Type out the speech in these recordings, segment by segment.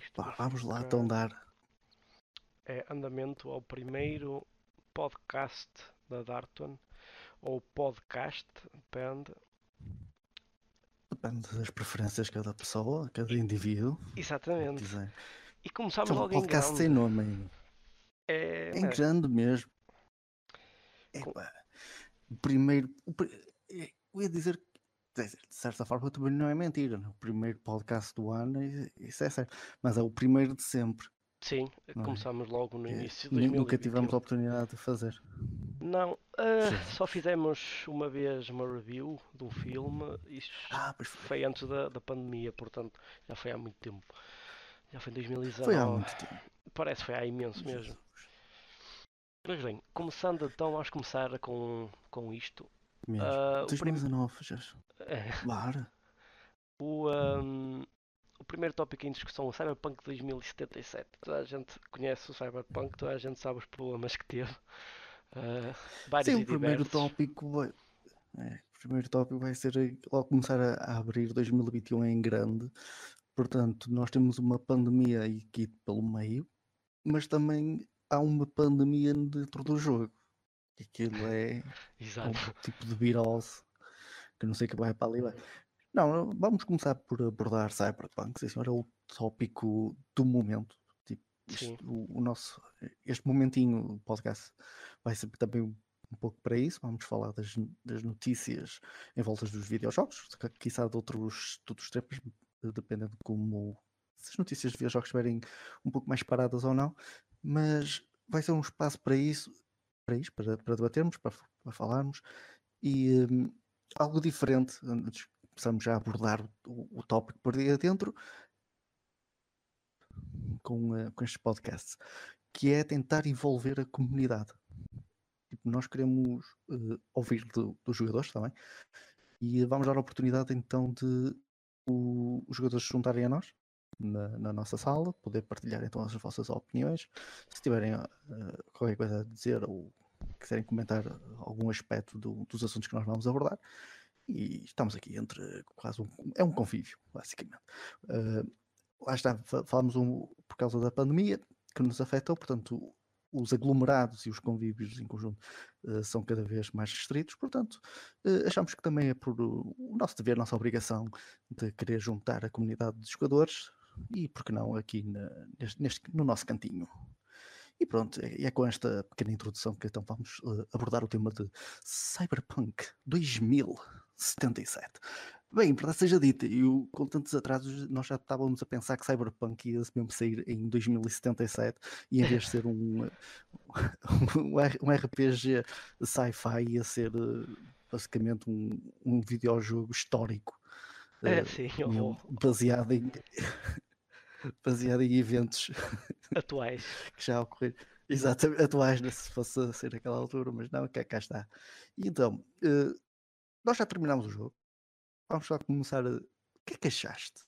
Isto Pá, vamos lá então dar. É andamento ao primeiro podcast da Darton. Ou podcast, depende. Depende das preferências de cada pessoa, cada indivíduo. Exatamente. E começamos Então, logo em podcast grande. sem nome ainda. É, Em né, grande mesmo. Com- o primeiro. Eu ia dizer. De certa forma também não é mentira. né? O primeiro podcast do ano, isso é certo. Mas é o primeiro de sempre. Sim, não é? começamos logo no início de nu- Nunca 2021. tivemos a oportunidade de fazer. Não, Sim. só fizemos uma vez uma review de um filme. Isto Ah, foi. antes da, da pandemia, portanto já foi há muito tempo. Já foi em 2019. Foi há muito tempo. Parece que foi há imenso mesmo. Mas bem, começando então, vamos começar com, com isto. Mesmo. Ah, o, prim- 2019, já. é, Claro. o, primeiro tópico em discussão, o Cyberpunk 2077. Toda a gente conhece o Cyberpunk, toda a gente sabe os problemas que teve. Ah, vários Sim, o primeiro tópico vai. é, o primeiro tópico vai ser logo começar a, a abrir 2021 em grande. Portanto, nós temos uma pandemia aqui pelo meio, mas também há uma pandemia dentro do jogo. Que Aquilo é um tipo de virose que não sei que vai para ali. Vai. Não, vamos começar por abordar Cyberpunk. Sim, senhor, é o tópico do momento. Tipo, isto- o, o nosso, este momentinho do podcast vai ser também um pouco para isso. Vamos falar das, das notícias em volta dos videojogos, qui- quiçá de outros, de outros tempos, dependendo de como se as notícias de videojogos estiverem um pouco mais paradas ou não. Mas vai ser um espaço para isso, para isso, para, para debatermos, para, para falarmos e hum, algo diferente. Antes começamos já a abordar o, o tópico por aí adentro com, eh, com estes podcasts, que é tentar envolver a comunidade. Tipo, nós queremos eh, ouvir do- dos jogadores também e vamos dar a oportunidade então de o- os jogadores se juntarem a nós na, na nossa sala, poder partilhar então as vossas opiniões. Se tiverem eh, qualquer coisa a dizer ou quiserem comentar algum aspecto do- dos assuntos que nós vamos abordar, e estamos aqui entre quase um, é um convívio, basicamente. Eh, lá está, fa- falamos um, por causa da pandemia que nos afetou, portanto, os aglomerados e os convívios em conjunto eh, são cada vez mais restritos, portanto, eh, achamos que também é por o nosso dever, nossa obrigação de querer juntar a comunidade de jogadores e, por que não, aqui na- neste, neste- no nosso cantinho. E pronto, é, é com esta pequena introdução que então vamos eh, abordar o tema de Cyberpunk 2077. Bem, verdade seja dita, e o- com tantos atrasos, nós já estávamos a pensar que Cyberpunk ia mesmo sair em 2077 e em vez de ser um, um, um RPG sci-fi, ia ser eh, basicamente um, um videojogo histórico. É, eh, sim, mesmo ou baseado em baseado em eventos atuais. que já ocorreram exatamente atuais, se fosse ser naquela altura, mas não, cá, cá está. E então, eh, nós já terminámos o jogo. Vamos só começar a. O que é que achaste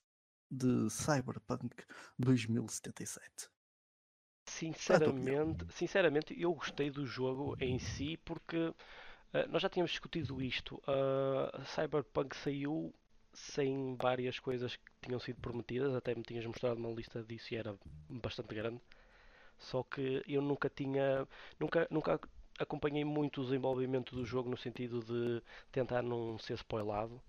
de Cyberpunk 2077? Sinceramente, sinceramente, eu gostei do jogo em si porque eh, nós já tínhamos discutido isto. A Cyberpunk saiu sem várias coisas que tinham sido prometidas, até me tinhas mostrado uma lista disso e era bastante grande. Só que eu nunca tinha, nunca, nunca acompanhei muito o desenvolvimento do jogo no sentido de tentar não ser spoilado,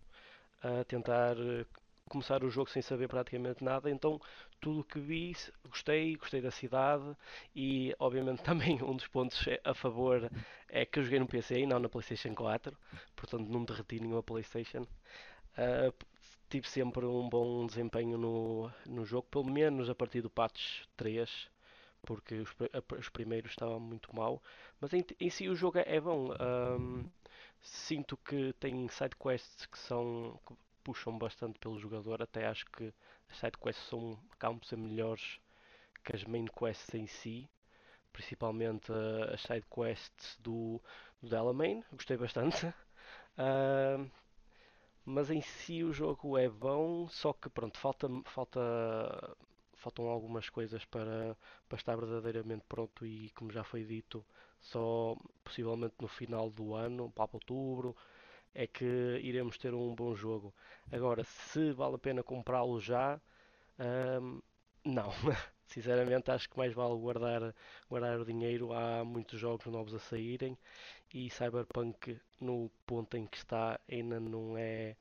a tentar eh, começar o jogo sem saber praticamente nada. Então tudo o que vi, gostei, gostei da cidade e obviamente também um dos pontos é- a favor é que eu joguei no PC e não na PlayStation 4, portanto não derreti nenhuma PlayStation. P- tive sempre um bom desempenho no, no jogo, pelo menos a partir do patch 3, porque os, os primeiros estavam muito mal, mas em, em si o jogo é é bom. ahm, sinto que tem side quests que são que puxam bastante pelo jogador, até acho que as side quests são, ser melhores que as main quests em si, principalmente ah, as side quests do, do Delamain, gostei bastante. Ah, mas em si o jogo é bom, só que pronto, falta, falta, faltam algumas coisas para, para estar verdadeiramente pronto e como já foi dito, só possivelmente no final do ano, para outubro, é que iremos ter um bom jogo. Agora, se vale a pena comprá-lo já, ahm, Não, sinceramente acho que mais vale guardar, guardar o dinheiro. Há muitos jogos novos a saírem e Cyberpunk no ponto em que está ainda não é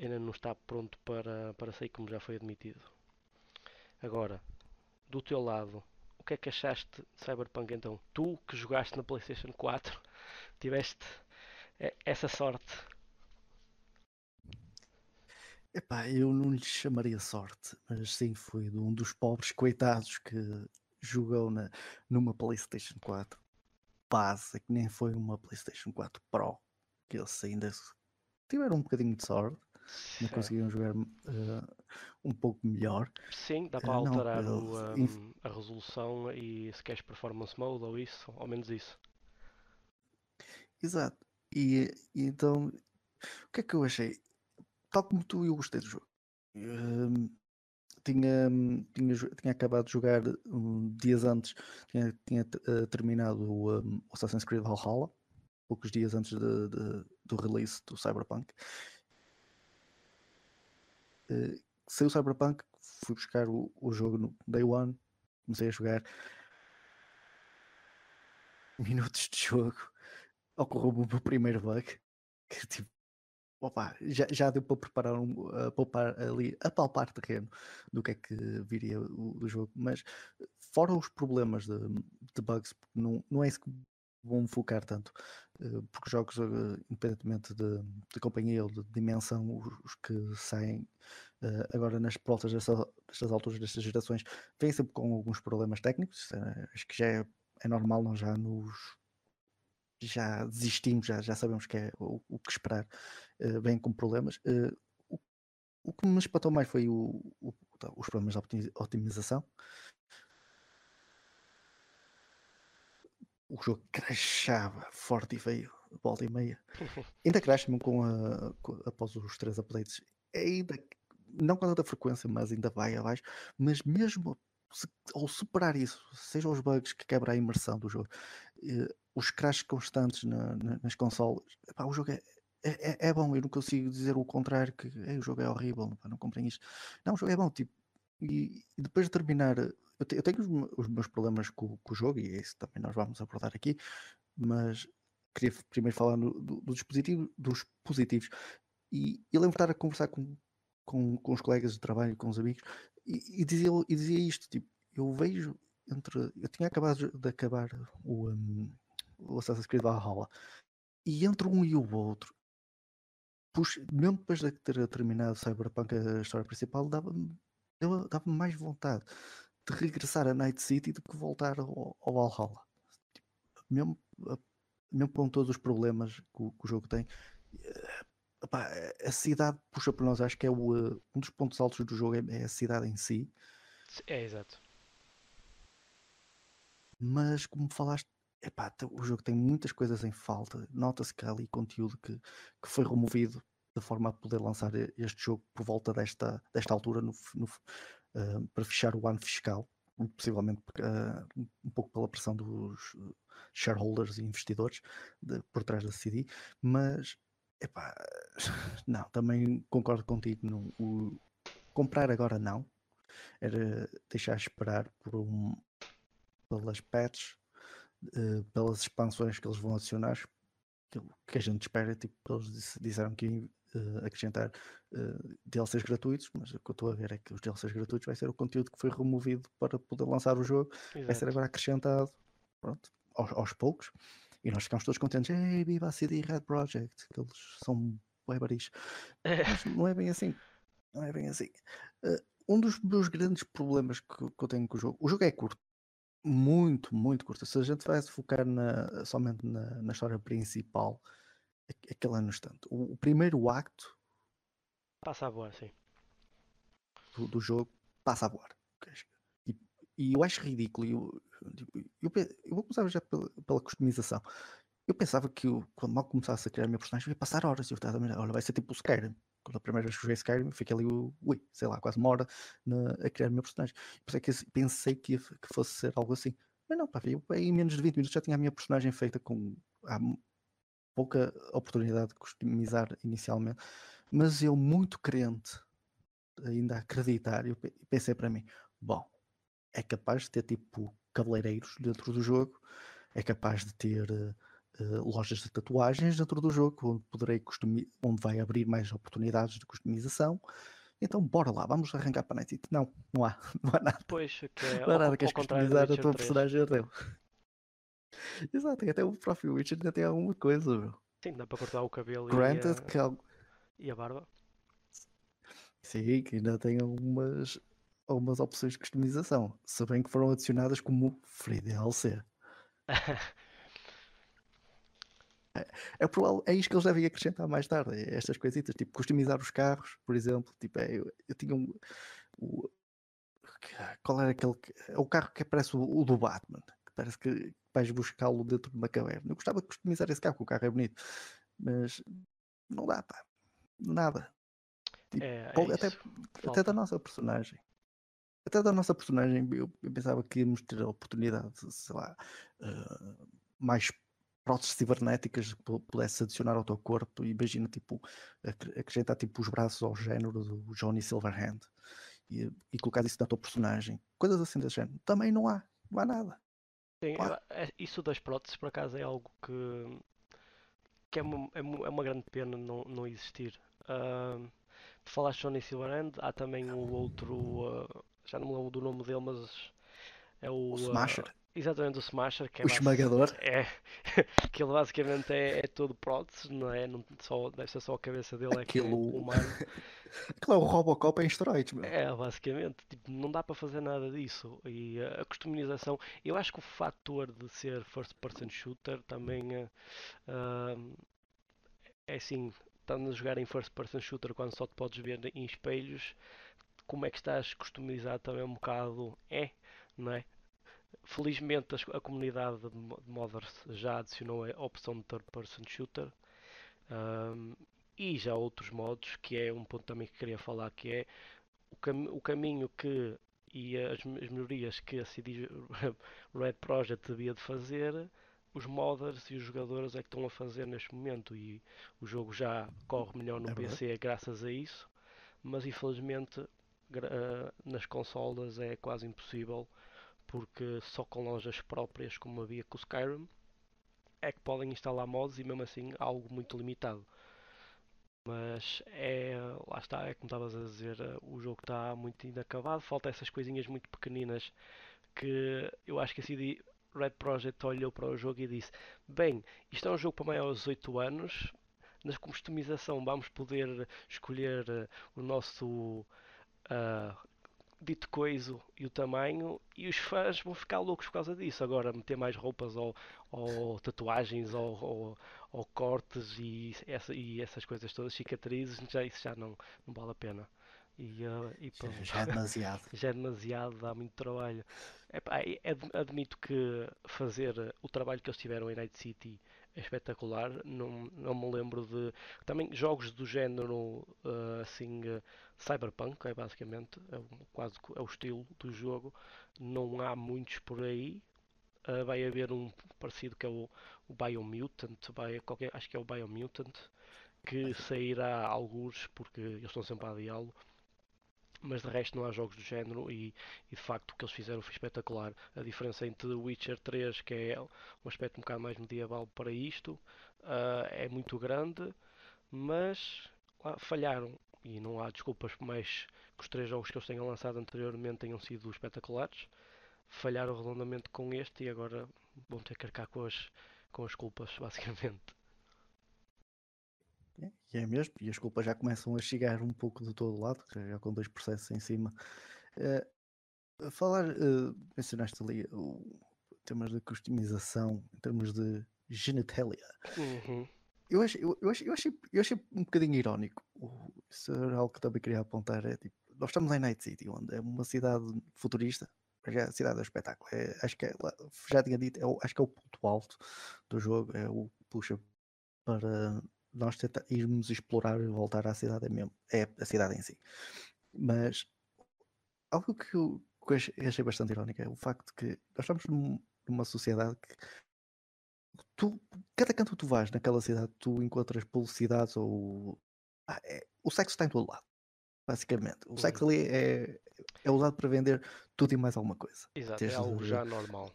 ainda não está pronto para, para sair como já foi admitido. Agora, do teu lado, o que é que achaste de Cyberpunk então? Tu que jogaste na Playstation 4 tiveste essa sorte Epá, eu não lhe chamaria sorte, mas sim foi de um dos pobres coitados que jogou na, numa PlayStation 4 base, que nem foi uma PlayStation 4 Pro, que eles ainda tiveram um bocadinho de sorte, não conseguiram jogar uh, um pouco melhor. Sim, dá para uh, alterar não, o, um, a resolução e se queres performance mode ou isso, ao menos isso. Exato. E, e então, o que é que eu achei? Tal como tu, eu gostei do jogo. Hum, tinha, tinha, tinha acabado de jogar um, dias antes, tinha, tinha uh, terminado o um, Assassin's Creed Valhalla, poucos dias antes de, de, do release do Cyberpunk. Uh, saiu o Cyberpunk, fui buscar o, o jogo no Day One, comecei a jogar minutos de jogo, ocorreu-me o meu primeiro bug, que tipo, opa, já, já deu para preparar um, a poupar ali, a palpar terreno do que é que viria o, do jogo, mas fora os problemas de, de bugs, não, não é isso que vão focar tanto, eh, porque jogos, eh, independentemente de, de companhia ou de dimensão, os, os que saem eh, agora nas portas destas alturas, destas gerações, vêm sempre com alguns problemas técnicos, acho que já é, é normal, já nos já desistimos, já, já sabemos que é o, o que esperar, uh, bem com problemas. Uh, o, o, que me espantou mais foi o, os problemas de otimização. O jogo crashava forte e feio, volta e meia. ainda crash mesmo com a, com, após os três updates. Ainda, não com tanta frequência, mas ainda vai abaixo. Mas mesmo se, ao superar isso, sejam os bugs que quebram a imersão do jogo, os crashes constantes na, na, nas consoles, epá, o jogo é, é, é, é, bom, eu não consigo dizer o contrário, que o jogo é horrível, pá, não comprem isto. Não, o jogo é bom, tipo, e, e depois de terminar, eu, te, eu tenho os, os, meus problemas com, com, o jogo, e é isso também nós vamos abordar aqui, mas queria primeiro falar no, do, do dispositivo, dos positivos. E, e lembro de estar a conversar com, com, com os colegas de trabalho, com os amigos, e, e, dizia, e dizia isto, tipo, eu vejo entre. Eu tinha acabado de acabar o, um, o Assassin's Creed Valhalla, e entre um e o outro, puxa, mesmo depois de ter terminado Cyberpunk a história principal, dava-me dava mais vontade de regressar a Night City do que voltar ao, ao Valhalla. Mesmo, mesmo com todos os problemas que o, que o jogo tem, Epá, a cidade puxa por nós, acho que é o, eh, um dos pontos altos do jogo é, é a cidade em si. É, exato. Mas como falaste, epá, o jogo tem muitas coisas em falta. Nota-se que há ali conteúdo que, que foi removido de forma a poder lançar este jogo por volta desta, desta altura no, no, uh, para fechar o ano fiscal, possivelmente uh, um pouco pela pressão dos shareholders e investidores de, por trás da CD, mas Epá, não, também concordo contigo. No, o, comprar agora não. Era deixar esperar por um, pelas patches, uh, pelas expansões que eles vão adicionar. Que, que a gente espera, tipo, eles disseram que uh, acrescentar uh, DLCs gratuitos, mas o que eu estou a ver é que os DLCs gratuitos vai ser o conteúdo que foi removido para poder lançar o jogo, Exato. vai ser agora acrescentado pronto, aos, aos poucos. E nós ficamos todos contentes, ei, viva a CD Red Project, que eles são webaris. Mas não é bem assim. Não é bem assim. Uh, um dos meus grandes problemas que, que, eu tenho com o jogo, o jogo é curto. Muito, muito curto. Se a gente vai se focar na, somente na, na história principal, aquele é no instante. O, o, primeiro acto passa a voar, sim. Do, do jogo passa a voar. E, e eu acho ridículo. Eu, Tipo, eu, eu vou começar já pela, pela customização. Eu pensava que eu, quando mal começasse a criar a minha personagem, ia passar horas. Eu estava a olha, vai ser tipo o Skyrim. Quando a primeira vez que joguei Skyrim, fiquei ali, ui, sei lá, quase uma hora na, a criar a minha personagem. Pensei que, pensei que, que fosse ser algo assim. Mas não, pá, eu, em menos de 20 minutos já tinha a minha personagem feita com há pouca oportunidade de customizar inicialmente. Mas eu, muito crente, ainda a acreditar, eu pensei para mim, Bom, é capaz de ter tipo cabeleireiros dentro do jogo, é capaz de ter uh, lojas de tatuagens dentro do jogo, onde poderei onde vai abrir mais oportunidades de customização. Então bora lá, vamos arrancar para a Night. Não, não há, não há nada. Pois, que é, não há nada, queres customizar a tua 3. personagem dele. Exato, até o próprio Witcher ainda tem alguma coisa, meu. Sim, dá para cortar o cabelo Granted e, a... que algo... e a barba. Sim, que ainda tem algumas, algumas opções de customização. Se bem que foram adicionadas como free DLC. é, é, é isto que eles devem acrescentar mais tarde. É estas coisitas, tipo customizar os carros, por exemplo. Tipo, é, eu, eu tinha um. O, qual era aquele. É o carro que parece o, o do Batman. Que parece que vais buscá-lo dentro de uma caverna. Eu gostava de customizar esse carro, porque o carro é bonito. Mas não dá, pá. Nada. Tipo, é, é até, até da nossa personagem. Até da nossa personagem, eu, eu pensava que íamos ter a oportunidade, sei lá, uh, mais próteses cibernéticas que pudesse adicionar ao teu corpo. Imagina, tipo, acrescentar tipo, os braços ao género do Johnny Silverhand e, e colocar isso na tua personagem. Coisas assim desse género. Também não há, não há nada. Sim, é, isso das próteses, por acaso, é algo que, que é, uma, é uma é grande pena não, não existir. Uh, falaste Johnny Silverhand, há também o outro, uh, já não me lembro do nome dele, mas é o. O Smasher. Uh, exatamente, o Smasher. Que é o esmagador. É, que ele basicamente é, é todo prótese, não é? Não, só, deve ser só a cabeça dele, Aquilo... é que é humano. Aquilo é o Robocop em esteroides, meu. É, basicamente, tipo, não dá para fazer nada disso. E uh, a customização, eu acho que o fator de ser first person shooter também uh, é assim, estando a jogar em first person shooter quando só te podes ver em espelhos, como é que estás customizado também é um bocado é, não é? Felizmente a, a comunidade de modders já adicionou a opção de third person shooter um, e já outros modos, que é um ponto também que queria falar, que é o, cam o caminho que e as, as melhorias que a CD Red Project devia de fazer os modders e os jogadores é que estão a fazer neste momento e o jogo já corre melhor no é PC graças a isso, mas infelizmente uh, nas consolas é quase impossível porque só com lojas próprias como havia com o Skyrim é que podem instalar mods e mesmo assim algo muito limitado. Mas é, lá está, é como estavas a dizer, o jogo está muito inacabado, falta essas coisinhas muito pequeninas que eu acho que a CD Red Project olhou para o jogo e disse: Bem, isto é um jogo para maiores de 18 anos. Na customização vamos poder escolher uh, o nosso uh, dito coiso e o tamanho e os fãs vão ficar loucos por causa disso. Agora meter mais roupas ou, ou tatuagens ou, ou, ou, cortes e, essa, e essas coisas todas, cicatrizes, já, isso já não, não vale a pena. E, uh, e já é demasiado. já é demasiado, dá muito trabalho. É, admito que fazer o trabalho que eles tiveram em Night City é espetacular. Não, não me lembro de. Também jogos do género uh, assim. Uh, cyberpunk, é basicamente. É quase é o estilo do jogo. Não há muitos por aí. Uh, vai haver um parecido que é o, o Biomutant. Vai, qualquer, acho que é o Biomutant. Que sairá alguns porque eles estão sempre a adiá-lo mas de resto não há jogos do género e, e, de facto o que eles fizeram foi espetacular. A diferença entre The Witcher 3, que é um aspecto um bocado mais medieval para isto, uh, é muito grande, mas falharam e não há desculpas mais que os três jogos que eles tenham lançado anteriormente tenham sido espetaculares. Falharam redondamente com este e agora vão ter que arcar com as, com as culpas, basicamente. É, e é mesmo, e as culpas já começam a chegar um pouco de todo lado, já com dois processos em cima. Uh, falar, uh, mencionaste ali o temas de customização, em termos de genitalia. Uhum. Eu, achei, eu, eu, achei, eu, achei, eu achei um bocadinho irónico. Isso era algo que também queria apontar. É tipo, nós estamos em Night City, onde é uma cidade futurista, já é a cidade do espetáculo. É, acho que é, já tinha dito, é, acho que é o ponto alto do jogo, é o puxa para nós tenta, irmos explorar e voltar à cidade mesmo. É a cidade em si. Mas algo que eu, que eu achei bastante irónico é o facto de que nós estamos num, numa sociedade que tu, cada canto que tu vais naquela cidade, tu encontras publicidades ou ah, é, o sexo está em todo lado. Basicamente, o sexo uhum. ali é, é usado para vender tudo e mais alguma coisa. Exato, é algo já normal.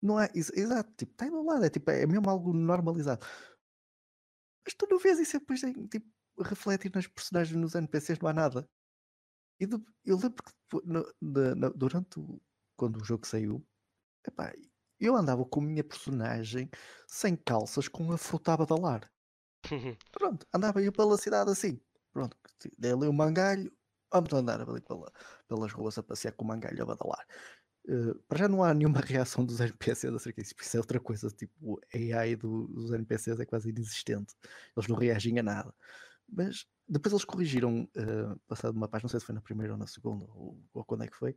Não é, ex- exato, tipo, está do lado, é, tipo, é mesmo algo normalizado. Mas tu não vês isso depois em, tipo, refletir nas personagens, nos NPCs, não há nada. E de- eu lembro que no- na- na- durante o, quando o jogo saiu, epá, eu andava com a minha personagem sem calças com a fruta a badalar. Pronto, andava eu pela cidade assim. Pronto, dei ali um mangalho, vamos andar ali pela, pelas ruas a passear com o mangalho a badalar. Eh, para já não há nenhuma reação dos NPCs acerca disso, isso é outra coisa, tipo, a AI do- dos NPCs é quase inexistente, eles não reagem a nada. Mas depois eles corrigiram, eh, passado uma página, não sei se foi na primeira ou na segunda, ou, ou quando é que foi,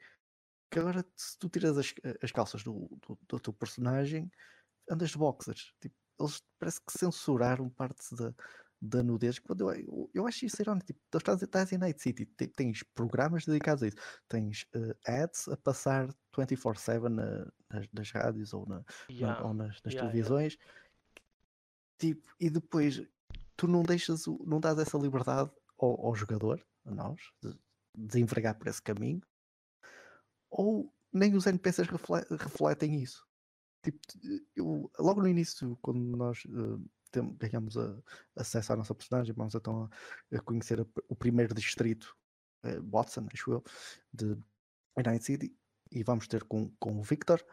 que agora se tu tiras as, as calças do, do, do teu personagem, andas de boxers. Tipo, eles parece que censuraram parte da, da nudez. Quando eu, eu, eu acho isso irónico. Tipo, tu estás, estás em Night City, te- tens programas dedicados a isso. Tens eh, ads a passar 24-7 na- nas, nas rádios ou, na, na- Yeah, ou nas, nas yeah, yeah. televisões. Tipo, e depois tu não deixas, o- não dás essa liberdade ao, ao jogador, a nós, de, de envergar por esse caminho, ou nem os NPCs refle- refletem isso. Tipo, eu, logo no início, quando nós eh, ganhamos a- acesso à nossa personagem, vamos então a, a conhecer a- o primeiro distrito, eh, Watson, acho eu, de Night City, e vamos ter com, com o Victor.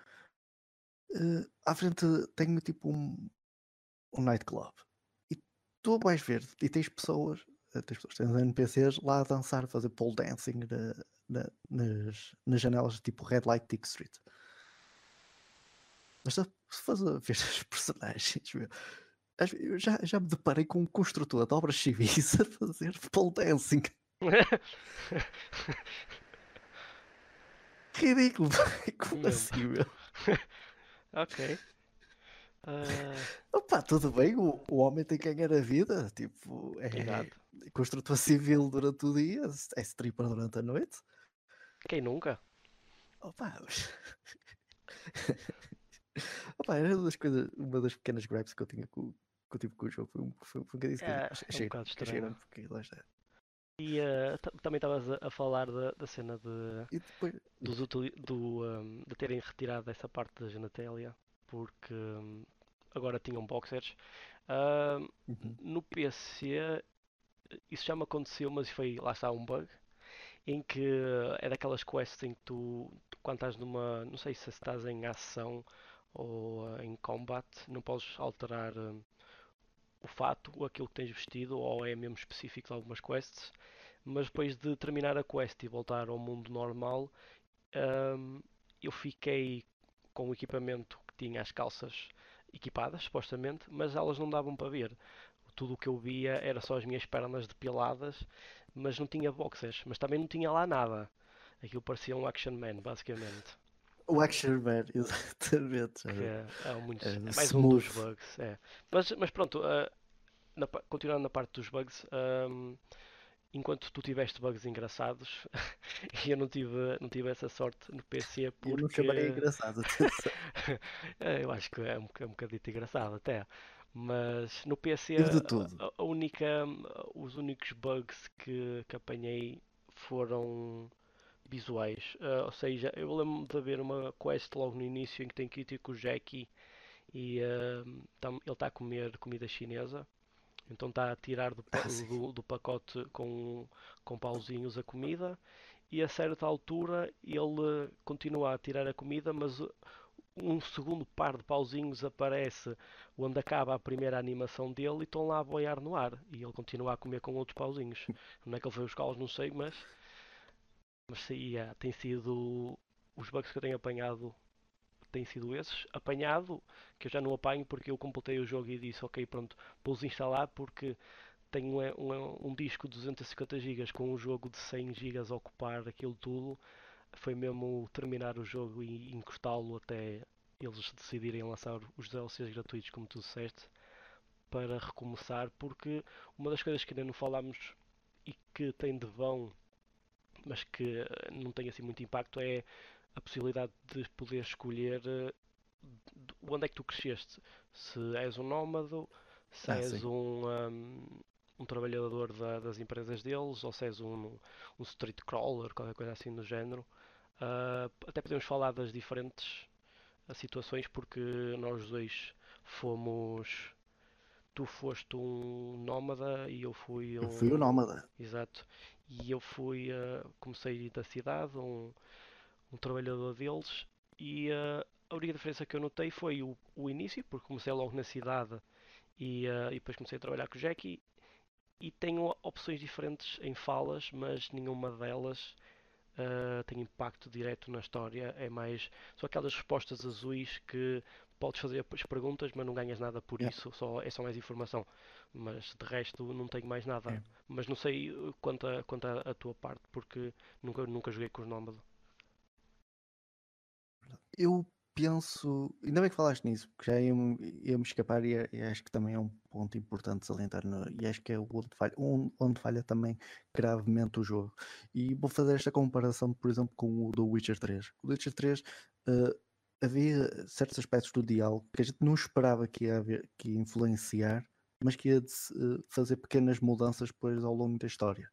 eh, à frente tenho tipo um, um nightclub. E tu vais ver, e tens pessoas, eh, tens pessoas, tens NPCs lá a dançar, a fazer pole dancing na- na- nas, nas janelas tipo Red Light Dick Street. Mas se fores a ver os personagens, meu, eu já, já me deparei com um construtor de obras civis a fazer pole dancing. Ridículo, como assim, meu? ok. Ah, Opa, tudo bem, o, o homem tem que ganhar a vida, tipo, é Exato. construtor civil durante o dia, é stripper durante a noite. quem nunca? Opa, Opa, era uma das coisas, uma das pequenas gripes que eu tinha com, que eu tive com o jogo. Foi um, foi, foi um bocadinho esquisito. É, Achei- é um bocado estranho. porque lá está. E ta- também estavas a, a falar da, da cena de, depois, dos do, ahm, de terem retirado essa parte da genitália porque ahm, agora tinham boxers. Ahm, Uhum. no PC isso já me aconteceu, mas foi lá está um bug em que é daquelas quests em que tu, tu quando estás numa, não sei se estás em ação ou ah, em combate, não podes alterar ahm, o fato aquilo que tens vestido ou é mesmo específico de algumas quests, mas depois de terminar a quest e voltar ao mundo normal, ahm, eu fiquei com o equipamento que tinha as calças equipadas, supostamente, mas elas não davam para ver. Tudo o que eu via era só as minhas pernas depiladas, mas não tinha boxers, mas também não tinha lá nada. Aquilo parecia um action man, basicamente. O Action Man, exatamente. é, é um muito- É é mais um dos smooth. bugs. É. Mas, mas pronto, ah, na continuando na parte dos bugs, ahm, enquanto tu tiveste bugs engraçados, eu não tive, não tive essa sorte no PC Eu porque não chamaria engraçado. É, eu acho que é um, é um bocadito engraçado até. Mas no PC a, a única, os únicos bugs que, que apanhei foram visuais. Ah, ou seja, eu lembro-me de haver uma quest logo no início em que tem que ir com o Jackie e ah, tam- ele está a comer comida chinesa. Então está a tirar do, Ah, do, do pacote com, com pauzinhos a comida e a certa altura ele continua a tirar a comida, mas uh, um segundo par de pauzinhos aparece onde acaba a primeira animação dele e estão lá a boiar no ar e ele continua a comer com outros pauzinhos. Não é que ele foi buscá-los, não sei, mas mas yeah, tem sido os bugs que eu tenho apanhado têm sido esses. Apanhado, que eu já não apanho porque eu completei o jogo e disse, ok, pronto, vou instalar porque tenho é, um, um disco de 250 GB com um jogo de 100 GB a ocupar aquilo tudo. Foi mesmo terminar o jogo e encostá-lo até eles decidirem lançar os DLCs gratuitos, como tu disseste, para recomeçar, porque uma das coisas que ainda não falámos e que tem de vão, mas que eh, não tem assim muito impacto, é a possibilidade de poder escolher eh, de- onde é que tu cresceste. Se és um nómado, se Ah, és um, um, um trabalhador da, das empresas deles, ou se és um, um street crawler, qualquer coisa assim do género. Uh, até podemos falar das diferentes uh, situações, porque nós dois fomos. Tu foste um nómada e eu fui um. Eu fui o nómada. Exato. E eu fui. Uh, comecei da cidade, um, um trabalhador deles, e uh, a única diferença que eu notei foi o, o início, porque comecei logo na cidade e, uh, e depois comecei a trabalhar com o Jackie e tenho opções diferentes em falas, mas nenhuma delas uh, tem impacto direto na história. É mais são aquelas respostas azuis que podes fazer as perguntas, mas não ganhas nada por yeah. isso, só, é só mais informação. Mas de resto não tenho mais nada. Yeah. Mas não sei quanto, a, quanto a, tua parte, porque nunca, nunca joguei com os nómadas. Eu penso, ainda bem que falaste nisso, porque já ia-me ia escapar e, e, acho que também é um ponto importante salientar no, e acho que é onde falha, onde falha também gravemente o jogo. E vou fazer esta comparação, por exemplo, com o do Witcher 3. O Witcher 3 uh, eh, havia certos aspectos do diálogo que a gente não esperava que ia, haver, que ia influenciar, mas que ia de, uh, fazer pequenas mudanças depois ao longo da história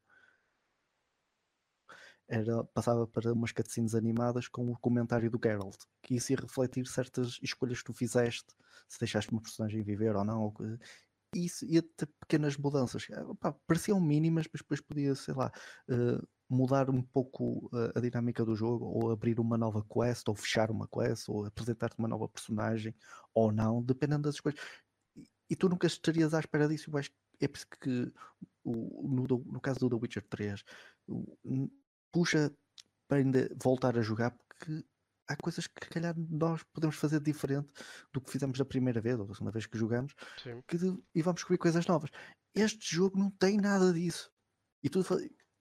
era, passava para umas cutscenes animadas com o comentário do Geralt, que isso ia refletir certas escolhas que tu fizeste, se deixaste uma personagem viver ou não. Isso ia ter pequenas mudanças. Eh, opa, pareciam mínimas, mas depois podia, sei lá, uh, mudar um pouco uh, a dinâmica do jogo, ou abrir uma nova quest, ou fechar uma quest, ou apresentar-te uma nova personagem, ou não, dependendo das escolhas. E, tu nunca estarias à espera disso. Eu acho é por isso que o, no, no caso do The Witcher 3, puxa para ainda voltar a jogar porque há coisas que, calhar, nós podemos fazer diferente do que fizemos da primeira vez ou da segunda vez que jogamos que, e vamos descobrir coisas novas. Este jogo não tem nada disso. E tudo,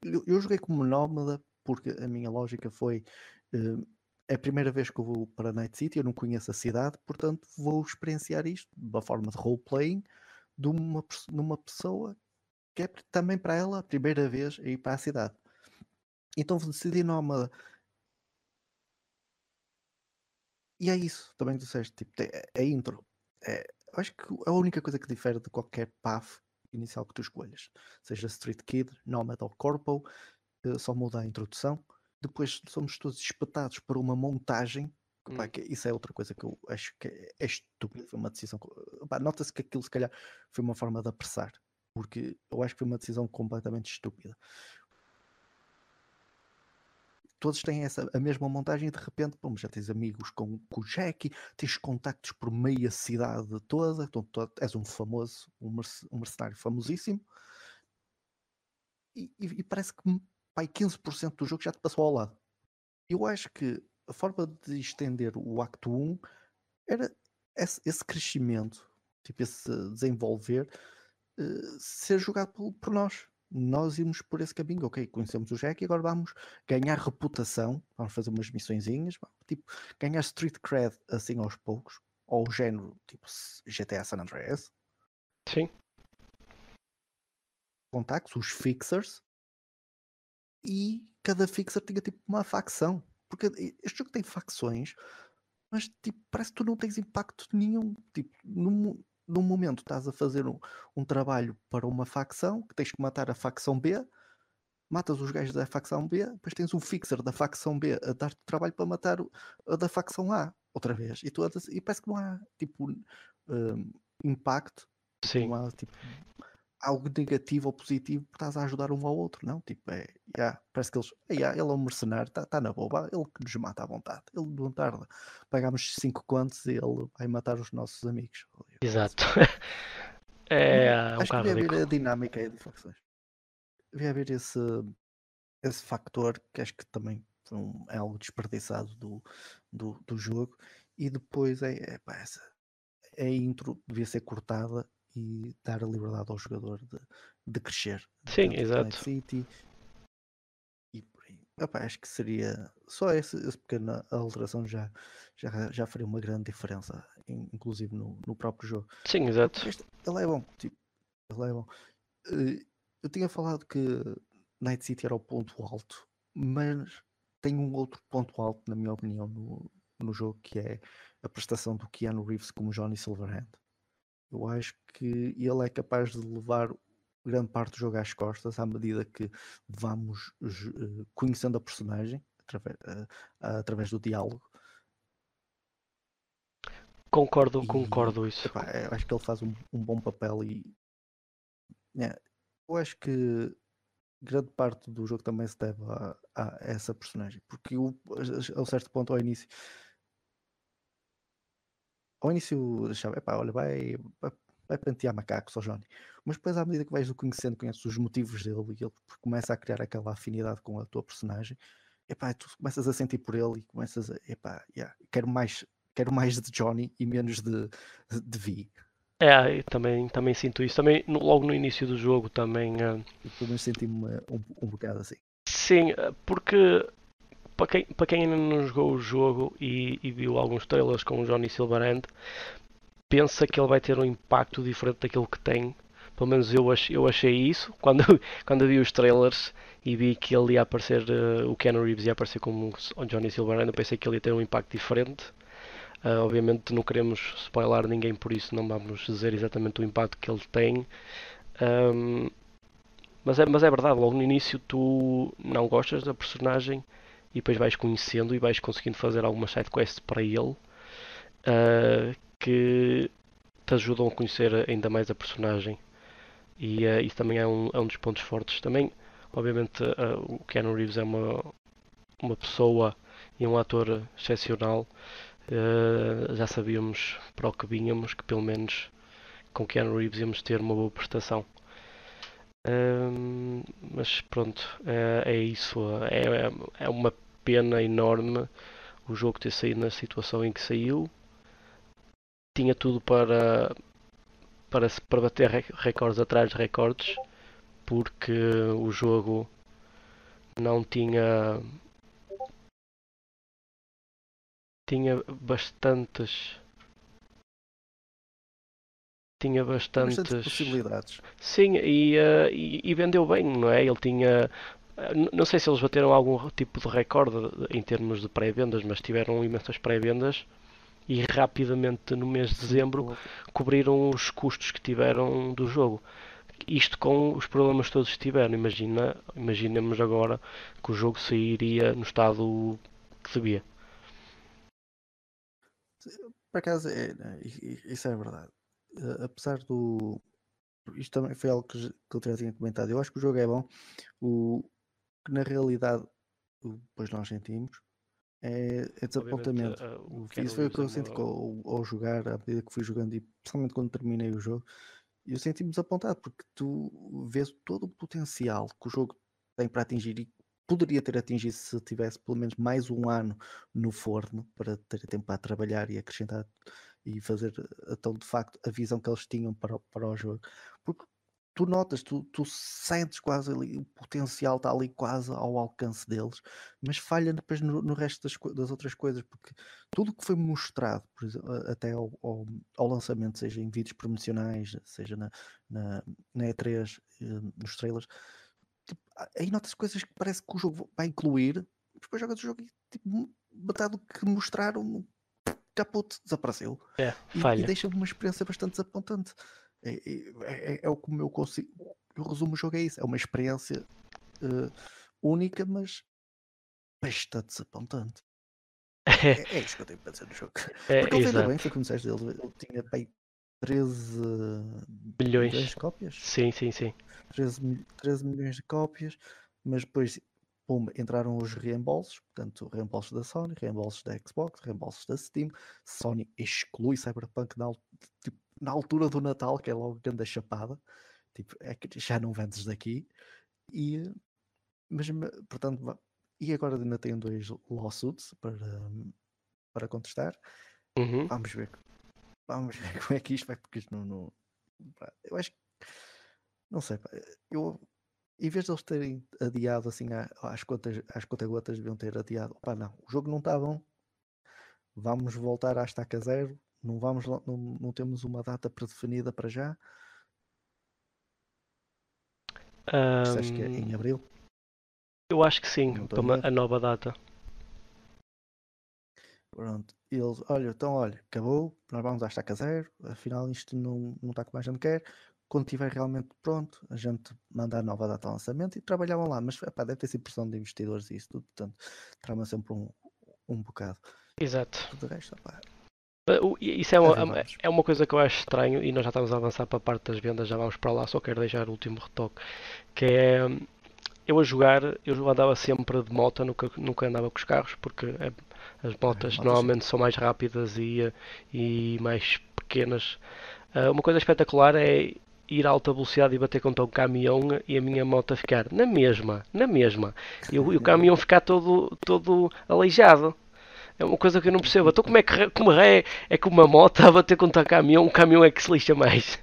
eu, eu joguei como nómada porque a minha lógica foi uh, é a primeira vez que eu vou para Night City, eu não conheço a cidade, portanto vou experienciar isto de uma forma de role-playing de uma, numa pessoa que é também para ela a primeira vez a ir para a cidade. Então decidi nómada. E é isso também que disseste, tipo, é, é intro. É, acho que a única coisa que difere de qualquer path inicial que tu escolhas, seja Street Kid, Nomad ou Corpo, eh, só muda a introdução. Depois somos todos espetados para uma montagem. Hum. Pá, isso é outra coisa que eu acho que é, é estúpido. Foi uma decisão. Nota-se que aquilo, se calhar, foi uma forma de apressar, porque eu acho que foi uma decisão completamente estúpida todos têm essa, a mesma montagem e de repente, pô, já tens amigos com, com o Jackie, tens contactos por meia cidade toda, então és um famoso, um, merc, um mercenário famosíssimo e, e, e parece que pai, 15% do jogo já te passou ao lado. Eu acho que a forma de estender o Acto 1 era esse, esse crescimento, tipo esse desenvolver, uh, ser jogado por, por nós nós íamos por esse caminho, ok, conhecemos o Jack e agora vamos ganhar reputação, vamos fazer umas missõezinhas, tipo, ganhar street cred assim aos poucos, ou o género tipo GTA San Andreas. Sim. Contactos, os fixers, e cada fixer tinha tipo uma facção, porque este jogo tem facções, mas tipo, parece que tu não tens impacto nenhum, tipo, no, num momento estás a fazer um, um, trabalho para uma facção, que tens que matar a facção B, matas os gajos da facção B, depois tens um fixer da facção B a dar-te trabalho para matar o, a da facção A outra vez. E, tu, e parece que não há tipo um, impacto, Sim. não há tipo algo negativo ou positivo porque estás a ajudar um ao outro, não? Tipo, é, yeah, parece que eles, yeah, ele é um mercenário, está tá na boba, ele que nos mata à vontade, ele não tarda. Pagamos 5 contos e ele vai matar os nossos amigos. Exato. é, é um Acho que devia haver a dinâmica aí de facções. Devia haver esse, esse factor que acho que também é algo desperdiçado do, do, do jogo. E depois é, é pá, essa, a intro devia ser cortada e dar a liberdade ao jogador de, de crescer. Sim, exato. City e por aí. Opa, acho que seria só essa, essa pequena alteração já, já, já faria uma grande diferença, inclusive no, no próprio jogo. Sim, exato. Este, ele é bom, tipo, ele é bom. Eh, eu tinha falado que Night City era o ponto alto, mas tem um outro ponto alto, na minha opinião, no, no jogo, que é a prestação do Keanu Reeves como Johnny Silverhand. Eu acho que ele é capaz de levar grande parte do jogo às costas à medida que vamos uh, conhecendo a personagem através, uh, através do diálogo. Concordo, e, concordo isso. Epá, eu acho que ele faz um, um bom papel e é, eu acho que grande parte do jogo também se deve a, a essa personagem, porque o, a, a certo ponto ao início ao início deixava, epá, olha, vai, vai, vai pentear macacos ao Johnny. Mas depois, à medida que vais o conhecendo, conheces os motivos dele e ele começa a criar aquela afinidade com a tua personagem, epá, tu começas a sentir por ele e começas a, epá, yeah, quero mais, quero mais de Johnny e menos de, de Vi. É, também, também sinto isso. Também no, logo no início do jogo também. Uh... pelo menos senti-me um, um bocado assim. Sim, eh, porque para quem, para quem ainda não jogou o jogo e, e viu alguns trailers com o Johnny Silverhand, pensa que ele vai ter um impacto diferente daquilo que tem. Pelo menos eu, ach, eu achei isso quando, quando vi os trailers e vi que ele ia aparecer, uh, o Ken Reeves ia aparecer como o Johnny Silverhand. Eu pensei que ele ia ter um impacto diferente. Uh, obviamente não queremos spoiler ninguém, por isso não vamos dizer exatamente o impacto que ele tem. Um, mas, é, mas é verdade, logo no início tu não gostas da personagem e depois vais conhecendo e vais conseguindo fazer algumas sidequests para ele uh, que te ajudam a conhecer ainda mais a personagem. E uh, isso também é um, é um dos pontos fortes. Também, obviamente, uh, o Keanu Reeves é uma, uma pessoa e um ator excepcional. já sabíamos para o que vínhamos que pelo menos com Keanu Reeves íamos ter uma boa prestação. mas pronto, é, é isso. É, é uma pena enorme o jogo ter saído na situação em que saiu. Tinha tudo para, para, para bater recordes atrás de recordes, porque o jogo não tinha. tinha bastantes. Tinha bastantes, bastantes possibilidades. Sim, e, uh, e, e vendeu bem, não é? Ele tinha não sei se eles bateram algum tipo de recorde em termos de pré-vendas, mas tiveram imensas pré-vendas e rapidamente no mês de dezembro cobriram os custos que tiveram do jogo. Isto com os problemas todos que tiveram. Imagina, imaginemos agora que o jogo sairia no estado que devia. Por acaso, é, né, isso é verdade. Eh, apesar do. Isto também foi algo que, que eu já tinha comentado. Eu acho que o jogo é bom. O, que na realidade depois nós sentimos é, é desapontamento. Uh, Isso foi o que eu senti ao, ao, jogar, à medida que fui jogando e principalmente quando terminei o jogo, eu senti-me desapontado porque tu vês todo o potencial que o jogo tem para atingir e poderia ter atingido se tivesse pelo menos mais um ano no forno para ter tempo para trabalhar e acrescentar e fazer então de facto a visão que eles tinham para, para o jogo. Porque tu notas, tu, tu sentes quase ali, o potencial está ali quase ao alcance deles, mas falha depois no, no resto das, das, outras coisas, porque tudo que foi mostrado, exemplo, até ao, ao, ao, lançamento, seja em vídeos promocionais, seja na, na, na E3, eh, nos trailers, tipo, aí notas coisas que parece que o jogo vai incluir, depois jogas o jogo e tipo, metade do que mostraram, caput, desapareceu. É, falha. E, e deixa-me uma experiência bastante desapontante. É, é, é, é, o como eu consigo. Eu resumo o jogo é isso. É uma experiência uh, única, mas bastante desapontante. É, é, isso que eu tenho para dizer no jogo. É, Porque ele fez bem, foi como disseste dele. Ele tinha bem 13 milhões. milhões de cópias. Sim, sim, sim. 13, 13 milhões de cópias, mas depois pum, entraram os reembolsos, portanto, reembolsos da Sony, reembolsos da Xbox, reembolsos da Steam. Sony exclui Cyberpunk na, tipo, na altura do Natal, que é logo grande chapada, tipo, é que já não vendes daqui. E, mas, portanto, e agora ainda tenho dois lawsuits para, para contestar. Uhum. Vamos ver. Vamos ver como é que isto vai, porque isto não. não eu acho que. Não sei, eu em vez de eles terem adiado assim às contas, às conta-gotas, deviam ter adiado. Pá, não, o jogo não está bom. Vamos voltar à estaca zero. Não, vamos, não, não temos uma data predefinida para já. Um, que é em abril? Eu acho que sim, a, a nova data. Pronto, eles, olha, então olha, acabou, nós vamos à estaca zero, afinal isto não, não está como a gente quer, quando estiver realmente pronto, a gente manda a nova data de lançamento e trabalhavam lá. Mas epá, deve ter sido pressão de investidores e isso tudo, portanto, trama sempre um, um bocado. Exato. O resto, epá, Isso é uma, Arribamos. é uma coisa que eu acho estranho e nós já estamos a avançar para a parte das vendas, já vamos para lá, só quero deixar o último retoque, que é eu a jogar, eu andava sempre de moto, nunca, nunca andava com os carros, porque é- as motas motas normalmente são mais rápidas e, e mais pequenas. Uh, uma coisa espetacular é ir a alta velocidade e bater contra um caminhão e a minha moto ficar na mesma, na mesma, e o, e o caminhão ficar todo, todo aleijado. É uma coisa que eu não percebo. Então como é que como é, é que uma moto a bater contra um caminhão, um caminhão é que se lixa mais?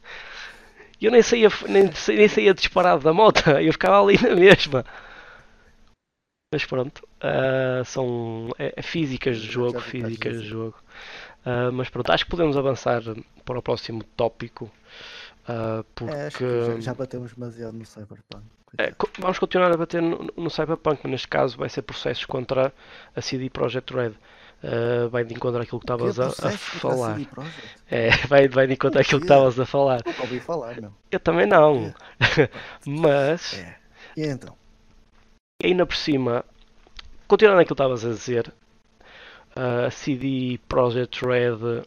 E Eu nem saía, nem, nem saía disparado da moto, eu ficava ali na mesma. Mas pronto, ah, são é, é físicas de Já- jogo, físicas dizer. jogo. Ah, mas pronto, acho que podemos avançar para o próximo tópico. ah, porque É, acho que já, já batemos demasiado no Cyberpunk. é, vamos continuar a bater no, no Cyberpunk, mas neste caso vai ser processos contra a CD Projekt Red. Ah, vai de encontro àquilo que estavas a, a falar. É, vai, vai de encontro àquilo que estavas a falar. Nunca ouvi falar, não. Eu também não. Mas, É. E então? ainda por cima, continuando aquilo que estavas a dizer, a CD Projekt Red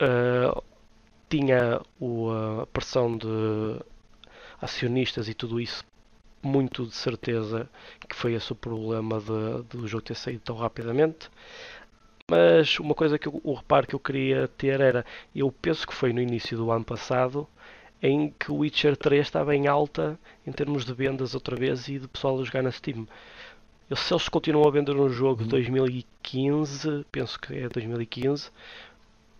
ah, tinha o, a pressão de acionistas e tudo isso, muito de certeza que foi esse o problema de- do jogo ter saído tão rapidamente. Mas uma coisa que eu, o reparo que eu queria ter era, eu penso que foi no início do ano passado, em que o Witcher 3 estava em alta em termos de vendas outra vez e de pessoal a jogar na Steam. Eu, se eles continuam a vender um jogo de Uhum. 2015, penso que é 2015,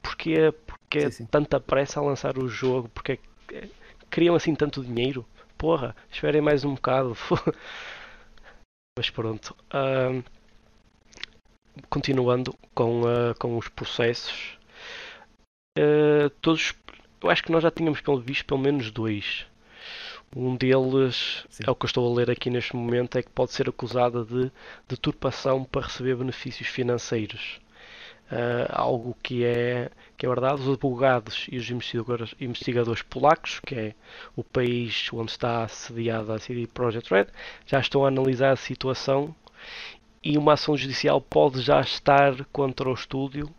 porque, porque é Sim, sim. tanta pressa a lançar o jogo? Porque é que- queriam assim tanto dinheiro? Porra, esperem mais um bocado. Mas pronto. ahm, continuando com, ah, com os processos. ah, todos, eu acho que nós já tínhamos pelo visto pelo menos dois. Um deles Sim. é o que eu estou a ler aqui neste momento, é que pode ser acusada de deturpação para receber benefícios financeiros. Ah, algo que é, que é verdade, os advogados e os investigadores, investigadores polacos, que é o país onde está sediada a CD Projekt Red, já estão a analisar a situação e uma ação judicial pode já estar contra o estúdio,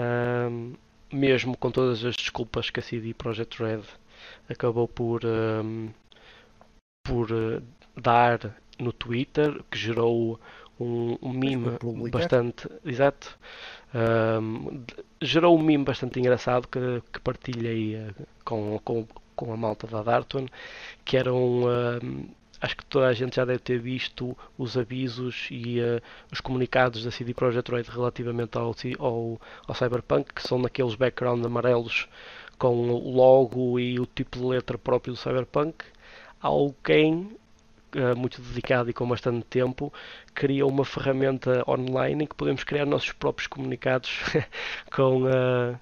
ahm, mesmo com todas as desculpas que a CD Projekt Red acabou por, ahm, por eh, dar no Twitter, que gerou um, um meme bastante exato. de- gerou um meme bastante engraçado que, que partilhei eh, com, com, com a malta da Darton, que era um, acho que toda a gente já deve ter visto os avisos e eh, os comunicados da CD Projekt Red relativamente ao, ao, ao Cyberpunk, que são naqueles background amarelos com o logo e o tipo de letra próprio do Cyberpunk. Alguém eh, muito dedicado e com bastante tempo cria uma ferramenta online em que podemos criar nossos próprios comunicados com, eh,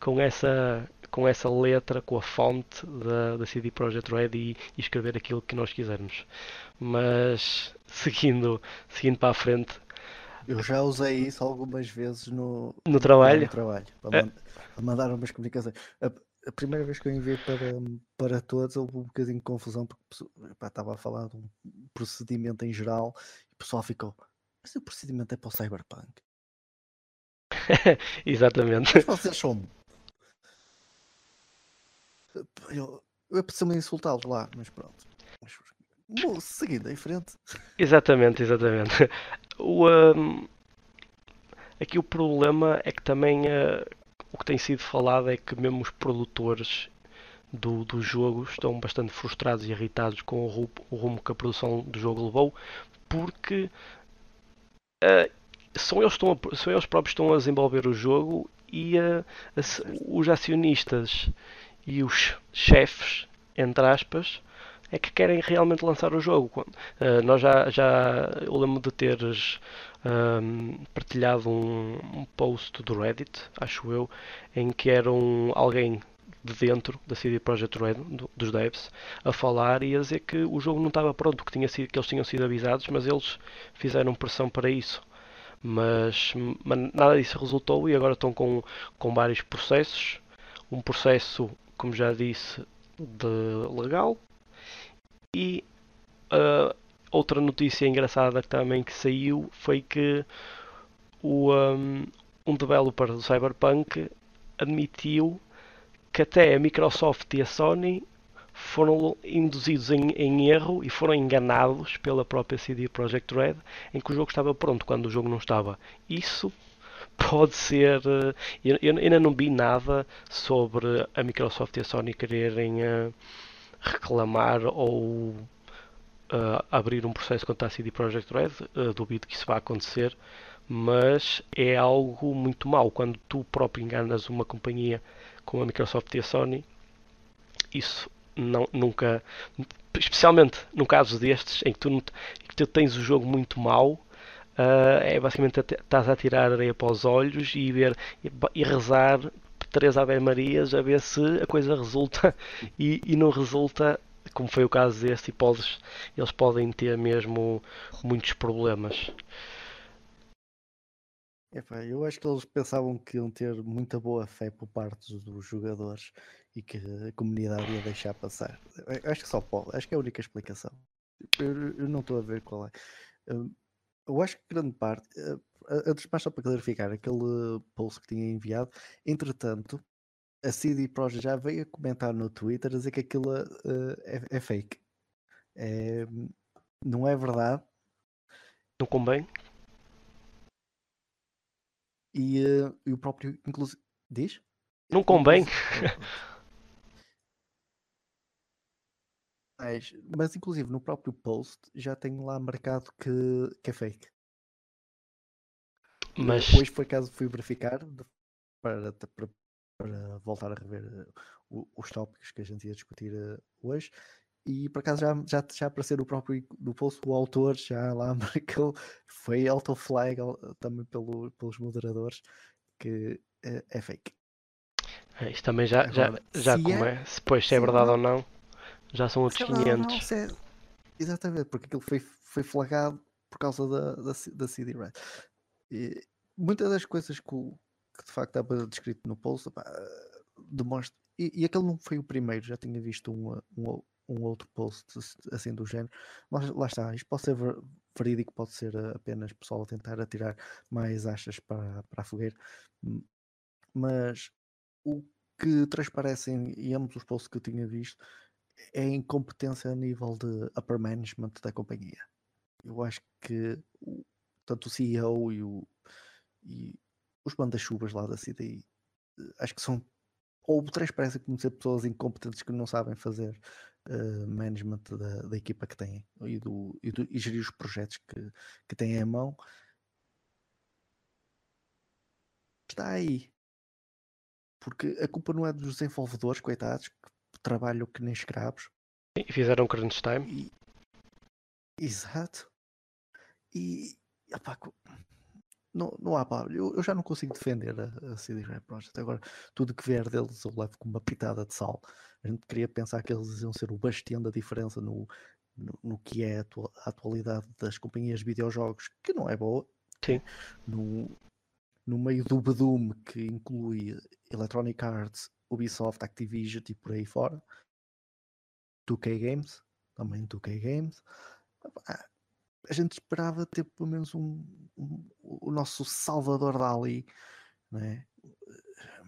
com essa com essa letra, com a fonte da, da CD Projekt Red e, e escrever aquilo que nós quisermos. Mas seguindo, seguindo para a frente, Eu já usei isso algumas vezes no, no trabalho, no trabalho. Para, É. para mandar umas comunicações. A, a primeira vez que eu enviei para, para todos houve um bocadinho de confusão porque epá, estava a falar de um procedimento em geral e o pessoal ficou. Mas o procedimento é para o Cyberpunk. exatamente. Mas vocês são. Eu, eu preciso-me insultá-los lá, mas pronto. Bom, seguindo em frente. Exatamente, exatamente. O, ahm, aqui o problema é que também ah, o que tem sido falado é que mesmo os produtores do, do jogo estão bastante frustrados e irritados com o rumo, o rumo que a produção do jogo levou, porque ah, são, eles estão a- são eles próprios que estão a desenvolver o jogo e as- os acionistas e os chefes, entre aspas, é que querem realmente lançar o jogo. Uh, nós já, já eu lembro de teres um, partilhado um, um post do Reddit, acho eu, em que era um, alguém de dentro da CD Projekt Red, do- dos devs, a falar e a dizer que o jogo não estava pronto, que, tinha sido, que eles tinham sido avisados, mas eles fizeram pressão para isso. Mas, mas nada disso resultou e agora estão com, com vários processos. Um processo, como já disse, de legal. E uh, outra notícia engraçada também que saiu foi que o, um, um developer do Cyberpunk admitiu que até a Microsoft e a Sony foram induzidos em, em, erro e foram enganados pela própria CD Projekt Red em que o jogo estava pronto quando o jogo não estava. Isso pode ser. Eh, eu, eu ainda não vi nada sobre a Microsoft e a Sony quererem uh, reclamar ou uh, abrir um processo contra a CD Projekt Red. Uh, duvido que isso vá acontecer, mas é algo muito mau quando tu próprio enganas uma companhia como a Microsoft e a Sony. Isso não, nunca, especialmente num caso destes em que tu, que tu tens o jogo muito mau, uh, é basicamente estás a tirar areia para os olhos e ver e, e rezar três Ave Marias a ver se a coisa resulta e, e não resulta como foi o caso deste, e podes, eles podem ter mesmo muitos problemas. Epá, eu acho que eles pensavam que iam ter muita boa fé por parte dos jogadores e que a comunidade ia deixar passar. Eu acho que só pode, acho que é a única explicação. Eu, eu não estou a ver qual é. Eu acho que grande parte, eh, antes mais só para clarificar, aquele post que tinha enviado, entretanto, a CD Projekt já veio a comentar no Twitter a dizer que aquilo uh, é, é, fake. É, não é verdade. Não convém. E, uh, e o próprio, inclusive, diz? Não convém. Mas, mas, inclusive, no próprio post já tem lá marcado que, que é fake. Mas... Depois, por acaso, fui verificar para, para para voltar a rever uh, os tópicos que a gente ia discutir uh, hoje. E por acaso já, já, já apareceu no próprio no post o autor, já lá marcou, foi auto-flag também pelo, pelos moderadores, que uh, é fake. É, isto também já, Agora, já, já se como é, se depois se é verdade ou não, já são outros 500. Não, é, exatamente, porque aquilo foi, foi flagado por causa da, da, da CD Red. E muitas das coisas que o, que de facto estava descrito no post, pá, demonstra. E, e, aquele não foi o primeiro, já tinha visto um, um, um, outro post assim do género, mas lá está, isto pode ser verídico, pode ser apenas pessoal a tentar atirar mais achas para, para a fogueira, mas o que transparecem em ambos os posts que eu tinha visto é incompetência a nível de upper management da companhia. Eu acho que tanto o CEO e o, e, os bandas-chuvas lá da CDI, eh, acho que são ou transparecem como ser pessoas incompetentes que não sabem fazer uh, management da, da, equipa que têm e, do, e, do, e gerir os projetos que, que têm em mão. Está aí. Porque a culpa não é dos desenvolvedores, coitados, que trabalham que nem escravos. E fizeram crunch time. E, exato. E opa, não, não há palavra. Eu, eu, já não consigo defender a, a CD Projekt. Agora, tudo que vier deles eu levo com uma pitada de sal. A gente queria pensar que eles iam ser o bastião da diferença no, no, no que é a, atualidade das companhias de videojogos, que não é boa. Sim. No, no meio do Bedum, que inclui Electronic Arts, Ubisoft, Activision e por aí fora. 2K Games, também 2K Games a gente esperava ter pelo menos um, um o nosso Salvador Dali, não é?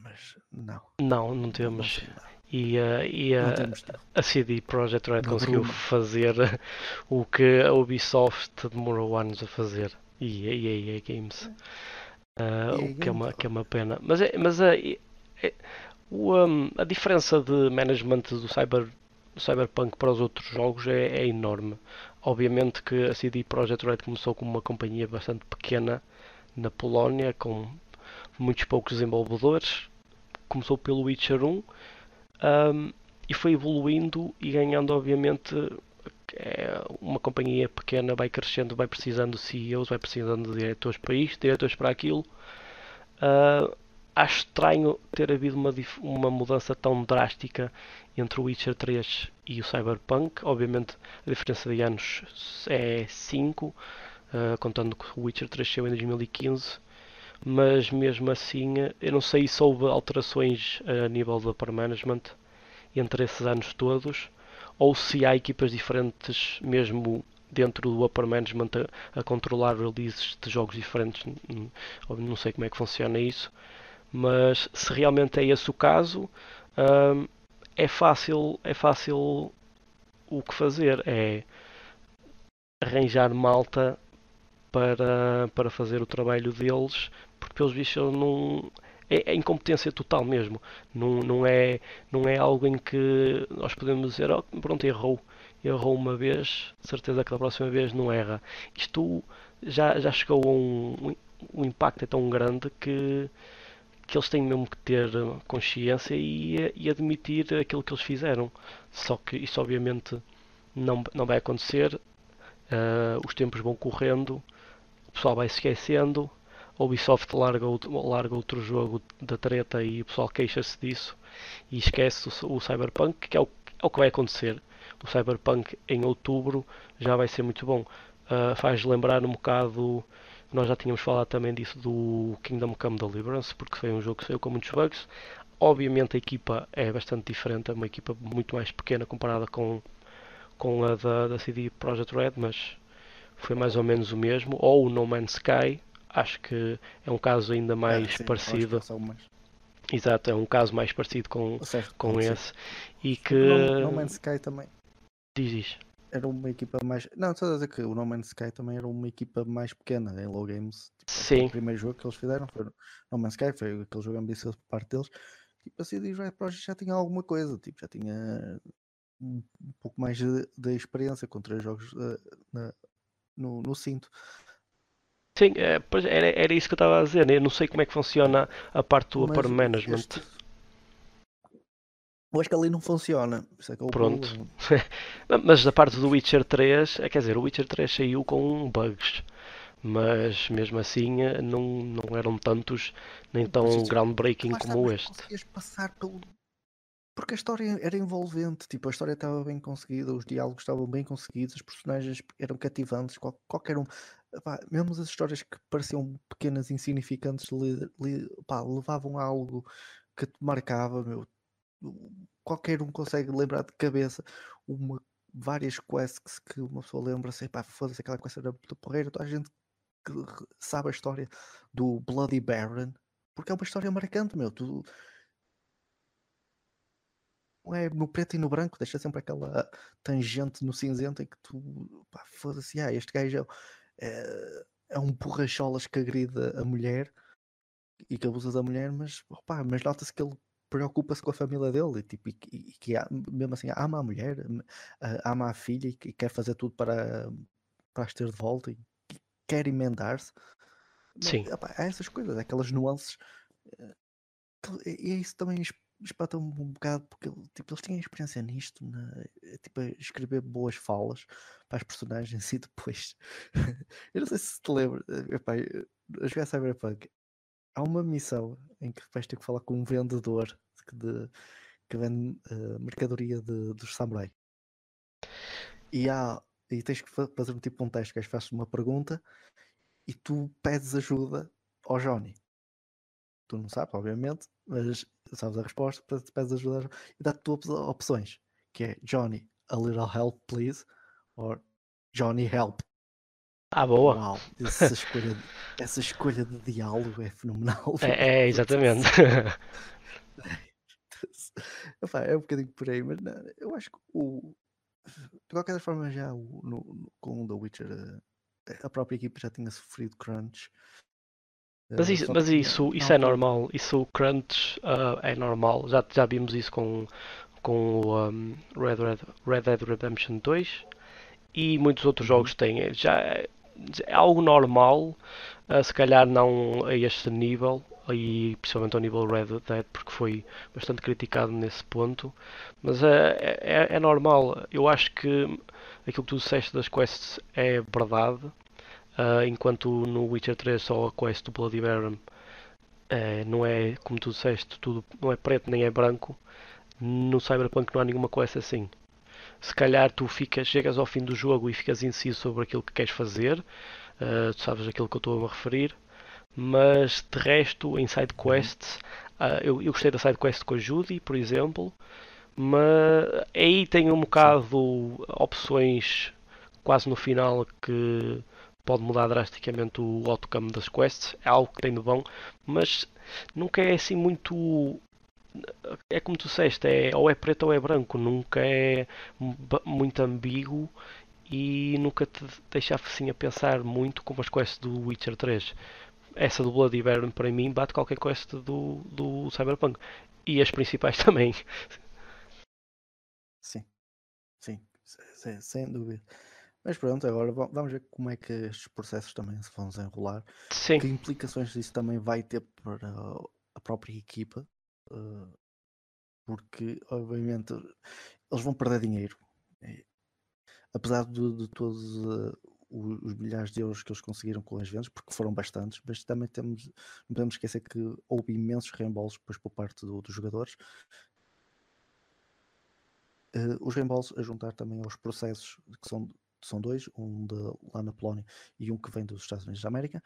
Mas não. Não, não temos. e, uh, e uh, a CD Projekt Red conseguiu Bruma. fazer o que a Ubisoft demorou anos a fazer. E a EA Games. Uh, o que é, uma, que é uma pena. Mas, é, mas é, é, o, um, a diferença de management do, cyber, do Cyberpunk para os outros jogos é, é enorme. Obviamente que a CD Projekt Red começou como uma companhia bastante pequena na Polónia, com muitos poucos desenvolvedores. Começou pelo Witcher 1 um, e foi evoluindo e ganhando, obviamente, é uma companhia pequena vai crescendo, vai precisando de CEOs, vai precisando de diretores para isto, diretores para aquilo. Uh, acho estranho ter havido uma, uma mudança tão drástica entre o Witcher 3 e o Cyberpunk. Obviamente a diferença de anos é 5, uh, eh, contando que o Witcher 3 saiu em 2015. Mas mesmo assim, eu não sei se houve alterações a nível do upper management entre esses anos todos, ou se há equipas diferentes mesmo dentro do upper management a, a controlar releases de jogos diferentes. Não sei como é que funciona isso, mas se realmente é esse o caso, um, é fácil, é fácil o que fazer, é arranjar malta para, para fazer o trabalho deles, porque pelos vistos não é, é, incompetência total mesmo. Não, não, é, não é algo em que nós podemos dizer, oh, pronto, errou. Errou uma vez, certeza que da próxima vez não erra. Isto já, já chegou a um, um impacto é tão grande que, que eles têm mesmo que ter consciência e, e admitir aquilo que eles fizeram. Só que isso obviamente não, não vai acontecer. Uh, os tempos vão correndo, o pessoal vai se esquecendo a Ubisoft larga, larga outro jogo da treta e o pessoal queixa-se disso e esquece o, o Cyberpunk, que é o, é o, que vai acontecer. O Cyberpunk em outubro já vai ser muito bom. Uh, faz lembrar um bocado, nós já tínhamos falado também disso do Kingdom Come Deliverance, porque foi um jogo que saiu com muitos bugs. Obviamente a equipa é bastante diferente, é uma equipa muito mais pequena comparada com, com a da, da CD Projekt Red, mas foi mais ou menos o mesmo. Ou o No Man's Sky, acho que é um caso ainda mais é, sim, parecido. Exato, é um caso mais parecido com, certo, com esse. E que. No, no Man's Sky também. Diz, diz. Era uma equipa mais. Não, estou a dizer que o No Man's Sky também era uma equipa mais pequena em Low Games. Tipo, Sim. O primeiro jogo que eles fizeram foi No Man's Sky, foi aquele jogo ambicioso por parte deles. Tipo, a CD Red Project já tinha alguma coisa, tipo, já tinha um, pouco mais de, de experiência com três jogos uh, na, no, no cinto. Sim, é, pois era, era isso que eu estava a dizer. Né? Eu não sei como é que funciona a parte do upper management. Este... Eu acho que ali não funciona. É é Pronto. mas a parte do Witcher 3, é, quer dizer, o Witcher 3 saiu com bugs. Mas mesmo assim eh, não, não eram tantos nem tão groundbreaking como este. Conseguias passar pelo, porque a história era envolvente, tipo, a história estava bem conseguida, os diálogos estavam bem conseguidos, os personagens eram cativantes, qual, qualquer um, pá, mesmo as histórias que pareciam pequenas, insignificantes, li, li, pá, levavam a algo que te marcava, meu. Qualquer um consegue lembrar de cabeça uma, várias quests que uma pessoa lembra assim, pá, foda-se, aquela quest era muito porreira, toda a gente que sabe a história do Bloody Baron, porque é uma história marcante, meu. Tu, é no preto e no branco, deixa sempre aquela tangente no cinzento em que tu foda-se, ah, este gajo é, é, é um borracholas que agrida a mulher e que abusa da mulher, mas, opa, mas nota-se que ele preocupa-se com a família dele e, tipo, e, e que mesmo assim ama a mulher, ama a filha e, e quer fazer tudo para, para as ter de volta e quer emendar-se. Sim. Opa, há essas coisas, aquelas nuances. Eh, e isso também espanta-me um bocado porque tipo, eles tinham experiência nisto, na, eh, tipo, a escrever boas falas para as personagens e depois eu não sei se te lembra, eh, epá, a jogar Cyberpunk há uma missão em que vais ter que falar com um vendedor de, que vende uh, mercadoria de, dos samurai e há e tens que fazer um tipo um teste que fazes uma pergunta e tu pedes ajuda ao Johnny tu não sabes, obviamente, mas sabes a resposta, pedes ajuda e dá-te duas opções, que é Johnny, a little help please, or Johnny help. Ah, boa. Uau, essa escolha, essa escolha de diálogo é fenomenal. É, é exatamente. é um bocadinho por aí, mas não, eu acho que o, de qualquer forma já o, no, no, com o The Witcher a, a própria equipa já tinha sofrido crunch mas eh, isso, mas isso, isso é normal, isso o crunch uh, é normal, já, já vimos isso com, com o um, Red, Red, Red Dead Redemption 2 e muitos outros uhum. jogos têm. Já é algo normal, uh, se calhar não a este nível, e principalmente ao nível Red Dead, porque foi bastante criticado nesse ponto, mas uh, é, é, normal. Eu acho que aquilo que tu disseste das quests é verdade. Uh, enquanto no Witcher 3 só a quest do Bloody Baron uh, não é, como tu disseste, tudo não é preto nem é branco. No Cyberpunk não há nenhuma quest assim. Se calhar tu ficas, chegas ao fim do jogo e ficas inciso sobre aquilo que queres fazer, uh, tu sabes aquilo que eu estou a referir, mas de resto, em side quests, uh, eu, eu gostei da side quest com a Judy, por exemplo, Mas aí tem um bocado opções quase no final que pode mudar drasticamente o outcome das quests, é algo que tem de bom, mas nunca é assim muito. É como tu disseste, é, ou é preto ou é branco, nunca é muito ambíguo e nunca te deixa assim a pensar muito como as quests do Witcher 3. Essa do Baron para mim bate qualquer quest do, do Cyberpunk. E as principais também. Sim, sim, sem, sem dúvida. Mas pronto, agora vamos ver como é que estes processos também se vão desenrolar. Sim. Que implicações isso também vai ter para a própria equipa. Eh, porque, obviamente, eles vão perder dinheiro. Apesar de, de todos uh, os milhares de euros que eles conseguiram com as vendas, porque foram bastantes, mas também temos, não podemos esquecer que houve imensos reembolsos depois por parte do, dos jogadores. Uh, os reembolsos a juntar também aos processos que são são dois, um de, lá na Polónia e um que vem dos Estados Unidos da América.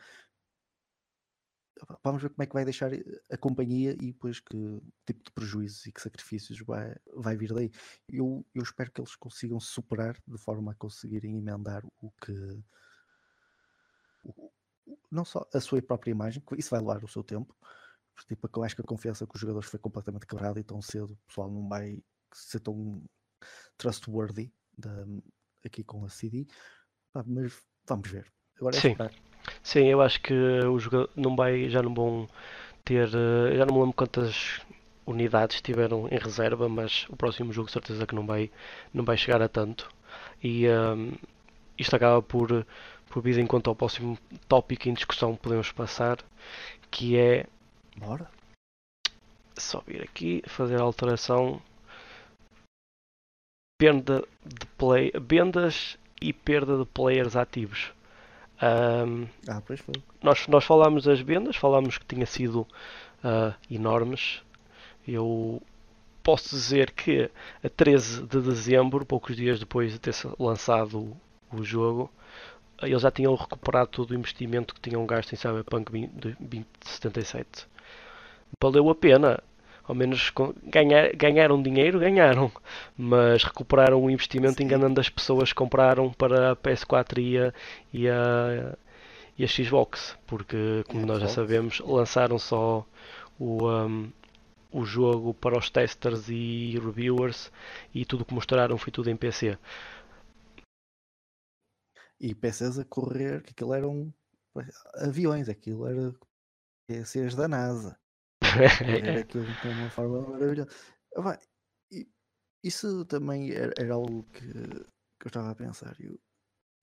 Vamos ver como é que vai deixar eh, a companhia e depois que tipo de prejuízos e que sacrifícios vai, vai vir daí. Eu, eu espero que eles consigam superar de forma a conseguirem emendar o que. O, não só a sua própria imagem, isso vai levar o seu tempo. Tipo, eu acho que a confiança com os jogadores foi completamente quebrada e tão cedo o pessoal não vai ser tão trustworthy da, aqui com a CD, mas vamos ver. Agora é Sim. Sim, eu acho que o jogador não vai, já não vão ter, eh, já não me lembro quantas unidades tiveram em reserva, mas o próximo jogo certeza que não vai, não vai chegar a tanto. E um, ehm, isto acaba por, por vir em conta ao próximo tópico em discussão que podemos passar, que é. Bora. Só vir aqui, fazer a alteração perda de play, vendas e perda de players ativos. Um, ah, pois foi. Nós, nós falámos das vendas, falámos que tinha sido uh, enormes. Eu posso dizer que a 13 de dezembro, poucos dias depois de ter lançado o, o jogo, eles já tinham recuperado todo o investimento que tinham gasto em Cyberpunk 2077. Valeu a pena ao menos ganhar, ganharam dinheiro, ganharam, mas recuperaram o investimento Sim. enganando as pessoas que compraram para a PS4 e a, e a, e a Xbox, porque como nós já sabemos, lançaram só o, um, o jogo para os testers e reviewers e tudo que mostraram foi tudo em PC. E PCs a correr, que aquilo eram aviões, aquilo era PCs da NASA. Era aquilo de uma forma maravilhosa. isso também era, era algo que, que eu estava a pensar. Eu,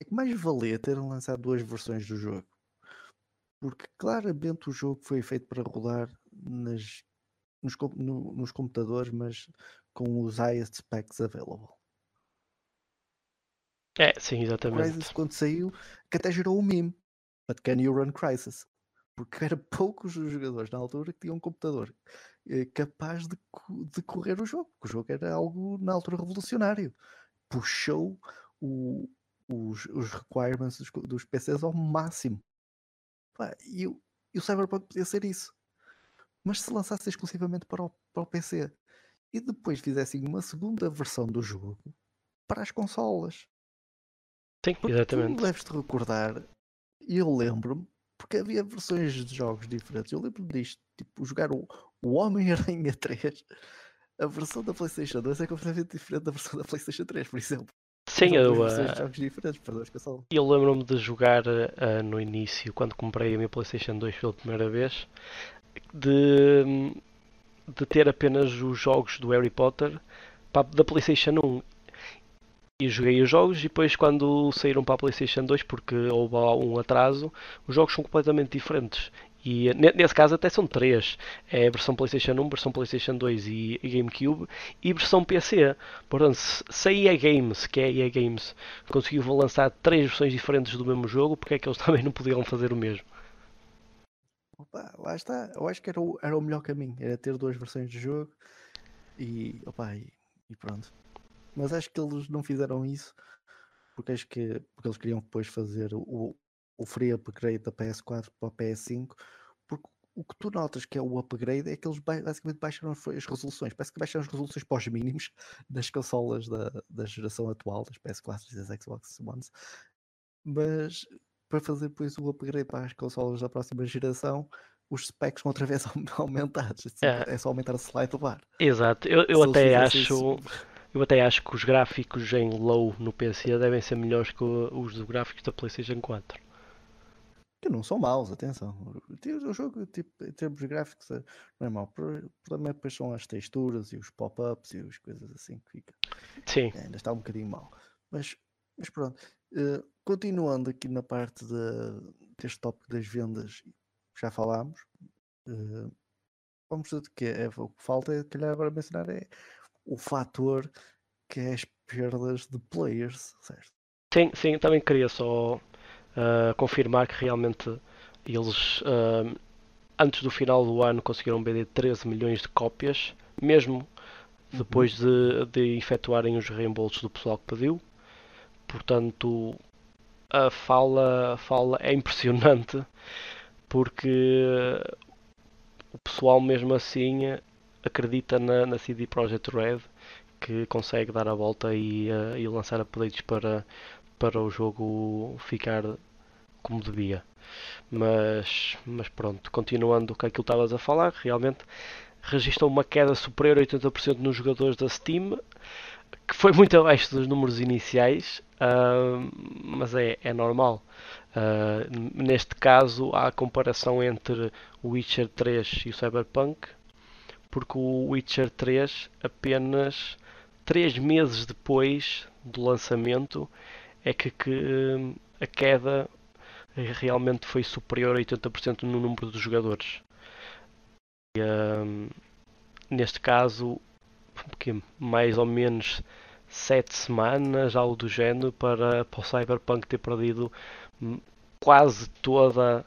é que mais valia ter lançado duas versões do jogo. Porque claramente o jogo foi feito para rodar nas, nos, no, nos computadores, mas com os highest specs available. É, sim, exatamente. Crisis, quando saiu, que até gerou um meme. But can you run Crisis? Porque era poucos os jogadores na altura que tinham um computador eh, capaz de, de correr o jogo. O jogo era algo na altura revolucionário. Puxou o, os, os requirements dos, dos PCs ao máximo. e, o, e o Cyberpunk podia ser isso. Mas se lançasse exclusivamente para o, para o PC e depois fizessem uma segunda versão do jogo para as consolas. Sim, Porque exatamente. Tu deves-te recordar, e eu lembro-me porque havia versões de jogos diferentes. Eu lembro disto, tipo, jogar o, o Homem-Aranha 3, a versão da PlayStation 2 é completamente diferente da versão da PlayStation 3, por exemplo. Sim, eu, uh, jogos diferentes eu lembro-me de jogar uh, no início, quando comprei a minha PlayStation 2 pela primeira vez, de, de ter apenas os jogos do Harry Potter da PlayStation 1 e joguei os jogos e depois quando saíram para a Playstation 2 porque houve um atraso, os jogos são completamente diferentes. E nesse caso até são três. É a versão Playstation 1, versão Playstation 2 e GameCube e versão PC. Portanto, se a EA Games, que é a EA Games, conseguiu lançar três versões diferentes do mesmo jogo, porque é que eles também não podiam fazer o mesmo? Opa, lá está. Eu acho que era o, era o melhor caminho. Era ter duas versões de jogo e, opa, e, e pronto. Mas acho que eles não fizeram isso porque acho que porque eles queriam depois fazer o, o free upgrade da PS4 para a PS5 porque o que tu notas que é o upgrade é que eles basicamente baixaram as resoluções. Parece que baixaram as resoluções para os mínimos das consolas da, da geração atual, das PS4 e das Xbox One. Mas para fazer depois o upgrade para as consolas da próxima geração, os specs vão outra vez aumentados. É, é só aumentar a slide do bar. Exato, eu, eu até acho. Isso... Eu até acho que os gráficos em low no PC devem ser melhores que os dos gráficos da PlayStation 4. Que não são maus, atenção. O jogo, tipo, em termos gráficos, é, não é mau. O problema é depois são as texturas e os pop-ups e as coisas assim que fica. Sim. É, ainda está um bocadinho mal. Mas, mas pronto. Uh, continuando aqui na parte de, deste tópico das vendas, já falámos. Uh, vamos dizer que é, o que falta é, calhar agora mencionar é o fator que é as perdas de players, certo? Sim, sim, também queria só uh, confirmar que realmente eles, uh, antes do final do ano, conseguiram vender 13 milhões de cópias, mesmo depois uhum. de, de efetuarem os reembolsos do pessoal que pediu. Portanto, a fala, a fala é impressionante porque o pessoal mesmo assim acredita na, na CD Projekt Red que consegue dar a volta e, uh, e lançar updates para, para o jogo ficar como devia. Mas, mas pronto, continuando com aquilo que estavas a falar, realmente registrou uma queda superior a 80% nos jogadores da Steam, que foi muito abaixo dos números iniciais, uh, mas é, é normal. Uh, neste caso, há a comparação entre o Witcher 3 e o Cyberpunk, porque o Witcher 3, apenas 3 meses depois do lançamento, é que, que a queda realmente foi superior a 80% no número de jogadores. E, um, neste caso, mais ou menos 7 semanas, algo do género, para, para o Cyberpunk ter perdido quase toda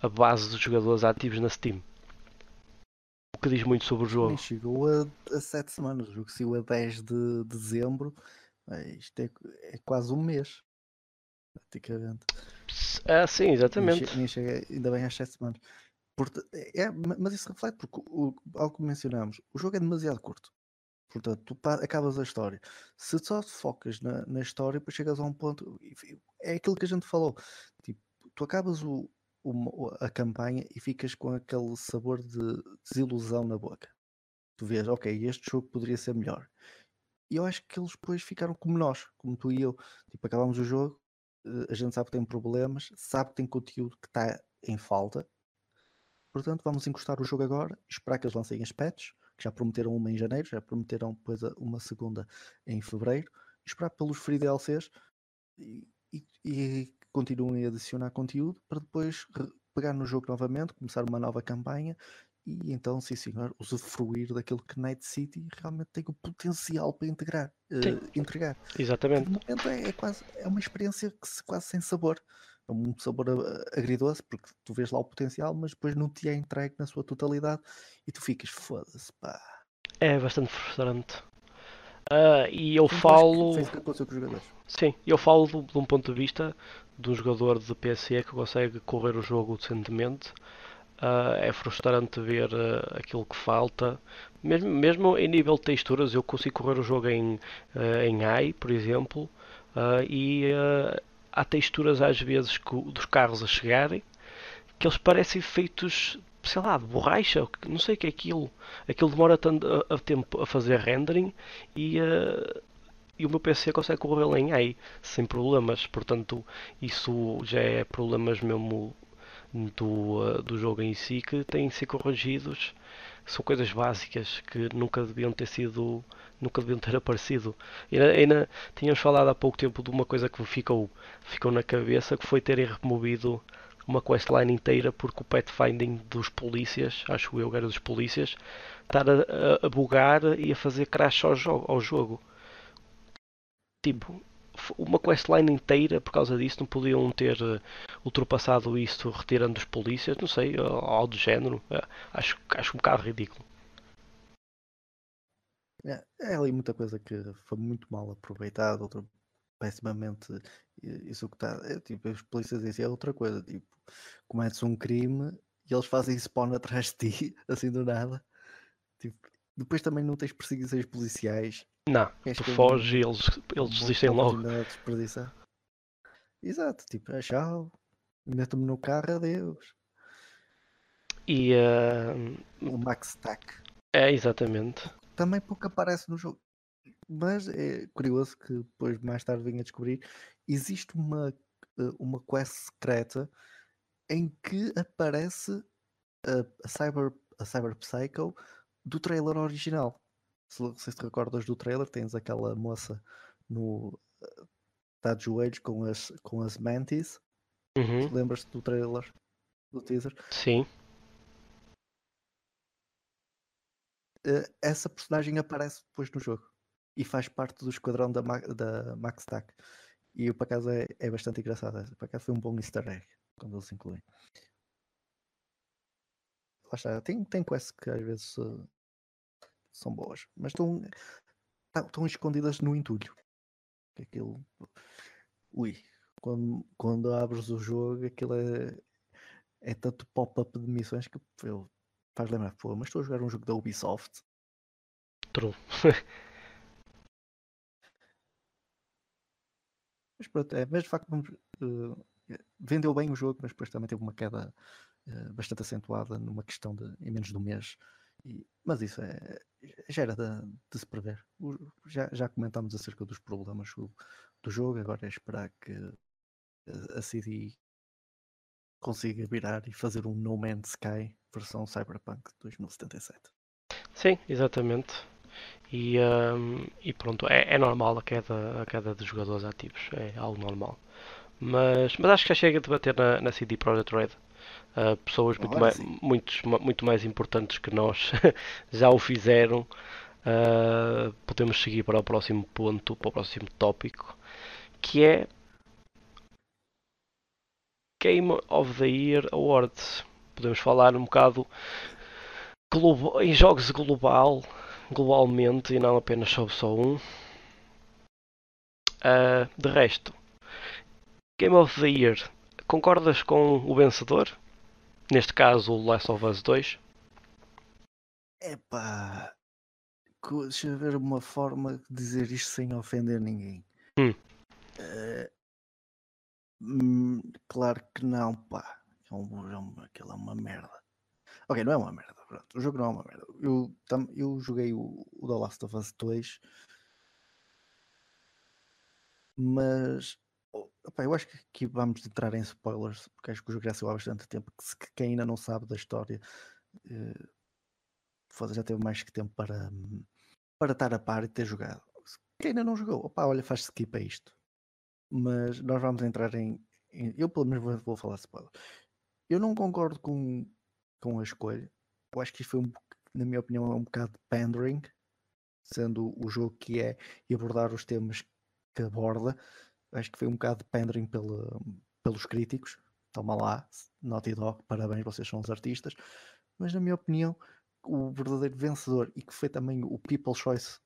a base dos jogadores ativos na Steam. Que diz muito sobre o jogo. Nem chegou a 7 semanas, o jogo saiu a 10 de dezembro isto é, é quase um mês, praticamente. Ah, sim, exatamente. Nem, nem chega, ainda bem às 7 semanas. é, mas isso reflete porque o, algo que mencionamos, o jogo é demasiado curto. Portanto, tu acabas a história. Se só te focas na, na história, depois chegas a um ponto. É aquilo que a gente falou. Tipo, tu acabas o, o, a campanha e ficas com aquele sabor de desilusão na boca. Tu vês, ok, este jogo poderia ser melhor. E eu acho que eles depois ficaram como nós, como tu e eu. Tipo, acabamos o jogo, eh, a gente sabe que tem problemas, sabe que tem conteúdo que está em falta. Portanto, vamos encostar o jogo agora, esperar que eles lancem as patches, que já prometeram uma em janeiro, já prometeram depois uma segunda em fevereiro, esperar pelos free DLCs e, e, e continuem a adicionar conteúdo para depois pegar no jogo novamente, começar uma nova campanha e então, sim senhor, usufruir daquilo que Night City realmente tem o potencial para integrar, uh, entregar. Exatamente. No momento é, é, quase é uma experiência que se, quase sem sabor. É um sabor eh, agridoce, porque tu vês lá o potencial, mas depois não te é entregue na sua totalidade e tu ficas, foda-se, pá. É bastante frustrante. Uh, e eu falo. Sim, eu falo de, de um ponto de vista de um jogador de PC que consegue correr o jogo decentemente Uh, é frustrante ver uh, aquilo que falta. Mesmo, mesmo em nível de texturas, eu consigo correr o jogo em, uh, em AI, por exemplo, e há texturas às vezes que, dos carros a chegarem que eles parecem feitos, sei lá, de borracha, não sei o que é aquilo. Aquilo demora tanto a, a tempo a fazer rendering e e o meu PC consegue correr em AI sem problemas, portanto isso já é problemas mesmo do, uh, do jogo em si que têm de ser corrigidos. São coisas básicas que nunca deviam ter sido, nunca deviam ter aparecido. E ainda tínhamos falado há pouco tempo de uma coisa que ficou, ficou na cabeça, que foi terem removido uma questline inteira porque o pathfinding dos polícias, acho eu que era dos polícias, estar a, a, bugar e a fazer crash ao, ao jogo. Tipo, uma questline inteira por causa disso, não podiam ter uh, ultrapassado isso retirando os polícias, não sei, algo do género. Uh, acho, acho um bocado ridículo. É, é, ali muita coisa que foi muito mal aproveitada, outra pessimamente executada. É, tipo, os polícias dizem é outra coisa, tipo, cometes um crime e eles fazem spawn atrás de ti, assim do nada. Tipo, depois também não tens perseguições policiais. Não, tu que foges e eles, eles desistem logo. desperdiçar. Exato, tipo, ah, tchau, meto-me no carro, adeus. E ah, O Max Stack. é exatamente. Também pouco aparece no jogo. Mas é curioso que depois mais tarde venha a descobrir existe uma, eh, uma quest secreta em que aparece a, a Cyber, a Cyber Psycho do trailer original. Se, se te recordas do trailer, tens aquela moça no está de joelhos com as, com as mantis. Uhum, Lembras-te do trailer? Do teaser? sim. Eh, essa personagem aparece depois no jogo e faz parte do esquadrão da, Ma- da Max Stack. E por acaso é, é bastante engraçado. Por acaso foi um bom easter egg quando eles incluem. Lá está, tem, tem quests que às vezes eh, são boas, mas estão, tá- estão escondidas no entulho. Aquilo. Ui, quando, quando abres o jogo, aquilo é, é tanto pop-up de missões que eu, faz lembrar, pô, mas estou a jogar um jogo da Ubisoft. True. Mas pronto, é, mas de facto eh, vendeu bem o jogo, mas depois também teve uma queda eh, bastante acentuada numa questão de em menos de um mês. E- mas isso é, já era de, de se prever. O- já, já comentámos acerca dos problemas do, do jogo, agora é esperar que a, a CD consiga virar e fazer um No Man's Sky versão Cyberpunk 2077. Sim, exatamente. E, ahm, e pronto, é, é normal a queda, a queda de jogadores ativos, é algo normal. Mas, mas acho que já chega de bater na, na CD Projekt Red. Ah, pessoas muito, Agora mai- sim. muitos, muito mais importantes que nós já o fizeram. Ah, podemos seguir para o próximo ponto, para o próximo tópico, que é Game of the Year Awards. Podemos falar um bocado globo- em jogos global, globalmente e não apenas sobre só um. Ah, de resto, Game of the Year, concordas com o vencedor? Neste caso, o Last of Us 2. Epá, deixa eu ver uma forma de dizer isto sem ofender ninguém. Hum. Hum, claro que não, pá. É um, é uma, aquilo é uma merda. Ok, não é uma merda, pronto. O jogo não é uma merda. Eu, tam- eu joguei o, o The Last of Us 2, mas epá, eu acho que aqui vamos entrar em spoilers, porque acho que o jogo já saiu há bastante tempo. Que se quem ainda não sabe da história, eh, já teve mais que tempo para, para estar a par e ter jogado. Quem ainda não jogou, opá, olha, faz skip a isto. Mas nós vamos entrar em. em- eu, pelo menos, vou, vou falar de spoiler. Eu não concordo com, com a escolha. Eu acho que isto foi, um, na minha opinião, é um bocado de pandering, sendo o jogo que é e abordar os temas que aborda. Acho que foi um bocado de pandering pela, pelos críticos. Toma lá, Naughty Dog, parabéns, vocês são os artistas. Mas, na minha opinião, o verdadeiro vencedor e que foi também o People's Choice,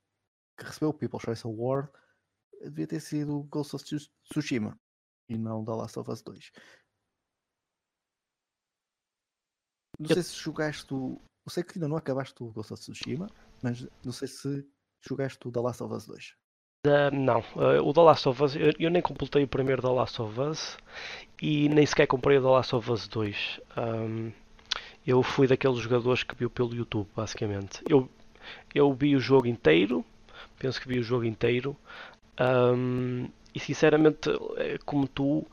que recebeu o People's Choice Award, devia ter sido o Ghost of Tsu- Tsushima e não The Last of Us 2. Não Eu- sei se jogaste o. Eu sei que ainda não acabaste o Ghost of Tsushima, mas não sei se jogaste o The Last of Us 2. Ah, não, ah, o The Last of Us, eu, eu nem completei o primeiro The Last of Us e nem sequer comprei o The Last of Us 2. Ahm, eu fui daqueles jogadores que viu pelo YouTube, basicamente. Eu, eu vi o jogo inteiro, penso que vi o jogo inteiro, ahm, e sinceramente, eh, como tu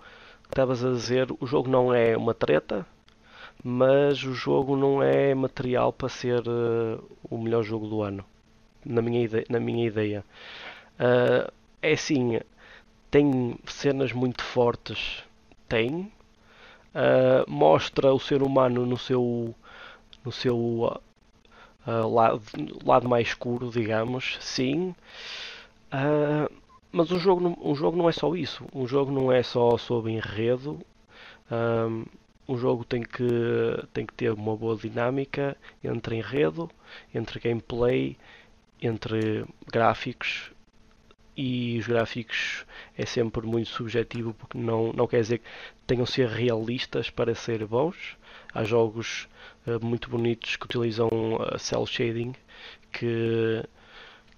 estavas a dizer, o jogo não é uma treta, mas o jogo não é material para ser eh, o melhor jogo do ano, na minha na minha ideia. Ah, é assim, tem cenas muito fortes, tem. Ah, mostra o ser humano no seu, no seu ah, lado, lado mais escuro, digamos, sim. Mas o jogo, não, um jogo não é só isso. Um jogo não é só sobre enredo. Ah, um jogo tem que, tem que ter uma boa dinâmica entre enredo, entre gameplay, entre gráficos e os gráficos é sempre muito subjetivo porque não, não quer dizer que tenham de ser realistas para ser bons. Há jogos uh, muito bonitos que utilizam uh, cel shading que,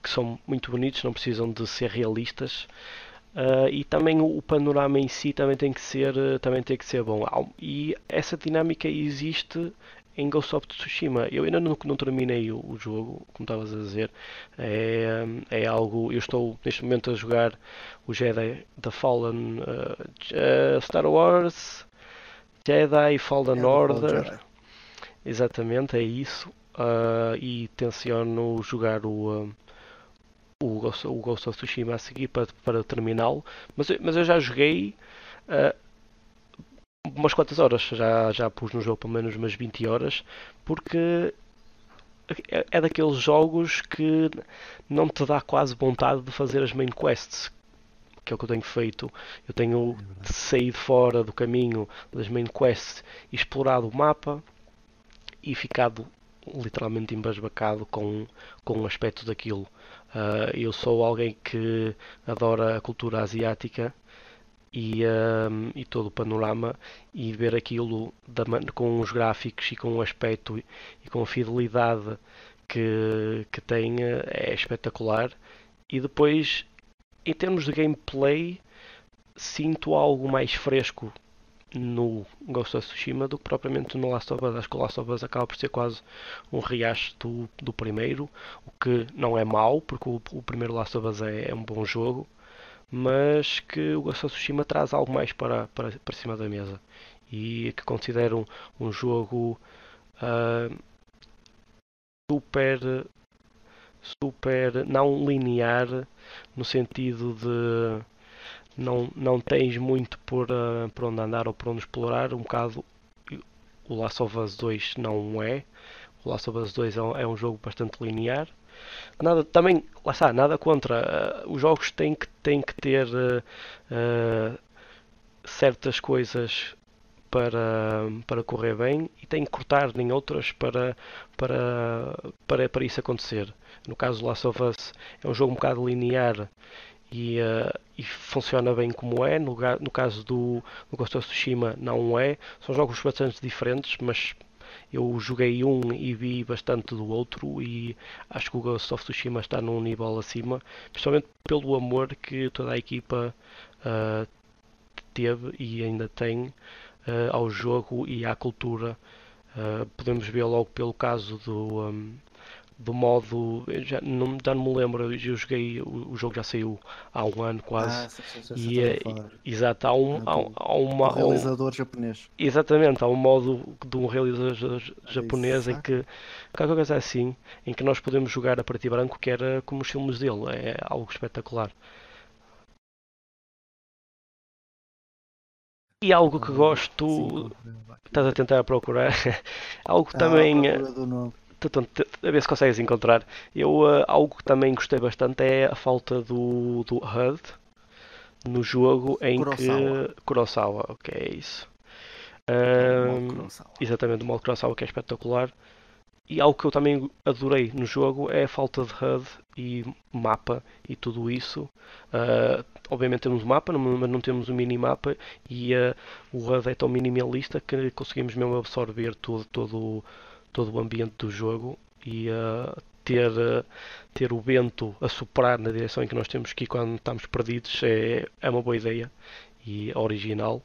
que são muito bonitos, não precisam de ser realistas. Uh, e também o, panorama em si também tem que ser, também tem que ser bom. E essa dinâmica existe em Ghost of Tsushima. Eu ainda não, não terminei o, o, jogo, como estavas a dizer. É, é algo. Eu estou neste momento a jogar o Jedi The Fallen uh, uh, Star Wars Jedi Fallen Order. Exatamente, é isso. Uh, e tenciono jogar o. o Ghost, o Ghost of Tsushima a seguir para, para terminá-lo, mas, mas eu já joguei uh, umas quantas horas, já, já pus no jogo pelo menos umas 20 horas, porque é, é daqueles jogos que não te dá quase vontade de fazer as main quests, que é o que eu tenho feito. Eu tenho é saído fora do caminho das main quests explorado o mapa e ficado literalmente embasbacado com, com o aspecto daquilo. Uh, eu sou alguém que adora a cultura asiática e, um, e todo o panorama e ver aquilo da, com os gráficos e com o aspecto e com a fidelidade que, que tem é espetacular. E depois, em termos de gameplay, sinto algo mais fresco no Ghost of Tsushima do que propriamente no Last of Us. Acho que o Last of Us acaba por ser quase um reacho do, do primeiro, o que não é mau, porque o, o primeiro Last of Us é, é um bom jogo mas que o Ghost of Tsushima traz algo mais para, para, para cima da mesa. E que considero um, um jogo uh, super super não linear no sentido de não, não tens muito por, uh, por onde andar ou por onde explorar. Um bocado o Last of Us 2 não é. O Last of Us 2 é um, é um jogo bastante linear Nada, também, lá está, nada contra. Uh, os jogos têm que, têm que ter uh, certas coisas para, para correr bem e têm que cortar em outras para, para, para, para isso acontecer. No caso do Last of Us é um jogo um bocado linear e, uh, e funciona bem como é. No, no caso do, do Ghost of Tsushima não é. São jogos bastante diferentes, mas eu joguei um e vi bastante do outro e acho que o Ghost of Tsushima está num nível acima, principalmente pelo amor que toda a equipa uh, teve e ainda tem uh, ao jogo e à cultura. Uh, podemos ver logo pelo caso do, um, do modo. Já não, já não me lembro, eu joguei. O, o jogo já saiu há um ano quase. Ah, sim, sim, sim, e, é, exato, há um. Há, há uma, um realizador japonês. Exatamente, há um modo de um realizador japonês em que. Qualquer coisa assim, em que nós podemos jogar a partir branco, que era como os filmes dele. É algo espetacular. E algo que gosto. Estás a tentar procurar. algo que ah, também a ver se consegues encontrar. Eu, uh, algo que também gostei bastante é a falta do, do HUD no jogo em Kurosawa. que. Kurosawa, ok, é isso. Um, exatamente, o modo Kurosawa que é espetacular. E algo que eu também adorei no jogo é a falta de HUD e mapa e tudo isso. Uh, obviamente temos o mapa, mas não temos o minimapa e uh, o HUD é tão minimalista que conseguimos mesmo absorver todo, todo todo o ambiente do jogo e uh, ter, uh, ter o vento a soprar na direção em que nós temos que ir quando estamos perdidos é, é uma boa ideia e original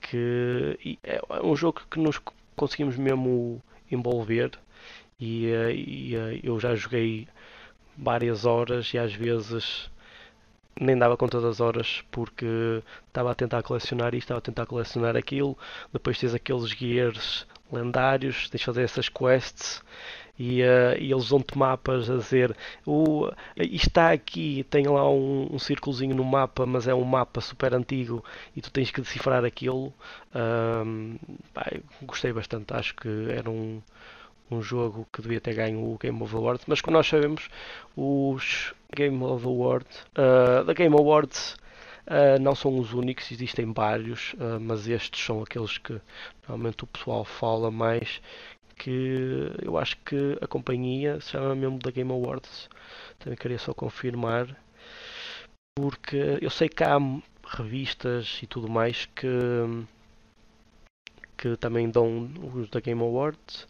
que e é um jogo que nos conseguimos mesmo envolver e, uh, e eu já joguei várias horas e às vezes nem dava conta das horas porque estava a tentar colecionar isto, estava a tentar colecionar aquilo, depois tens aqueles gears lendários, tens de fazer essas quests e, uh, e eles dão-te mapas a dizer o, está aqui, tem lá um, um círculozinho no mapa, mas é um mapa super antigo e tu tens que decifrar aquilo. Um, gostei bastante, acho que era um, um jogo que devia ter ganho o Game of Awards, mas como nós sabemos, os Game of Awards, uh, da Game Awards Uh, não são os únicos, existem vários, uh, mas estes são aqueles que normalmente o pessoal fala mais. Que eu acho que a companhia se chama mesmo da Game Awards. Também queria só confirmar. Porque eu sei que há revistas e tudo mais que, que também dão os da Game Awards.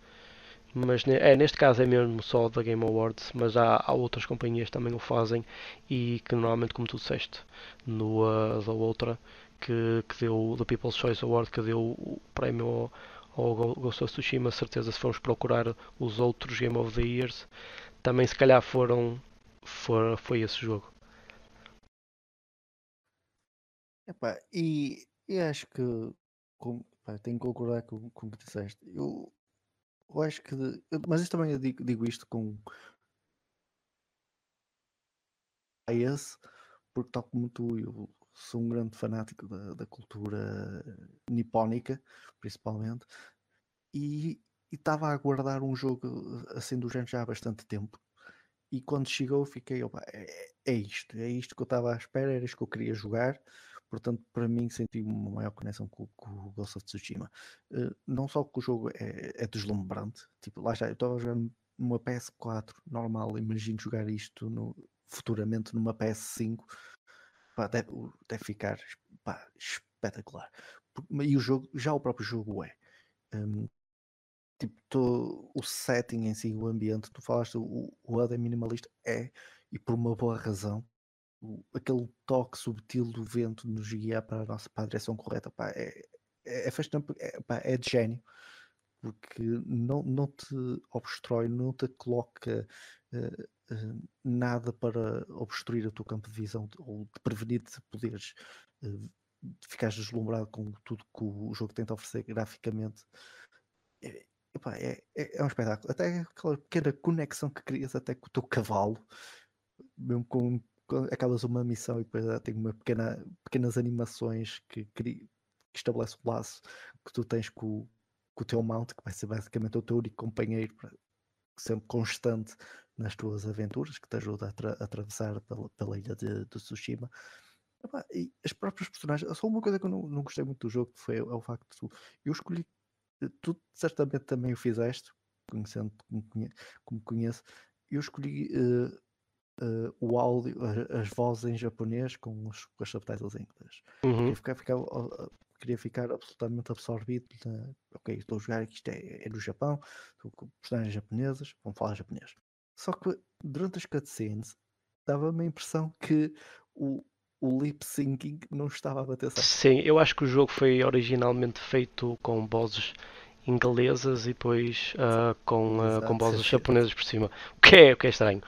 Mas é, neste caso é mesmo só da Game Awards, mas há, há outras companhias que também o fazem e que normalmente, como tu disseste, no, uh, da outra que, que deu o People's Choice Award, que deu o prémio ao, ao Ghost of Tsushima, certeza se formos procurar os outros Game of the Years, também se calhar foram for, foi esse jogo. E, e acho que com, pá, tenho que concordar com, com o que disseste. Eu, eu acho que. Mas isso também eu digo, digo isto com. A esse, porque tal como tu, eu sou um grande fanático da, da cultura nipónica, principalmente, e estava a aguardar um jogo assim do género já há bastante tempo. E quando chegou, fiquei, opa, é, é isto, é isto que eu estava à espera, era isto que eu queria jogar. Portanto, para mim, senti uma maior conexão com, com o Ghost of Tsushima. Uh, não só que o jogo é, é deslumbrante, tipo, lá já, eu estava jogando numa PS4 normal, imagino jogar isto no, futuramente numa PS5, pá, deve, deve, ficar pá, espetacular. E o jogo, já o próprio jogo é. Um, tipo, tô, o setting em si, o ambiente, tu falaste, o, o HUD é minimalista, é, e por uma boa razão aquele toque subtil do vento nos guiar para a nossa para a direção correta pá, é, é, é é, pá, é de gênio porque não, não te obstrói, não te coloca uh, uh, nada para obstruir o teu campo de visão ou te prevenir de poderes uh, ficares deslumbrado com tudo que o jogo tenta oferecer graficamente. É, é, é, é, um espetáculo. Até aquela pequena conexão que crias até com o teu cavalo, mesmo com acabas uma missão e depois tem uma pequena, pequenas animações que, que estabelece o laço que tu tens com, com o teu mount, que vai ser basicamente o teu único companheiro sempre constante nas tuas aventuras, que te ajuda a, tra a atravessar pela, pela ilha de, de Tsushima. E as próprias personagens, só uma coisa que eu não, não gostei muito do jogo foi é o facto de tu, eu escolhi, tu certamente também o fizeste, conhecendo como, conhe, como conheço, eu escolhi uh, uh, o áudio, as, vozes em japonês com, os, com as subtitles em inglês. Uhum. Queria, ficar, ficar, queria ficar absolutamente absorvido. Na, ok, estou a jogar aqui, isto é, é no Japão, estou com personagens japonesas, vão falar japonês. Só que durante as cutscenes dava-me a impressão que o, o lip syncing não estava a bater certo. Sim, eu acho que o jogo foi originalmente feito com vozes inglesas e depois uh, com, uh, com vozes japonesas por cima. O que é, o que é estranho.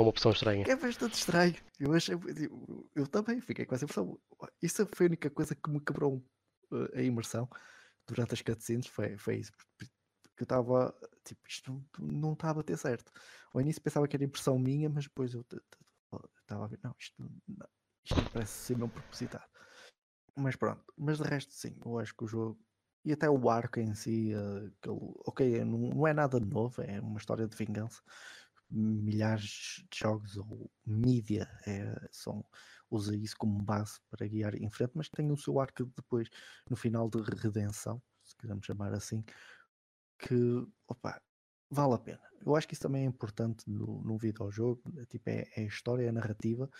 É uma opção estranha. É bastante estranho. Eu, achei, eu, eu também fiquei com essa impressão. Isso foi a única coisa que me quebrou uh, a imersão durante as cutscenes. Foi, foi isso. Porque eu estava, tipo, isto não estava a ter certo. Ao início pensava que era impressão minha, mas depois eu estava a ver, não, isto, não, isto parece ser não propositado. Mas pronto, mas de resto, sim, eu acho que o jogo e até o arco em si, uh, ok, não, não é nada novo, é uma história de vingança, milhares de jogos ou mídia é, são, usa isso como base para guiar em frente, mas tem o seu arco depois, no final de redenção, se quisermos chamar assim, que opa, vale a pena. Eu acho que isso também é importante no, no videojogo, é, tipo, é, é a história, é a narrativa,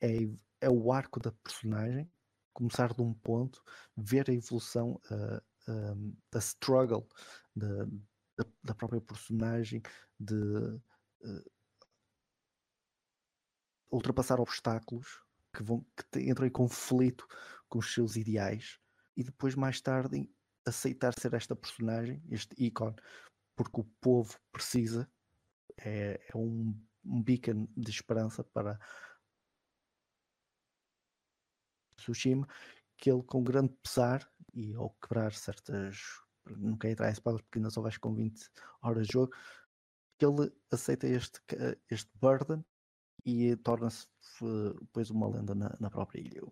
é, é o arco da personagem, começar de um ponto, ver a evolução, uh, uh, da struggle da, da, da própria personagem, de uh, ultrapassar obstáculos que, vão, que entram em conflito com os seus ideais e depois mais tarde aceitar ser esta personagem, este ícone, porque o povo precisa, é, é um, um beacon de esperança para Tsushima, que ele com grande pesar e ao quebrar certas não quero entrar em spoilers porque ainda só vais com 20 horas de jogo que ele aceita este, este burden e torna-se depois uma lenda na, na, própria ilha.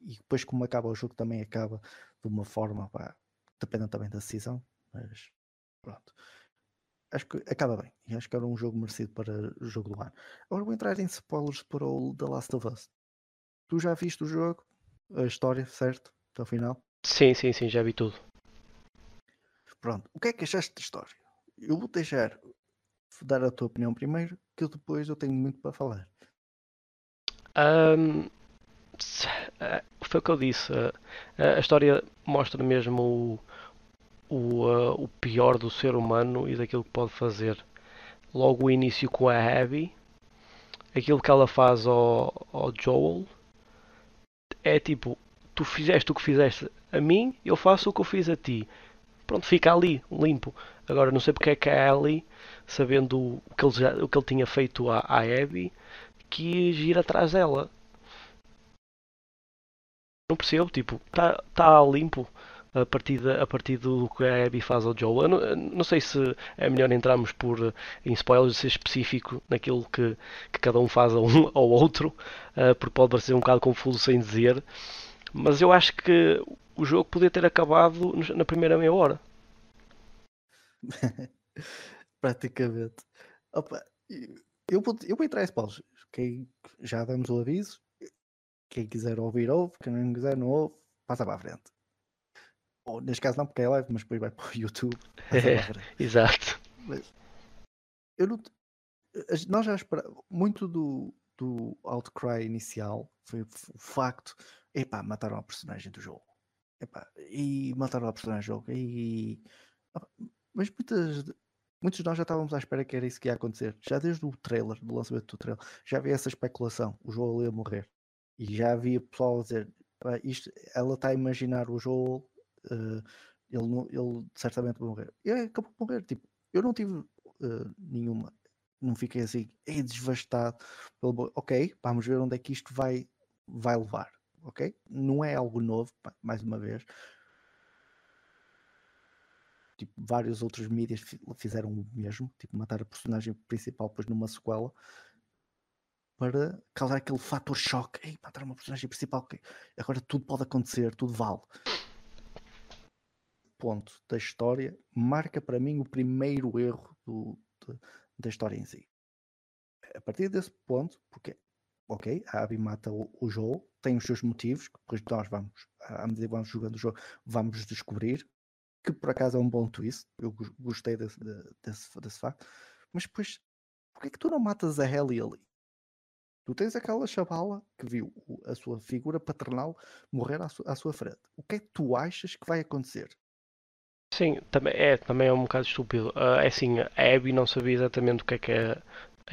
E depois, como acaba o jogo, também acaba de uma forma, pá, dependendo também da decisão, mas pronto. Acho que acaba bem. E acho que era um jogo merecido para o jogo do ano. Agora vou entrar em spoilers para o The Last of Us. Tu já viste o jogo, a história, certo? Até o final? Sim, sim, sim, já vi tudo. Pronto. O que é que achaste da história? Eu vou deixar dar a tua opinião primeiro, que depois eu tenho muito para falar. Um, eh, foi o que eu disse. eh, A história mostra mesmo o, o, eh, o pior do ser humano e daquilo que pode fazer. Logo o início com a Abby, aquilo que ela faz ao, ao Joel é tipo, tu fizeste o que fizeste a mim, eu faço o que eu fiz a ti. Pronto, fica ali, limpo. Agora não sei porque é que a Ellie, sabendo o que ele, já, o que ele tinha feito à, à Abby, quis ir atrás dela. Não percebo, tipo, está tá limpo a partir, da- a partir do que a Abby faz ao Joel. Não, não sei se é melhor entrarmos por, em spoilers ser específico naquilo que, que cada um faz a um ao outro, eh, porque pode parecer um bocado confuso sem dizer. Mas eu acho que o jogo podia ter acabado na primeira meia hora. Praticamente. Opa, eu, vou, eu vou entrar em spoilers. Quem, já damos o aviso. Quem quiser ouvir, ouve. Quem não quiser, não ouve. Passa para a frente. Ou, neste caso não, porque é live, mas depois vai para o YouTube. Frente. Exato. Eu não, nós já esperávamos. Muito do, do outcry inicial foi o facto. Epá, mataram a personagem do jogo. Epá, e mataram a personagem do jogo. E, mas muitas, de- muitos de nós já estávamos à espera que era isso que ia acontecer. Já desde o trailer, do lançamento do trailer, já havia essa especulação. O Joel ia morrer. E já havia pessoal a dizer: "Pá, isto, ela está a imaginar o Joel. eh, ele, ele certamente vai morrer. E acabou por morrer. Tipo, eu não tive eh, nenhuma. Não fiquei assim, "Ei, desvastado. Pelo... Ok, vamos ver onde é que isto vai, vai levar. Ok? Não é algo novo, mais uma vez. Tipo, vários outros mídias fi- fizeram o mesmo, tipo, matar a personagem principal depois numa sequela para causar aquele fator choque. Ei, matar uma personagem principal, agora tudo pode acontecer, tudo vale. Ponto da história marca para mim o primeiro erro do- de- da história em si. A partir desse ponto, porque, ok, a Abby mata o, o Joel, tem os seus motivos, que depois nós vamos, à medida que vamos jogando o jogo, vamos descobrir, que por acaso é um bom twist, eu gos- gostei desse, de- desse, desse facto, mas depois, porque é que tu não matas a Ellie ali? Tu tens aquela chavala que viu a sua figura paternal morrer à, su- à sua frente. O que é que tu achas que vai acontecer? Sim, também é, também é um bocado estúpido. Ah, é assim, a Abby não sabia exatamente o que é que a,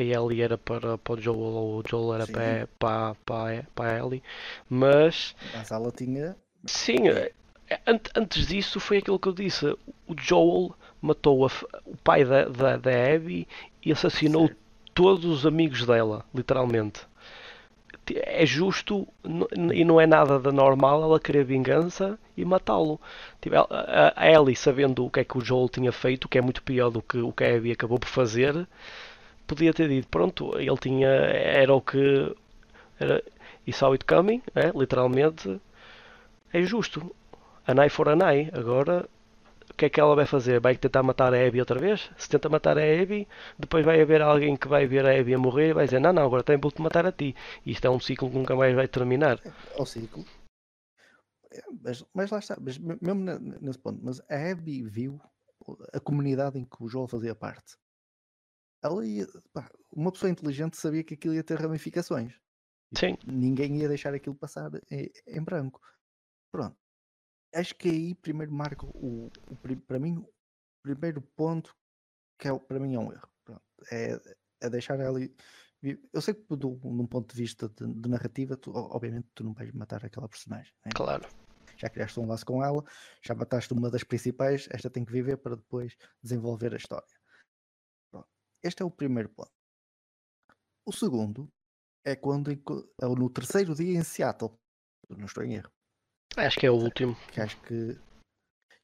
a Ellie era para, para o Joel ou o Joel era Sim. para, para, para, para a Ellie, mas Mas ela tinha. sim, eh, an- antes disso foi aquilo que eu disse. O Joel matou a o pai da, da, da Abby e assassinou todos os amigos dela, literalmente. É justo e não é nada da normal ela querer vingança e matá-lo. Tipo, a Ellie, sabendo o que é que o Joel tinha feito, que é muito pior do que o que a Abby acabou por fazer, podia ter dito: pronto, ele tinha. Era o que. Era, e saw it coming, é, literalmente. É justo. An eye for an eye. Agora, o que é que ela vai fazer? Vai tentar matar a Abby outra vez? Se tenta matar a Abby, depois vai haver alguém que vai ver a Abby a morrer e vai dizer: Não, não, agora tem vou-te matar a ti. E isto é um ciclo que nunca mais vai terminar. ao ciclo. É, Mas, mas lá está, mas me- mesmo ne- ne- nesse ponto, mas a Abby viu a comunidade em que o Joel fazia parte. Ia, pá, uma pessoa inteligente sabia que aquilo ia ter ramificações. Sim. Ninguém ia deixar aquilo passar em, em branco. Pronto. Acho que aí primeiro marca o, o para mim o primeiro ponto que é, para mim é um erro. Pronto. É, é deixar vi- Eu sei que do, num ponto de vista de, de narrativa, tu, obviamente tu não vais matar aquela personagem. né? Claro. Já criaste um laço com ela, já mataste uma das principais, esta tem que viver para depois desenvolver a história. Este é o primeiro ponto. O segundo é quando é no terceiro dia em Seattle. Não estou em erro. Acho que é o último. Que acho que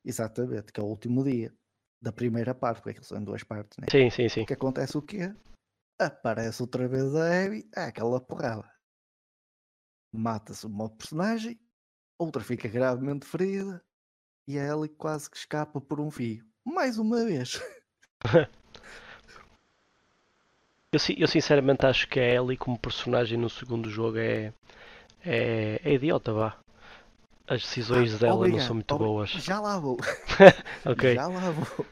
exatamente, que é o último dia da primeira parte, porque aquilo são em duas partes, né? Sim, sim, sim. que acontece o quê? Aparece outra vez a Abby, é aquela porrada. Mata-se uma personagem, outra fica gravemente ferida e a Ellie quase que escapa por um fio. Mais uma vez. Eu, eu sinceramente acho que a Ellie como personagem no segundo jogo é, é, é idiota, vá. As decisões dela não Obrigado, são muito obri- boas. Já lá vou. Ok. Já lá vou.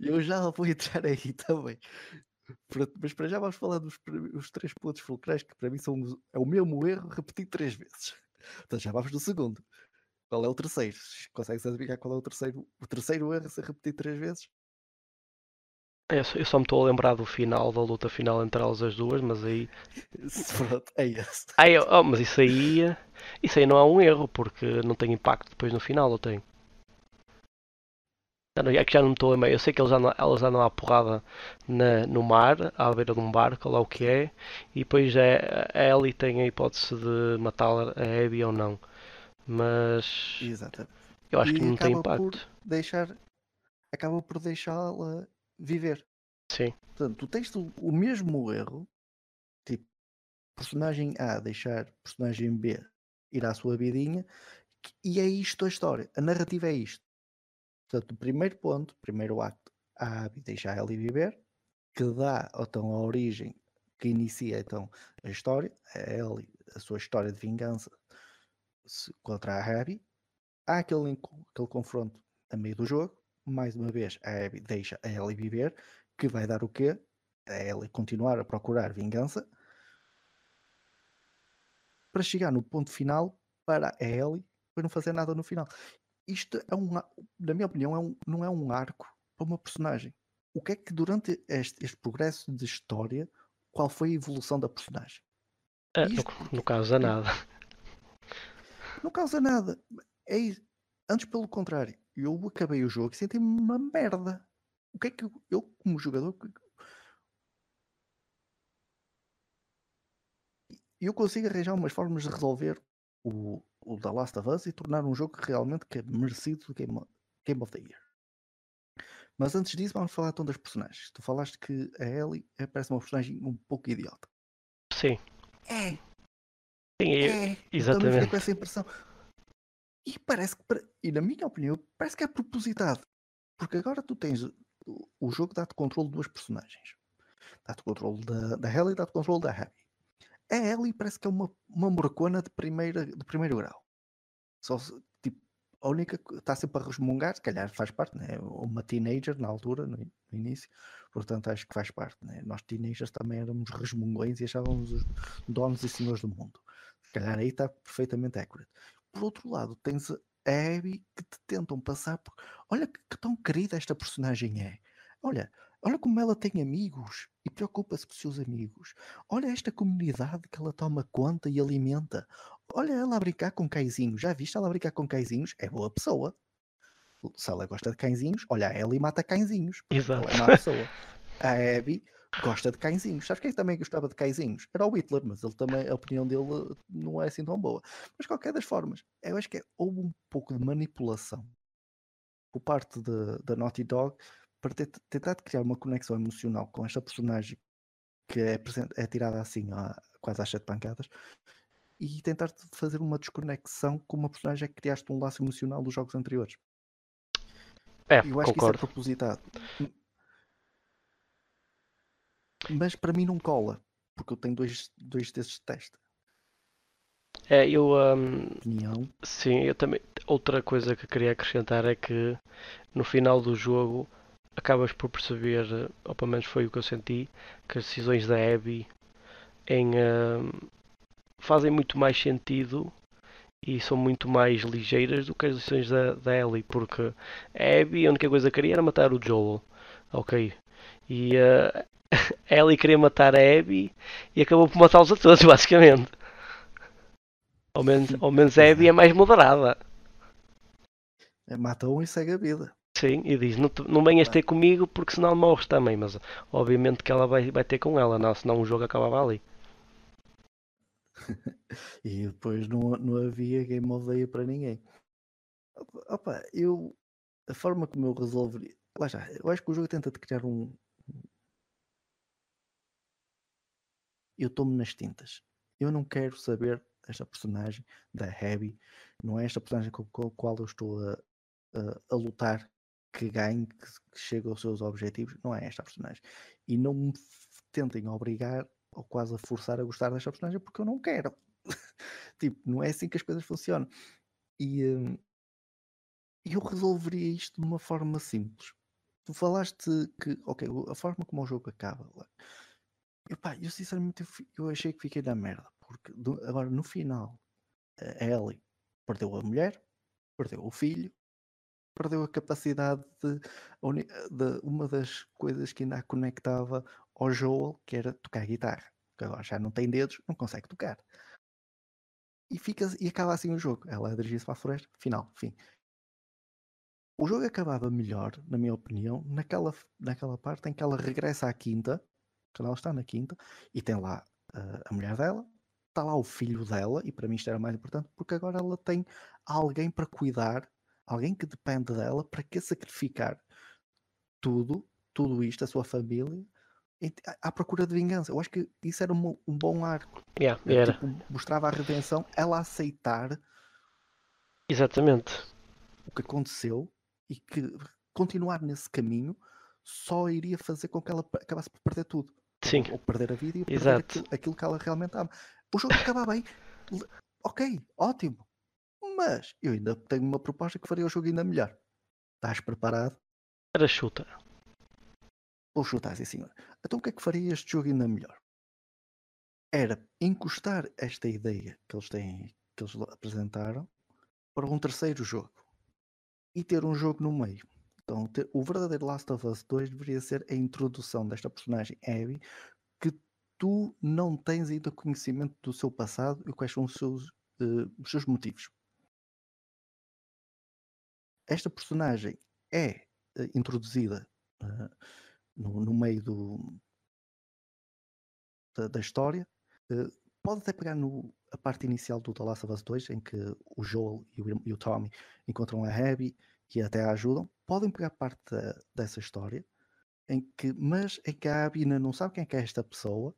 Eu já vou entrar aí também. Pronto, mas para já vamos falar dos os três pontos fulcrais que para mim são é o mesmo erro repetido três vezes. Então já vamos no segundo. Qual é o terceiro? Consegues adivinhar qual é o terceiro? O terceiro erro a ser repetido três vezes? Eu só, eu só me estou a lembrar do final, da luta final entre elas as duas, mas aí. Pronto, é esse. Ah, eu- oh, mas isso aí. Isso aí não é um erro, porque não tem impacto depois no final, ou tem? Já não- É que já não me estou a lembrar. Eu sei que eles andam, elas andam à porrada na, no mar, à beira de um barco, lá o que é, e depois é, a Ellie tem a hipótese de matar a Abby ou não. Mas Exatamente. eu acho E que não tem acaba por- impacto. Deixar. Acaba por deixá-la viver. Sim, Portanto, tu tens o, o mesmo erro, tipo, personagem A deixar personagem B ir à sua vidinha, e é isto a história. A narrativa é isto. Portanto, o primeiro ponto, o primeiro acto, a Abby deixa a Ellie viver, que dá então a origem, que inicia então a história, a Ellie, a sua história de vingança contra a Abby. Há aquele, aquele confronto a meio do jogo, mais uma vez a Abby deixa a Ellie viver, que vai dar o quê? A Ellie continuar a procurar vingança para chegar no ponto final para a Ellie para não fazer nada no final. Isto é um, a- na minha opinião, é um- não é um arco para uma personagem. O que é que durante este, este progresso de história, qual foi a evolução da personagem? Isto no, caso é nada. não causa nada. É isso. Antes, pelo contrário, eu acabei o jogo e senti-me uma merda. O que é que eu, eu, como jogador, que- eu consigo arranjar umas formas de resolver o, o The Last of Us e tornar um jogo realmente que é merecido do Game, Game of the Year. Mas antes disso, vamos falar então das personagens. Tu falaste que a Ellie é, parece uma personagem um pouco idiota. Sim, É, sim, eu- é. Eu fiquei exatamente. com essa impressão. E parece que, e na minha opinião, parece que é propositado. Porque agora tu tens. o- jogo dá-te controle de duas personagens. Dá-te controle da, da Ellie e dá-te controle da Abby. A Ellie parece que é uma, uma morcona de, primeira, de primeiro grau. Só tipo, a única que está sempre a resmungar, se calhar faz parte, né? Uma teenager na altura, no, no início, portanto acho que faz parte. Né? Nós teenagers também éramos resmungões e achávamos os donos e senhores do mundo. Se calhar aí está perfeitamente accurate. Por outro lado, tens a Abby que te tentam passar por. Olha que, tão querida esta personagem é. Olha, olha como ela tem amigos e preocupa-se com os seus amigos. Olha esta comunidade que ela toma conta e alimenta. Olha ela a brincar com cãezinhos. Já viste ela a brincar com cãezinhos? É boa pessoa. Se ela gosta de cãezinhos, olha, a Ellie mata cãezinhos. Exato. Ela é má pessoa. A Abby gosta de cãezinhos. Sabes quem também gostava de cãezinhos? Era o Hitler, mas ele também, a opinião dele não é assim tão boa. Mas qualquer das formas, eu acho que é- houve um pouco de manipulação por parte da Naughty Dog para ter, tentar criar uma conexão emocional com esta personagem que é, presen- é tirada assim ó, quase às sete pancadas e tentar fazer uma desconexão com uma personagem que criaste um laço emocional dos jogos anteriores. É, Eu acho que concordo. isso é propositado. Mas para mim não cola, porque eu tenho dois, dois desses testes. É, eu. Opinião. sim, eu também. Outra coisa que queria acrescentar é que no final do jogo acabas por perceber, ou pelo menos foi o que eu senti, que as decisões da Abby em, hum, fazem muito mais sentido e são muito mais ligeiras do que as decisões da, da Ellie, porque a Abby a única coisa que queria era matar o Joel, ok? E a Ellie queria matar a Abby e acabou por matá-los a todos, basicamente. Ao menos, ao menos a Abby é mais moderada. É, Mata um e segue a vida. Sim, e diz, não, te- não venhas ter comigo porque senão morres também, mas obviamente que ela vai, vai ter com ela, não, senão o jogo acabava ali. E depois não, não havia Game Year para ninguém. Opa, eu. A forma como eu resolveria. Lá já, eu acho que o jogo tenta te criar um. Eu estou-me nas tintas. Eu não quero saber desta personagem, da Abby. Não é esta personagem com com a qual eu estou a, a, a lutar que ganhe, que, que chegue aos seus objetivos. Não é esta personagem. E não me tentem obrigar ou quase a forçar a gostar desta personagem porque eu não quero. tipo, não é assim que as coisas funcionam. E hum, eu resolveria isto de uma forma simples. Tu falaste que, ok, a forma como o jogo acaba. Epá, eu sinceramente eu, achei que fiquei na merda. Porque do- agora no final a Ellie perdeu a mulher, perdeu o filho, perdeu a capacidade de, de, uma das coisas que ainda a conectava ao Joel, que era tocar guitarra. Que agora já não tem dedos, não consegue tocar. E, fica, e acaba assim o jogo. Ela dirige-se para a floresta, final, fim. O jogo acabava melhor, na minha opinião, naquela, naquela parte em que ela regressa à quinta, ela está na quinta, e tem lá uh, a mulher dela, está lá o filho dela, e para mim isto era mais importante, porque agora ela tem alguém para cuidar, alguém que depende dela, para que sacrificar tudo, tudo isto, a sua família, à procura de vingança. Eu acho que isso era um, um bom arco. Yeah, era. Tipo, mostrava a redenção, ela aceitar Exatamente. o que aconteceu e que continuar nesse caminho só iria fazer com que ela acabasse por perder tudo. Sim. Ou, perder a vida e perder aquilo, aquilo, que ela realmente ama. O jogo acaba bem. Ok, ótimo. Mas eu ainda tenho uma proposta que faria o jogo ainda melhor. Estás preparado? Era chuta. Vou chutar, sim senhor. Então o que é que faria este jogo ainda melhor? Era encostar esta ideia que eles têm, que eles apresentaram, para um terceiro jogo e ter um jogo no meio. Então, o verdadeiro Last of Us 2 deveria ser a introdução desta personagem Abby, que tu não tens ainda conhecimento do seu passado e quais são os seus, uh, os seus motivos. Esta personagem é uh, introduzida uh, no, no, meio do, da, da história. pode até pegar no, a parte inicial do The Last of Us 2, em que o Joel e o, e o Tommy encontram a Abby e até ajudam, podem pegar parte da, dessa história, em que, mas em que a Abby ainda não sabe quem é, que é esta pessoa,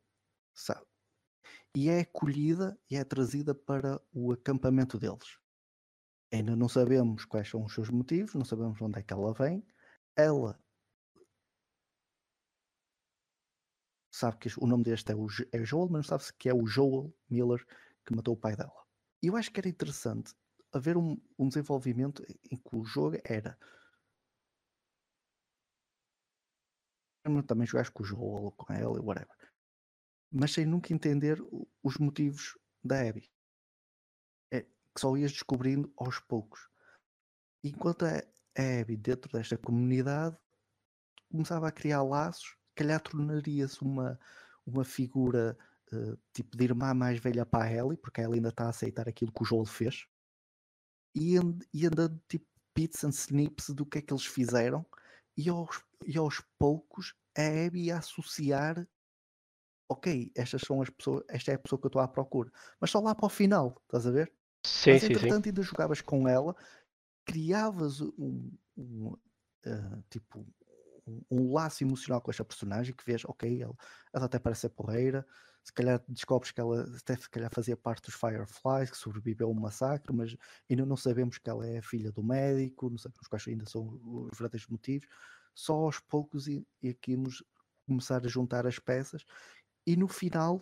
sabe? E é acolhida e é trazida para o acampamento deles. Ainda não sabemos quais são os seus motivos, não sabemos onde é que ela vem. Ela sabe que o nome deste é o é Joel, mas não sabe se que é o Joel Miller que matou o pai dela. E eu acho que era interessante haver um, um desenvolvimento em que o jogo era também jogaste com o Joel, com ela, whatever. Mas sem nunca entender os motivos da Abby. É, que só ias descobrindo aos poucos. Enquanto a Abby, dentro desta comunidade, começava a criar laços, calhar tornaria-se uma, uma figura uh, tipo de irmã mais velha para a Ellie, porque a Ellie ainda está a aceitar aquilo que o Joel fez, e, and, e andando tipo bits and snips do que é que eles fizeram, e aos, e aos poucos a Abby a associar ok, estas são as pessoas, esta é a pessoa que eu estou à procura, mas só lá para o final, estás a ver? Sim, mas sim, entretanto sim. ainda jogavas com ela, criavas um, um uh, tipo um, um, laço emocional com esta personagem que vês, ok, ela, ela até parece ser porreira, se calhar descobres que ela até se calhar fazia parte dos Fireflies, que sobreviveu a um massacre, mas ainda não sabemos que ela é filha do médico, não sabemos quais ainda são os verdadeiros motivos. Só aos poucos e, e aqui nos começar a juntar as peças e no final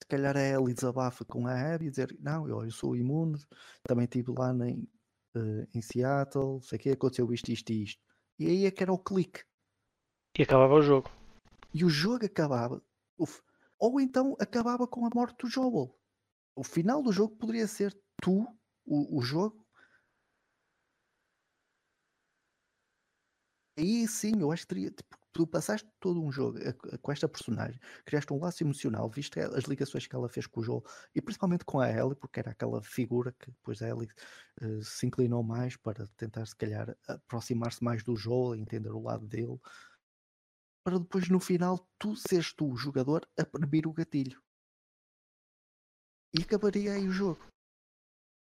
se calhar a Ellie desabafa com a Abby e dizer não, eu, eu sou imune, também estive lá em, uh, em Seattle, sei que aconteceu isto, isto e isto. E aí é que era o clique. E acabava o jogo. E o jogo acabava. Uf, ou então acabava com a morte do Joel. O final do jogo poderia ser tu, o, o jogo. Aí sim, eu acho que teria. Tipo, tu passaste todo um jogo com esta personagem, criaste um laço emocional, viste as ligações que ela fez com o Joel e principalmente com a Ellie, porque era aquela figura que depois a Ellie uh, se inclinou mais para tentar, se calhar, aproximar-se mais do Joel e entender o lado dele para depois no final tu seres tu o jogador a premir o gatilho. E acabaria aí o jogo.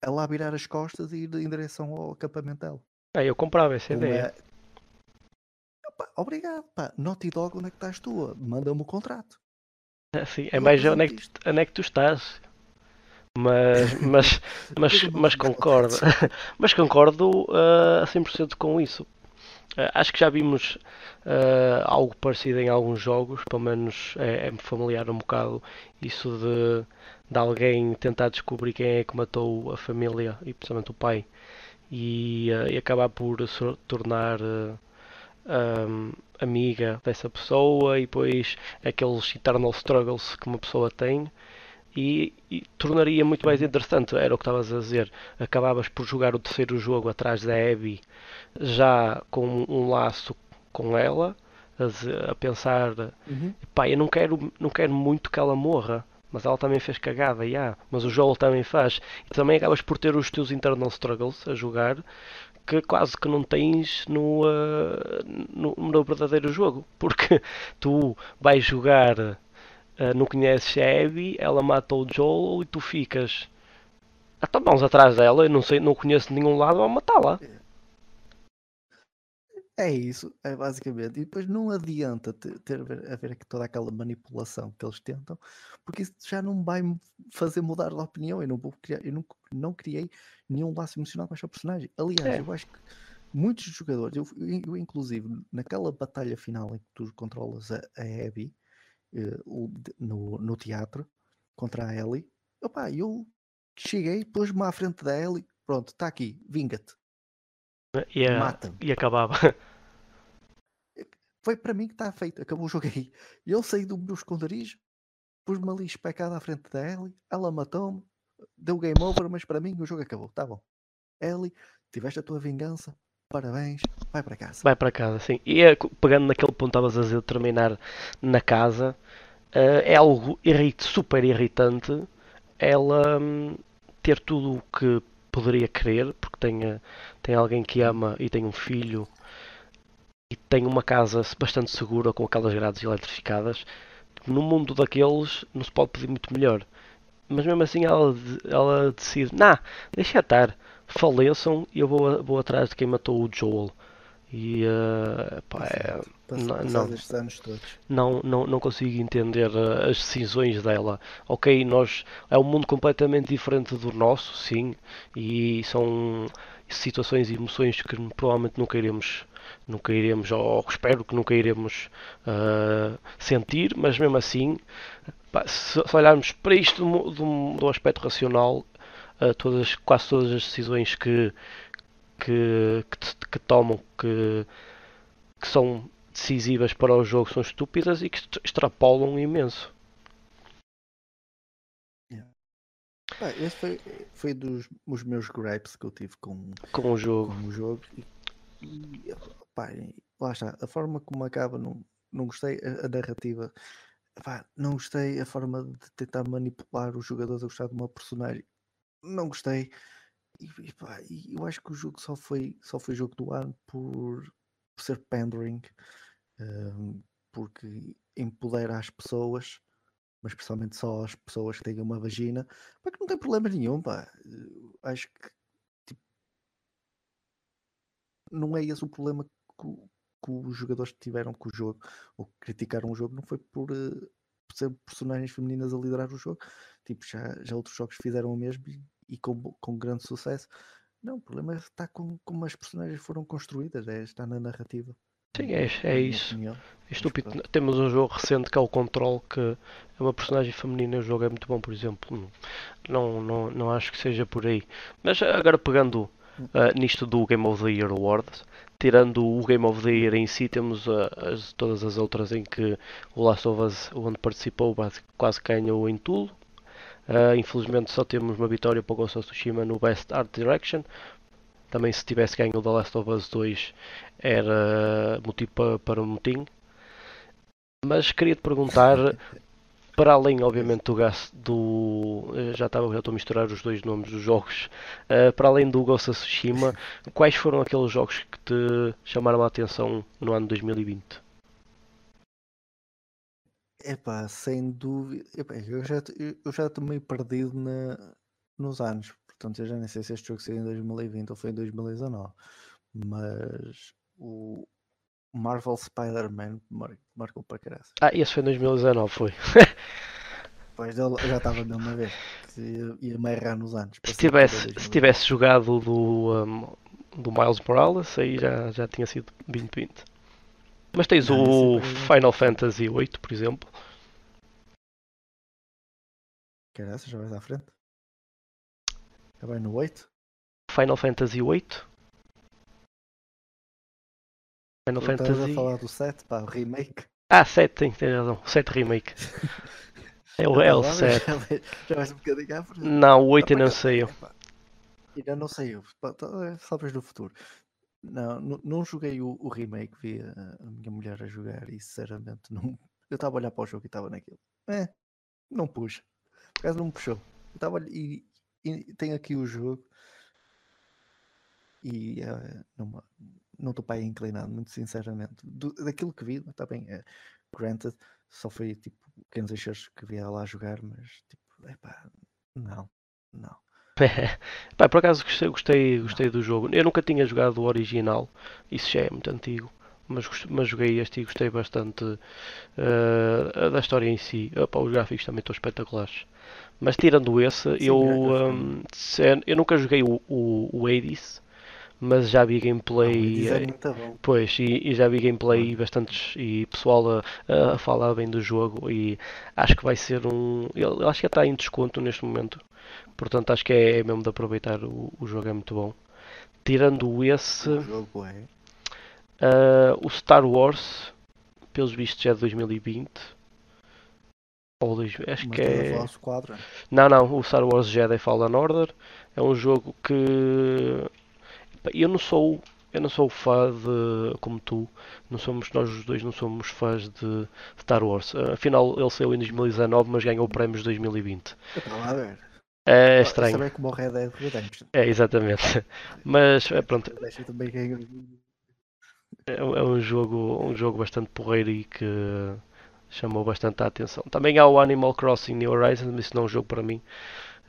Ela a virar as costas e ir em direção ao acampamento dela. É, eu comprava essa Como ideia. É... Opa, obrigado, pá. Naughty Dog, onde é que estás tu? Manda-me o contrato. É, sim, é mais onde é, que, onde é que tu estás. Mas, mas, mas, mas concordo. mas concordo uh, a 100% com isso. Uh, acho que já vimos uh, algo parecido em alguns jogos, pelo menos é, é familiar um bocado isso de, de alguém tentar descobrir quem é que matou a família e principalmente o pai e, uh, e acabar por se tornar um, amiga dessa pessoa e depois aqueles eternal struggles que uma pessoa tem e, e, tornaria muito mais interessante. Era o que estavas a dizer. Acabavas por jogar o terceiro jogo atrás da Abby, já com um laço com ela, a, a pensar: Uhum. pá, eu não quero, não quero muito que ela morra. Mas ela também fez cagada, yeah. mas o Joel também faz. E também acabas por ter os teus internal struggles a jogar que quase que não tens no, uh, no, no, verdadeiro jogo. Porque tu vais jogar, uh, não conheces a Abby, ela mata o Joel e tu ficas. Então mãos atrás dela, eu não sei, não conheço nenhum lado, a matá-la. É isso, é basicamente. E depois não adianta ter, ter a ver aqui toda aquela manipulação que eles tentam, porque isso já não vai fazer mudar de opinião. Eu não vou criar, eu não, não criei nenhum laço emocional com esta personagem. Aliás, É. eu acho que muitos jogadores, eu, eu- inclusive, naquela batalha final em que tu controlas a, a Abby no, no teatro contra a Ellie, opá, eu cheguei, pus-me à frente da Ellie, pronto, está aqui, vinga-te, E, a- mata-me. e acabava. Foi para mim que está feito, acabou o jogo aí. Eu saí do meu esconderijo, pus-me ali especado à frente da Ellie, ela matou-me, deu game over, mas para mim o jogo acabou, tá bom. Ellie, tiveste a tua vingança, parabéns, vai para casa. Vai para casa, sim. E co- pegando naquele ponto estavas a dizer terminar na casa, eh, é algo irrit super irritante ela hum, ter tudo o que poderia querer, porque tem, eh, tem alguém que ama e tem um filho e tem uma casa bastante segura com aquelas grades eletrificadas. No mundo daqueles não se pode pedir muito melhor. Mas mesmo assim ela, ela decide, nah, deixa estar, faleçam e eu vou, vou atrás de quem matou o Joel. E eh, pá, é- não- não. não, não, consigo entender uh, as decisões dela. Ok, nós é um mundo completamente diferente do nosso, sim, e são situações e emoções que provavelmente nunca iremos, nunca iremos, ou espero que nunca iremos uh, sentir, mas mesmo assim, pá, se, se olharmos para isto do, do, do aspecto racional, uh, todas, quase todas as decisões que, que, que, que tomam, que, que são decisivas para o jogo são estúpidas e que extra- extrapolam imenso. Pá, esse foi, foi dos os meus gripes que eu tive com, com o jogo. com o jogo. E, e, pá, lá está, a forma como acaba, não, não gostei, a, a narrativa, pá, não gostei, a forma de tentar manipular os jogadores a gostar de uma personagem, não gostei. E, pá, eu acho que o jogo só foi, só foi jogo do ano por, ser pandering, hum, porque empodera as pessoas, mas especialmente só as pessoas que têm uma vagina, pá, que não tem problema nenhum, pá. Eu Acho que tipo, não é esse o problema que, que os jogadores tiveram com o jogo, ou que criticaram o jogo, não foi por, eh, por ser personagens femininas a liderar o jogo. Tipo, já, já outros jogos fizeram o mesmo e, e com, com grande sucesso. Não, o problema está com como as personagens foram construídas, é, está na narrativa. Sim, é, é isso. opinião. É estúpido. pronto. Temos um jogo recente que é o Control, que é uma personagem feminina e o jogo é muito bom, por exemplo. Não, não, não acho que seja por aí. Mas agora pegando ah, nisto do Game of the Year Awards, tirando o Game of the Year em si, temos ah, as- todas as outras em que o Last of Us, onde participou, quase ganhou em tudo. Ah, infelizmente só temos uma vitória para o Ghost of Tsushima no Best Art Direction. Também se tivesse ganho o The Last of Us 2 era motivo para, para um motim. Mas queria te perguntar, para além obviamente do gasto do. eh, Já estava já estou a misturar os dois nomes dos jogos. eh, para além do Ghost of Tsushima, quais foram aqueles jogos que te chamaram a atenção no ano 2020? Epá, sem dúvida. Epá, eu já eu- já estou meio perdido na, nos anos. Portanto, eu já nem sei se este jogo saiu em 2020 ou foi em 2019. Mas o Marvel Spider-Man mar- marcou para caralho. Ah, esse foi em 2019, foi. Pois já estava mesmo a ver. que Ia, ia me errar nos anos. Se tivesse, se 2020. tivesse jogado do, um, do Miles Morales, aí já, já tinha sido 2020. Mas tens o em Final Fantasy VIII, por exemplo. Caralho, já vais à frente? Já vai no 8? Final Fantasy VIII. Final Estavas Fantasy. a falar do 7, pá, o remake. Ah, 7, tem, tem razão. 7 Remake. É o, é o 7. Já vais um bocadinho à frente. Não, o 8 ainda não saiu. Ainda não saiu. Tá- é, Talvez no futuro. Não, não, joguei o, o remake, vi a, a minha mulher a jogar e sinceramente não. Eu estava a olhar para o jogo e estava naquilo. É, não puxa. Por acaso não me puxou. Eu estava e, e tenho aqui o jogo e eh, não não estou para aí inclinado, muito sinceramente. Do- daquilo que vi, está bem, é, granted, só foi tipo pequenos excertos que via lá jogar, mas tipo, epá, não, não. Pá, por acaso gostei, gostei, gostei do jogo. Eu nunca tinha jogado o original, isso já é muito antigo, mas, mas joguei este e gostei bastante eh, da história em si. Epá, os gráficos também estão espetaculares. Mas tirando esse, Sim, eu, gráficos hum, se- eu nunca joguei o, o, o Hades, mas já vi gameplay. É eh. Pois, e, e já vi gameplay e bastantes e pessoal a, a falar bem do jogo e acho que vai ser um. Eu acho que está em desconto neste momento, portanto acho que é, é mesmo de aproveitar. O, o jogo é muito bom. Tirando esse, O jogo é. ah, o Star Wars, pelos vistos é de 2020. Ou dois, acho Mas que é. Não, não, o Star Wars Jedi Fallen Order é um jogo que eu não sou eu não sou fã de como tu, não somos nós os dois não somos fãs de Star Wars. Ah, Afinal ele saiu em 2019, mas ganhou prémios de 2020. Eu estava a ver. É Ah, estranho. Saber como o Red Dead Redemption. É exatamente. Mas é, pronto, é, um é um jogo um jogo bastante porreiro e que chamou bastante a atenção. Também há o Animal Crossing New Horizons, mas isso não é um jogo para mim,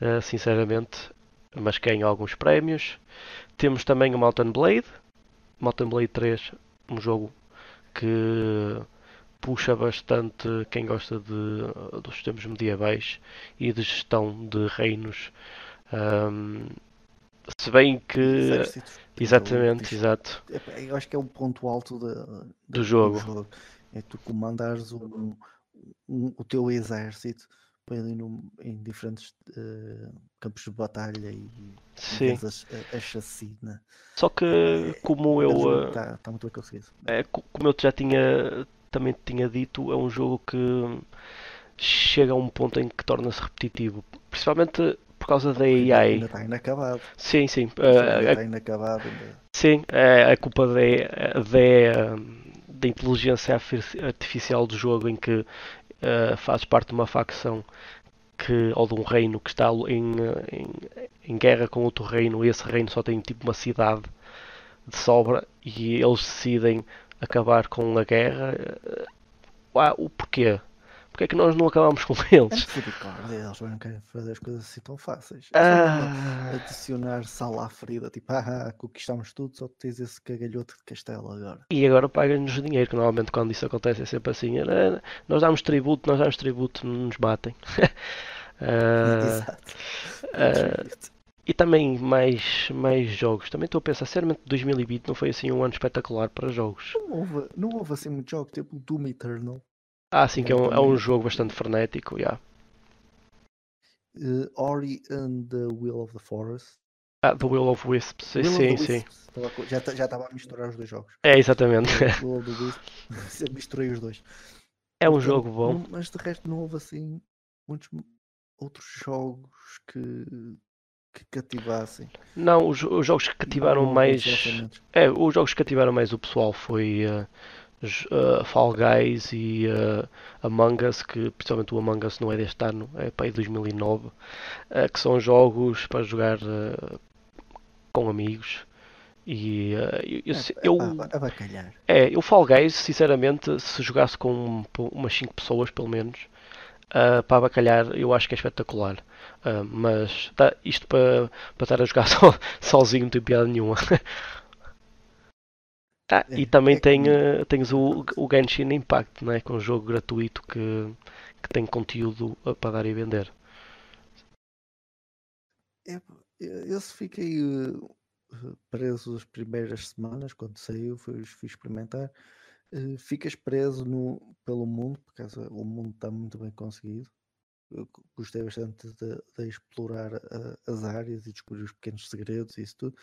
ah, sinceramente, mas ganhou alguns prémios. Temos também o Mountain Blade, Mountain Blade 3, um jogo que puxa bastante quem gosta de, dos sistemas medievais e de gestão de reinos. Ahm, se bem que. Exércitos. Exatamente, exato. Eu acho que é o ponto alto da- Do jogo. É tu comandares um, um- o teu exército para ali num- em diferentes eh, campos de batalha e, Sim. a, a, a chacina. Só que, como eu. Está tá muito bem conseguido. É, co- como eu já tinha também tinha dito, é um jogo que chega a um ponto em que torna-se repetitivo, principalmente por causa da AI. Ainda está inacabado. Sim, sim. Eh, ainda está inacabado. ainda- sim, é a culpa da, da, da inteligência arti- artificial do jogo em que eh, fazes parte de uma facção que, ou de um reino que está em, eh, em, em guerra com outro reino e esse reino só tem tipo uma cidade de sobra e eles decidem acabar com a guerra. ah, o porquê? Porque é que nós não acabamos com É eles? misericórdia, eles não querem fazer as coisas assim tão fáceis. É Ah, adicionar sal à ferida, tipo, ah, conquistamos tudo, só tens esse cagalhoto de castelo agora. e agora pagam-nos dinheiro, que normalmente quando isso acontece é sempre assim. "Ah, Nós damos tributo, nós damos tributo, não nos batem. Ah, Exato. ah, e também mais, mais jogos. Também estou a pensar, sinceramente, 2020 não foi assim um ano espetacular para jogos. Não houve, não houve assim muito jogo, tipo o Doom Eternal, Ah, sim, que é um, é um Também- jogo bastante frenético, yeah. eh, Ori and the Will of the Forest. Ah, The Will of Wisps, sim, Will sim, sim. Wisps, Já já estava a misturar os dois jogos. É, exatamente. Will of the Wisps, misturei os dois. É um Portanto, jogo bom. mas de resto não houve assim muitos outros jogos que, que cativassem. Não, os, os jogos que cativaram Não mais. É, os jogos que cativaram mais o pessoal foi eh, eh, Fall Guys e eh, Among Us, que principalmente o Among Us não é deste ano, é para aí 2009, eh, que são jogos para jogar eh, com amigos. E eh, eu, se- É, eu, pá, a bacalhar. é, eu Fall Guys, sinceramente, se jogasse com umas 5 pessoas pelo menos, ah, para abacalhar, eu acho que é espetacular. Ah, mas tá, isto para, para estar a jogar só, sozinho não tem piada nenhuma. Ah, É, e também é tem, ah, tens o, o Genshin Impact, não é? Que é um jogo gratuito que, que tem conteúdo ah, para dar e vender. Eu, eu se fiquei eh, preso as primeiras semanas, quando saiu, fui, fui experimentar. eh, ficas preso no, pelo mundo, porque o mundo está muito bem conseguido. Eu go- gostei bastante de, de explorar eh, as áreas e descobrir os pequenos segredos e isso tudo.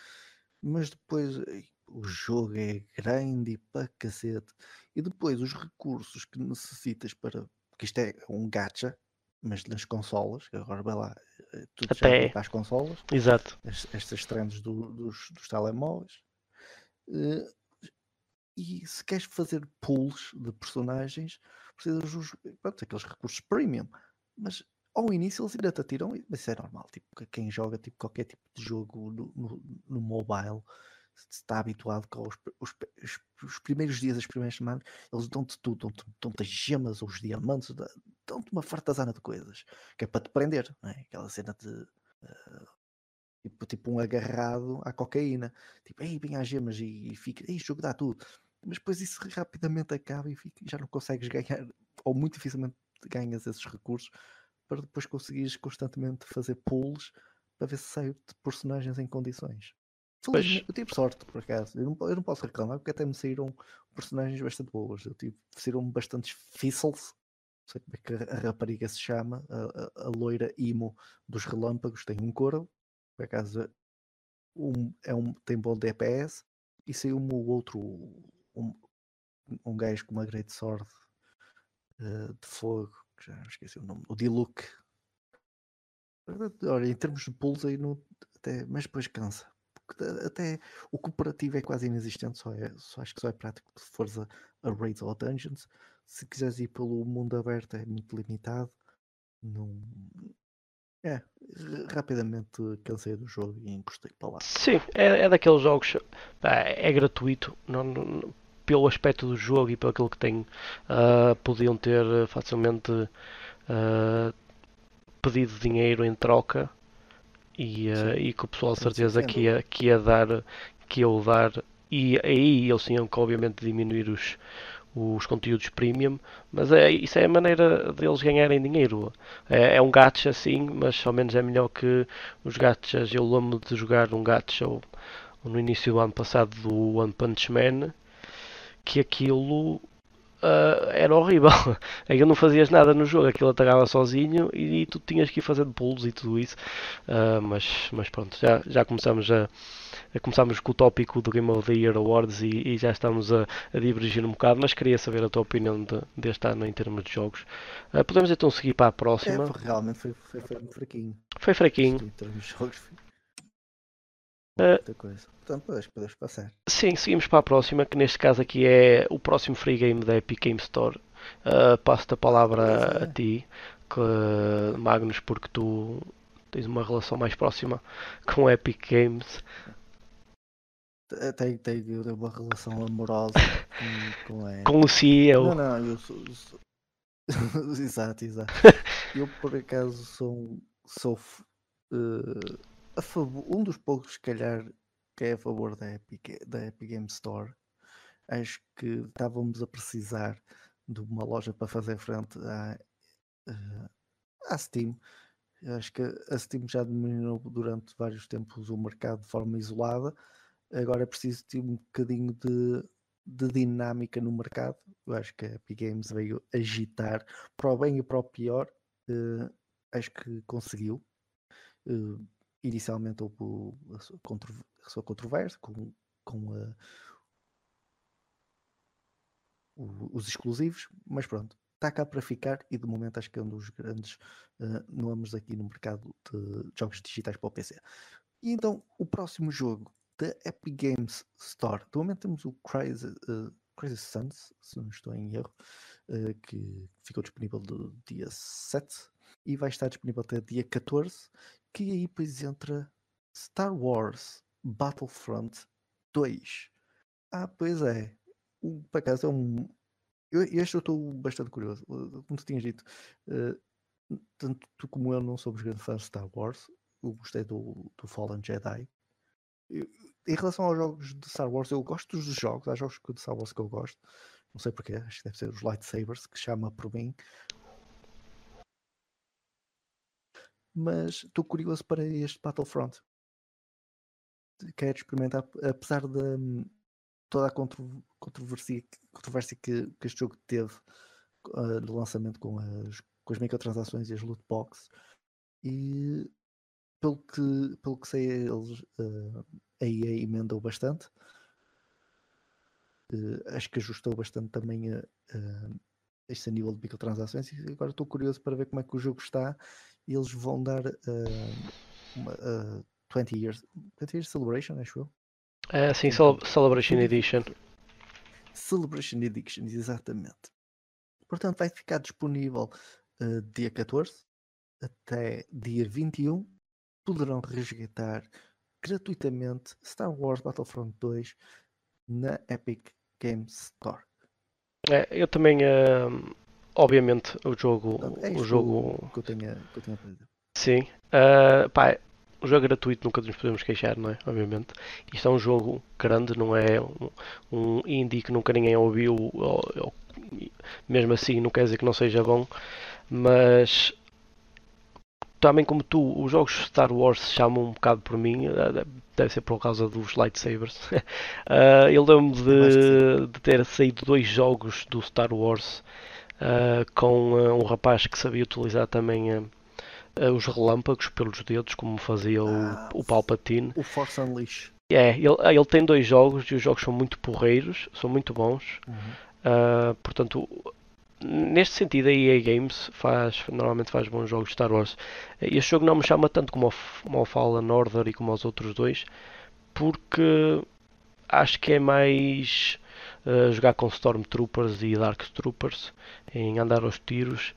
Mas depois eh, o jogo é grande e para cacete. E depois os recursos que necessitas para. Porque isto é um gacha, mas nas consolas, agora vai lá, eh, tudo Até- já para as consolas, Exato. es- estas trends do- dos, dos telemóveis. Eh, e se queres fazer pools de personagens, precisas dos pronto, aqueles recursos premium. Mas ao início eles ainda te atiram, e- mas isso é normal. Tipo, que quem joga tipo, qualquer tipo de jogo no, no, no mobile está habituado com os, os, os- os primeiros dias, as primeiras semanas, eles dão-te tudo, dão-te dão-te as gemas os diamantes, dão-te uma fartazana de coisas que é para te prender, não é? aquela cena de tipo, tipo um agarrado à cocaína. Tipo, ei, vem às gemas e, e fica, ei, jogo dá tudo. Mas depois isso rapidamente acaba e fica- já não consegues ganhar, ou muito dificilmente ganhas esses recursos para depois conseguires constantemente fazer pulls para ver se sai de personagens em condições. Eu tive sorte, por acaso. Eu não, eu não posso reclamar porque até me saíram personagens bastante boas. Eu tive, saíram bastantes Thistles, não sei como é que a, rapariga se chama, a, a- a loira emo dos relâmpagos, tem um corvo, por acaso um, é um, tem bom DPS, e saiu-me o outro, um, um gajo com uma Great Sword eh, de fogo, que já esqueci o nome, o Diluc. Olha, em termos de pulls aí, não, até, mas depois cansa. Até o cooperativo é quase inexistente, só, é, só acho que só é prático se fores a, a raids ou dungeons. Se quiseres ir pelo mundo aberto é muito limitado. Não... É, ra- rapidamente cansei do jogo e encostei para lá. Sim, é, é daqueles jogos. pá, é gratuito. Não, não- pelo aspecto do jogo e pelo aquilo que tem. ah, podiam ter facilmente ah, pedido dinheiro em troca. E, Sim. e que o pessoal de certeza que ia, que ia dar. Que ia dar. E aí eles tinham que obviamente diminuir os, os conteúdos premium, mas é, isso é a maneira deles ganharem dinheiro. É, é um gacha sim, mas ao menos é melhor que os gachas. Eu lembro de jogar um gacha no início do ano passado do One Punch Man, que aquilo ah, era horrível. Aquilo não fazias nada no jogo, aquilo atacava sozinho e, tu tinhas que ir fazendo pulos e tudo isso. Ah, mas, mas pronto, já, já começamos a, a- começamos com o tópico do Game of the Year Awards e, e já estamos a, a divergir um bocado, mas queria saber a tua opinião de- deste ano em termos de jogos. Ah, podemos então seguir para a É, próxima. foi- realmente foi, foi, foi fraquinho. Foi fraquinho. Em termos de jogos, foi Muita coisa. Portanto, acho que podemos passar. Sim, seguimos para a próxima, que neste caso aqui é o próximo free game da Epic Game Store. Ah, Passo-te a palavra Pois é. a ti, que, Magnus, porque tu tens uma relação mais próxima com a Epic Games. Te- Tenho, tenho uma relação amorosa com, com a Com o CEO. Não, não, eu sou. sou- exato, exato. Eu por acaso sou, um- sou eh, a favor, um dos poucos, se calhar, que é a favor da Epic, da Epic Game Store. Acho que estávamos a precisar de uma loja para fazer frente à, eh, à Steam. Acho que a Steam já dominou durante vários tempos o mercado de forma isolada. Agora é preciso ter um bocadinho de, de dinâmica no mercado. Eu acho que a Epic Games veio agitar para o bem e para o pior. eh, acho que conseguiu. Eh, inicialmente houve a sua, controver- a sua controvérsia com, com a- o- os exclusivos, mas pronto, está cá para ficar e de momento acho que é um dos grandes eh, nomes aqui no mercado de jogos digitais para o PC. E então o próximo jogo da Epic Games Store, de momento temos o eh, Crazy Suns, se não estou em erro, eh, que ficou disponível do dia 7 e vai estar disponível até dia 14, que aí depois entra Star Wars Battlefront 2. Ah, pois é. O, por acaso é um. Eu, este eu estou bastante curioso. Como tu tinhas dito, uh, tanto tu como eu não somos grandes fãs de Star Wars. Eu gostei do, do Fallen Jedi. Eu- em relação aos jogos de Star Wars, eu gosto dos jogos. Há jogos de Star Wars que eu gosto. Não sei porquê, acho que deve ser os lightsabers que chama por mim. Mas estou curioso para este Battlefront. Quero experimentar, apesar de hum, toda a contro- controvérsia, controvérsia que, que este jogo teve ah, no lançamento com as, com as microtransações e as loot boxes. E pelo que, pelo que sei, eles, ah, a EA emendou bastante. Eh, acho que ajustou bastante também a, a- este nível de microtransações e agora estou curioso para ver como é que o jogo está eles vão dar uh, uma, uh, 20 years 20 years celebration, acho eu. É, sim, Celebration Edition. Celebration Edition, exatamente. Portanto, vai ficar disponível uh, dia 14 até dia 21. Poderão resgatar gratuitamente Star Wars Battlefront 2 na Epic Games Store. É, eu também, uh, obviamente, o jogo. é o jogo que eu tenho, que eu tenho. Sim, uh, pá, o jogo é gratuito, nunca nos podemos queixar, não é? Obviamente. Isto é um jogo grande, não é um, um indie que nunca ninguém ouviu, ou, ou, mesmo assim, não quer dizer que não seja bom, mas também como tu, os jogos Star Wars chamam um bocado por mim, eh, deve ser por causa dos lightsabers. uh, eu lembro de, de, ter saído dois jogos do Star Wars com uh, um rapaz que sabia utilizar também os relâmpagos pelos dedos, como fazia ah, o, o Palpatine. O Force Unleash. É, ele, ele tem dois jogos e os jogos são muito porreiros, são muito bons. Uhum. portanto, neste sentido a EA Games faz, normalmente faz bons jogos de Star Wars. Este jogo não me chama tanto como o, como o Fallen Order e como os outros dois, porque acho que é mais jogar com Stormtroopers e Dark Troopers, em andar aos tiros.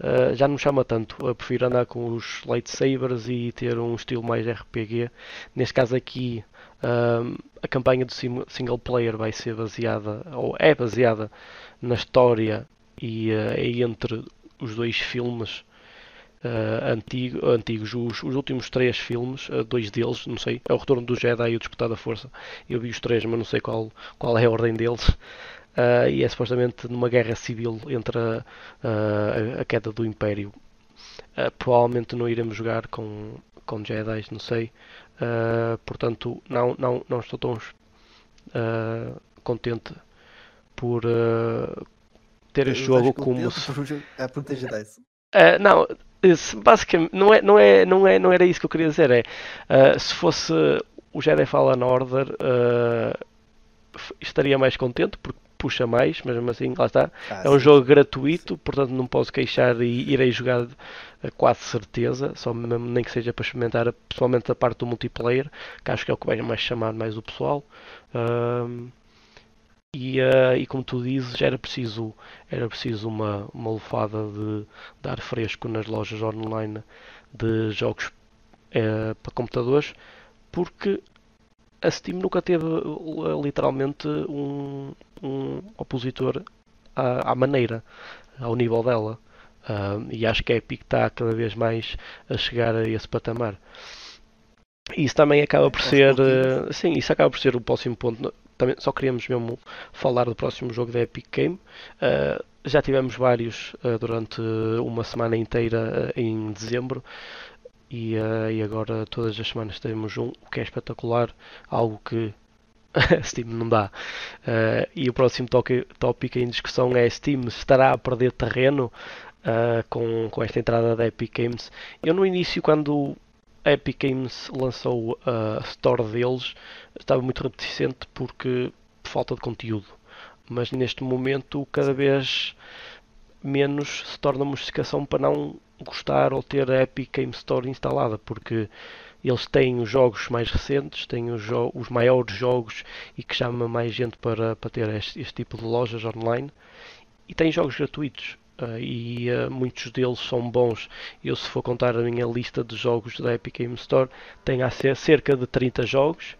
Uh, já não me chama tanto, eu prefiro andar com os lightsabers e ter um estilo mais RPG. Neste caso aqui, uh, a campanha do single player vai ser baseada, ou é baseada, na história e uh, é entre os dois filmes uh, antigo, antigos, os, os, últimos três filmes, uh, dois deles, não sei, é o Retorno do Jedi e o Despertar da Força. Eu vi os três, mas não sei qual, qual é a ordem deles. Uh, e é supostamente numa guerra civil entre a, a, a queda do Império. provavelmente não iremos jogar com, com Jedi, não sei. portanto, não, não, não estou tão contente por, ter este jogo como. A proteger dice. Uh, não, isso, basicamente, não, é, não, é, não, é, não era isso que eu queria dizer. É, uh, se fosse o Jedi Fallen Order, uh, estaria mais contente porque puxa mais, mas mesmo assim, lá está. Ah, é um sim, jogo gratuito, portanto não posso queixar e irei jogar quase certeza, só mesmo, nem que seja para experimentar, principalmente a parte do multiplayer, que acho que é o que vai mais chamar mais o pessoal. Uh, e, uh, e como tu dizes, era preciso, era preciso uma, uma lufada de, de ar fresco nas lojas online de jogos uh, para computadores, porque a Steam nunca teve uh, literalmente um, um opositor à, à, maneira, ao nível dela. e acho que a Epic está cada vez mais a chegar a esse patamar. Isso também acaba por ser. sim, isso acaba por ser o próximo ponto também só queríamos mesmo falar do próximo jogo da Epic Game. Uh, já tivemos vários uh, durante uma semana inteira uh, em dezembro e, e, agora todas as semanas temos um, o que é espetacular, algo que Steam não dá. e o próximo tópico em discussão é Steam estará a perder terreno com, com esta entrada da Epic Games. Eu no início quando a Epic Games lançou a store deles, estava muito reticente porque por falta de conteúdo. Mas neste momento cada vez menos se torna uma justificação para não gostar ou ter a Epic Games Store instalada, porque eles têm os jogos mais recentes, têm os, os maiores jogos e que chama mais gente para, para ter este, este tipo de lojas online e têm jogos gratuitos. Uh, e uh, muitos deles são bons. Eu, se for contar a minha lista de jogos da Epic Game Store, tenho cerca de 30 jogos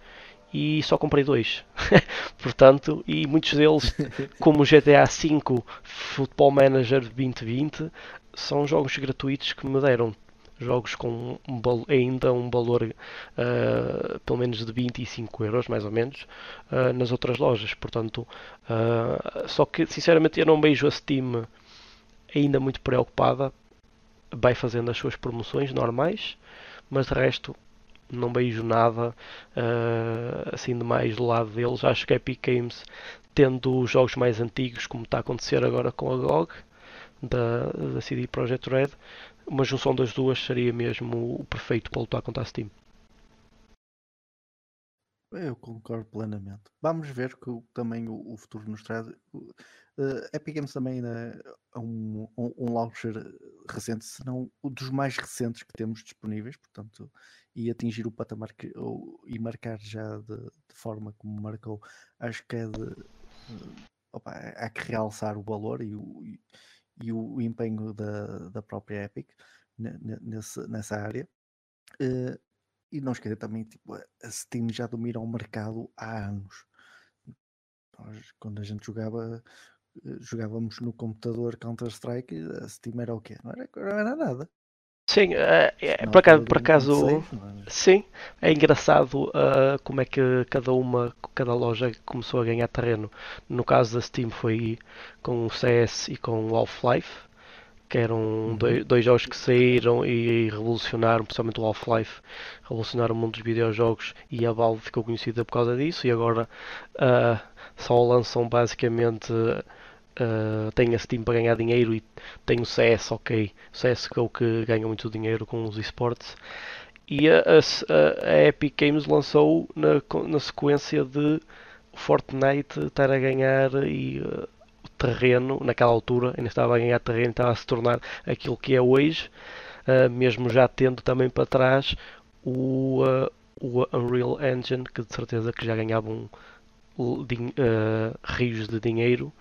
e só comprei dois. Portanto, e muitos deles, como o GTA V Football Manager 2020, são jogos gratuitos que me deram. Jogos com um, ainda um valor uh, pelo menos de 25 euros, mais ou menos, nas outras lojas. Portanto, só que sinceramente eu não vejo a Steam ainda muito preocupada, vai fazendo as suas promoções normais, mas de resto não vejo nada uh, assim de mais do lado deles. Acho que a Epic Games, tendo os jogos mais antigos, como está a acontecer agora com a GOG, da, da CD Projekt Red, uma junção das duas seria mesmo o perfeito para lutar contra a Steam. Eu concordo plenamente. Vamos ver que também o, o futuro nos traz. Uh, Epic Games também né, é um, um, um, launcher recente, se não um dos mais recentes que temos disponíveis, portanto, e atingir o patamar que, ou, e marcar já de, de, forma como marcou, acho que é de. Uh, opa, há que realçar o valor e o, e, e o empenho da, da própria Epic nesse, nessa área. Uh, e não esquecer também, tipo, a Steam já domina o mercado há anos. Nós, quando a gente jogava, eh, jogávamos no computador Counter-Strike, a Steam era o quê? Não era, não era nada. Sim, é, é, por acaso, por acaso sim, é engraçado uh, como é que cada uma, cada loja começou a ganhar terreno. No caso da Steam foi com o CS e com o Half-Life que eram uhum. dois, jogos que saíram e, revolucionaram, principalmente o Half-Life, revolucionaram o mundo dos videojogos e a Valve ficou conhecida por causa disso e agora uh, só lançam basicamente uh, tem a Steam para ganhar dinheiro e tem o CS, ok, o CS é o que ganha muito dinheiro com os esportes e a, a, a Epic Games lançou na, na sequência de Fortnite estar a ganhar e uh, terreno, naquela altura, ainda estava a ganhar terreno, estava a se tornar aquilo que é hoje, uh, mesmo já tendo também para trás o, uh, o Unreal Engine, que de certeza que já ganhava um, uh, rios de dinheiro.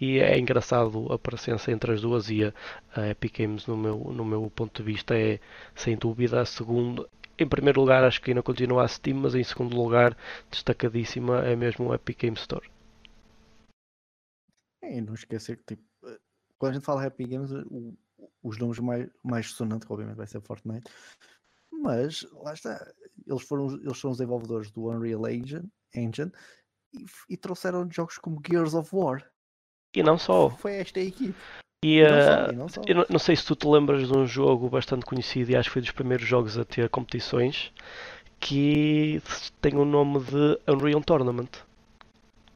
E é engraçado a presença entre as duas e a, a, Epic Games no meu, no meu ponto de vista é sem dúvida a segunda. Em primeiro lugar acho que ainda continua a Steam mas em segundo lugar destacadíssima é mesmo o Epic Games Store é, e não esquecer que, tipo, eh, quando a gente fala Happy Games, o, os nomes mais, mais sonantes, obviamente, vai ser Fortnite, mas lá está, eles, foram, eles são os desenvolvedores do Unreal Engine, Engine e, e trouxeram jogos como Gears of War. E não só. Foi esta equipe. E, uh, não só, não eu não, não, sei se tu te lembras de um jogo bastante conhecido e acho que foi dos primeiros jogos a ter competições que tem o nome de Unreal Tournament.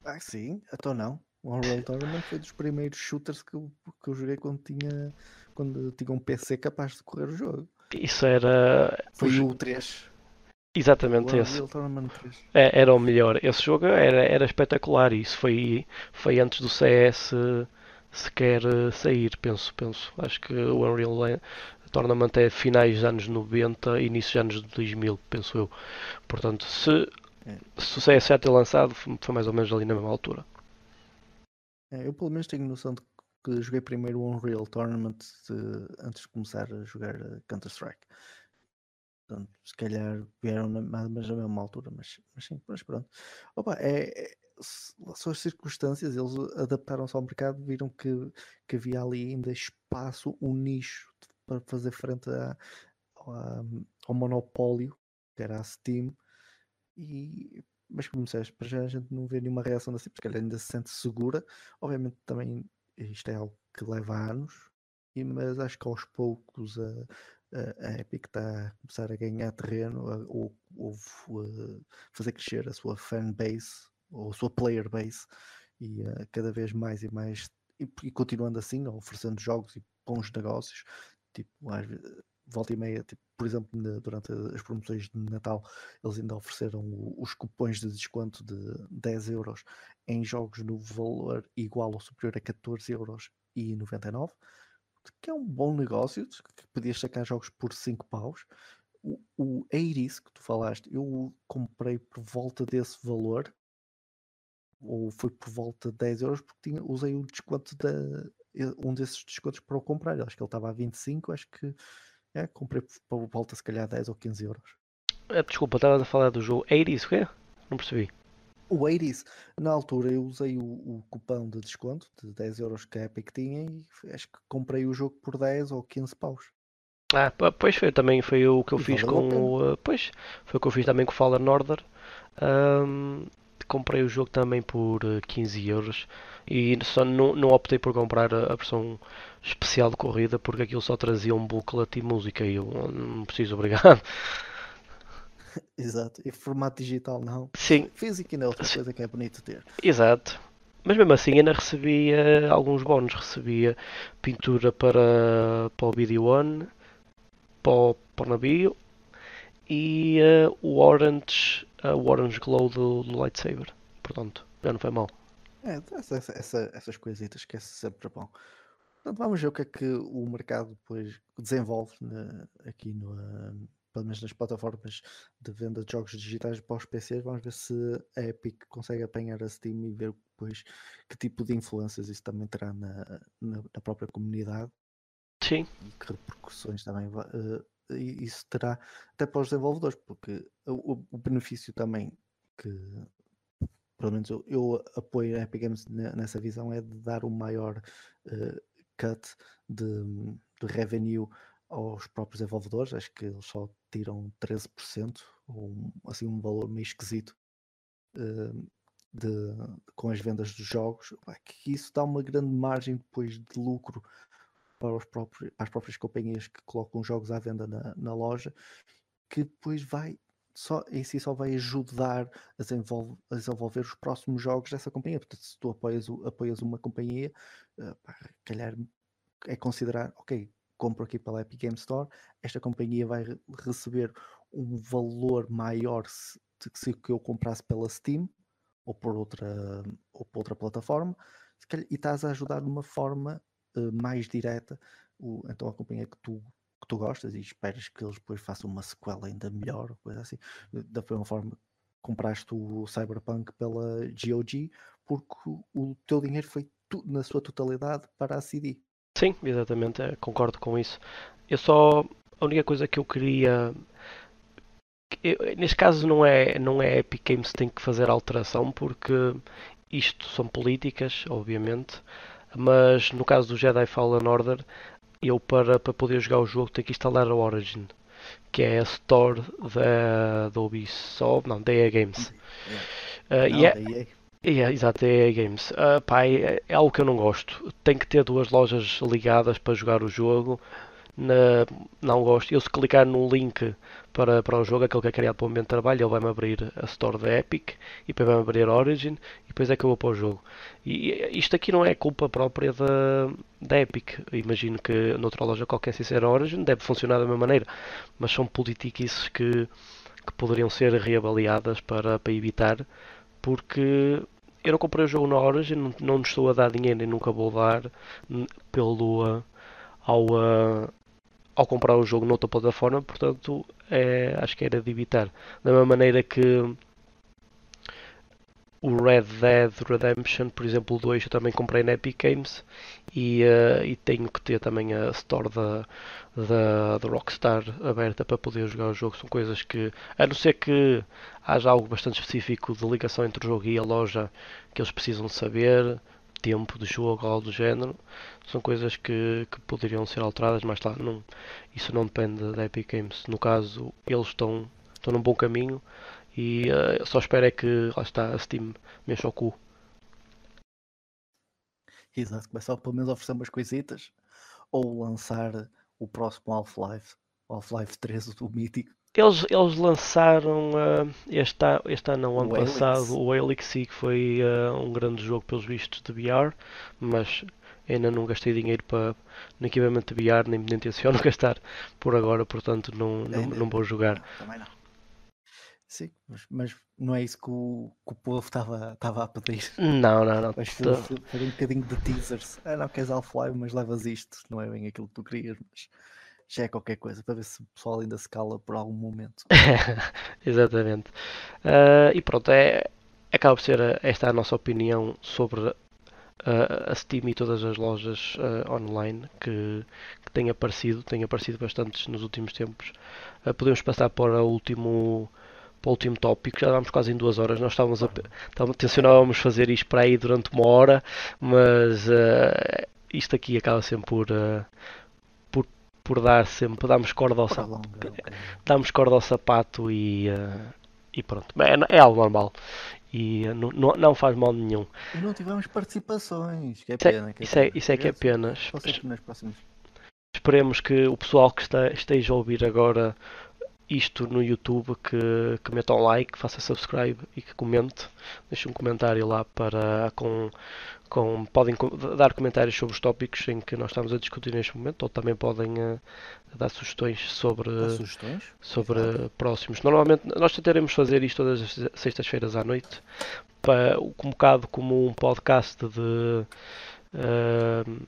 Ah, sim, então não. O Unreal Tournament foi dos primeiros shooters que eu, que eu joguei quando tinha, quando tinha um PC capaz de correr o jogo. Isso era. Foi o 3. Exatamente o esse. É, era o melhor. Esse jogo era, era espetacular. Isso foi, foi antes do CS sequer sair, penso, penso. Acho que o Unreal Tournament é finais dos anos 90 e início dos anos 2000, penso eu. Portanto, se, é. se o CS já ter lançado, foi mais ou menos ali na mesma altura. É, eu pelo menos tenho noção de que joguei primeiro o Unreal Tournament de, antes de começar a jogar Counter-Strike. Portanto, se calhar vieram na, mais na mesma altura, mas, mas sim, mas pronto. Opa, é, é, são as circunstâncias, eles adaptaram-se ao mercado, viram que, que havia ali ainda espaço, um nicho para fazer frente a, a, ao monopólio, que era a Steam, e mas como disseste, para já a gente não vê nenhuma reação assim, porque ela ainda se sente segura. Obviamente também isto é algo que leva anos, mas acho que aos poucos a, a, a Epic está a começar a ganhar terreno ou, ou fazer crescer a sua fanbase ou a sua player base e uh, cada vez mais e mais e, e, continuando assim, oferecendo jogos e bons negócios, tipo, às vezes, volta e meia, tipo, por exemplo, durante as promoções de Natal, eles ainda ofereceram os cupons de desconto de 10 euros em jogos no valor igual ou superior a 14 euros e 99, que é um bom negócio, que podias sacar jogos por 5 paus. O, o Eiris que tu falaste, eu comprei por volta desse valor, ou foi por volta de 10 euros, porque tinha, usei o desconto da, um desses descontos para o comprar. Acho que ele estava a 25, acho que é, comprei por volta se calhar 10 ou 15 euros. Ah, desculpa, estava a falar do jogo 80 o quê? Não percebi. O 80 na altura eu usei o, o, cupão de desconto de 10 euros que a Epic tinha e acho que comprei o jogo por 10 ou 15 paus. Ah, pois foi, também foi o que eu e fiz com o. Uh, pois, foi o que eu fiz também com o Fallen Order. Um, comprei o jogo também por 15 uh, euros e só não, não optei por comprar a, a versão especial de corrida porque aquilo só trazia um booklet e música e eu não preciso, obrigado. Exato, e formato digital não. Sim. Físico ainda é outra coisa que é bonito ter. Exato. Mas mesmo assim ainda recebia alguns bónus. Recebia pintura para, para o Video One, para o, para o navio e uh, o Orange o Orange Glow do, do lightsaber. Portanto, já não foi mal. É, essa, essa, essas coisitas que é sempre bom. Portanto, vamos ver o que é que o mercado depois desenvolve né, aqui no, uh, pelo menos nas plataformas de venda de jogos digitais para os PCs. Vamos ver se a Epic consegue apanhar a Steam e ver depois que tipo de influências isso também terá na, na, na própria comunidade. Sim. E que repercussões também uh, isso terá até para os desenvolvedores, porque o, o benefício também que pelo menos eu, eu, apoio a Epic Games nessa visão é de dar o maior uh, cut de, de revenue aos próprios desenvolvedores, acho que eles só tiram 13%, ou um, assim um valor meio esquisito uh, de, com as vendas dos jogos, que isso dá uma grande margem depois de lucro para, os próprios, as próprias companhias que colocam jogos à venda na, na loja, que depois vai só, em si só vai ajudar a desenvolver, a desenvolver os próximos jogos dessa companhia. Portanto, se tu apoias, apoias uma companhia, uh, calhar é considerar, ok, compro aqui pela Epic Game Store, esta companhia vai receber um valor maior se, se que eu comprasse pela Steam ou por outra, ou por outra plataforma, e estás a ajudar de uma forma uh, mais direta o, então a companhia que tu, que tu gostas e esperas que eles depois façam uma sequela ainda melhor, coisa assim, da mesma forma compraste o Cyberpunk pela GOG porque o teu dinheiro foi na sua totalidade para a CD. Sim, exatamente, é, concordo com isso. Eu só. A única coisa que eu queria. Eu, neste caso não é, não é Epic Games que tem que fazer alteração, porque isto são políticas, obviamente, mas no caso do Jedi Fallen Order, eu para, para poder jogar o jogo tenho que instalar a Origin, que é a store da, da Ubisoft, não, da EA Games. Yeah. Uh, não, yeah, Yeah, exato, é Games. Uh, pá, é, é, algo que eu não gosto. Tem que ter duas lojas ligadas para jogar o jogo. Na, não gosto. Eu se clicar no link para, para o jogo, aquele que é criado para o momento de trabalho, ele vai-me abrir a Store da Epic e depois vai-me abrir a Origin e depois é que eu vou para o jogo. E isto aqui não é culpa própria da, da Epic. Imagino que noutra loja qualquer sem ser a Origin deve funcionar da mesma maneira. Mas são politiquices que, que poderiam ser reavaliadas para, para evitar porque eu não comprei o jogo na Origin, não, não estou a dar dinheiro e nunca vou dar pelo uh, ao, uh, ao comprar o jogo noutra plataforma, portanto é, acho que era de evitar. Da mesma maneira que o Red Dead Redemption, por exemplo, o 2 eu também comprei na Epic Games e, uh, e tenho que ter também a store da, da, da Rockstar aberta para poder jogar o jogo. São coisas que, a não ser que haja algo bastante específico de ligação entre o jogo e a loja que eles precisam saber, tempo de jogo, algo do género, são coisas que, que poderiam ser alteradas, mas lá, não, isso não depende da Epic Games. No caso, eles estão, estão num bom caminho e uh, só espero é que lá está a Steam mexa o cu. Exato, começa pelo menos a oferecer umas coisitas ou lançar o próximo Half-Life, Half-Life 3, o mítico. Eles, eles lançaram uh, este, este ano, o ano o passado, Helix. o Helix, que foi uh, um grande jogo pelos vistos de VR, mas ainda não gastei dinheiro para no equipamento de VR, nem me intenciono gastar por agora, portanto não, não, não vou jogar. Não, também não. Sim, mas, mas, não é isso que o, que o povo estava, estava a pedir. Não, não, não. Mas foi, foi um bocadinho de teasers. Ah, não queres Half-Life, mas levas isto. Não é bem aquilo que tu querias, mas já é qualquer coisa para ver se o pessoal ainda se cala por algum momento. Exatamente. Uh, e pronto, é, acaba por ser esta a nossa opinião sobre uh, a Steam e todas as lojas uh, online que, que têm aparecido, têm aparecido bastantes nos últimos tempos. podemos passar para o último para o último tópico, já vamos quase em duas horas. Nós estávamos a, estávamos, tensionávamos fazer isto para aí durante uma hora, mas isto aqui acaba sempre por, uh, por, dar sempre, damos corda ao sapato, damos corda ao sapato e, uh, e pronto. É, é algo normal e não, não, não, faz mal nenhum. E não tivemos participações, que é, é pena. Que é isso, é, isso é que é pena. Esperemos que o pessoal que está, esteja a ouvir agora isto no YouTube, que, que metam like, que faça subscribe e que comente. Deixe um comentário lá para com, com podem dar comentários sobre os tópicos em que nós estamos a discutir neste momento, ou também podem uh, dar sugestões sobre, sugestões? sobre próximos. Normalmente nós tentaremos fazer isto todas as sextas-feiras à noite, para, um bocado como um podcast de. Uh,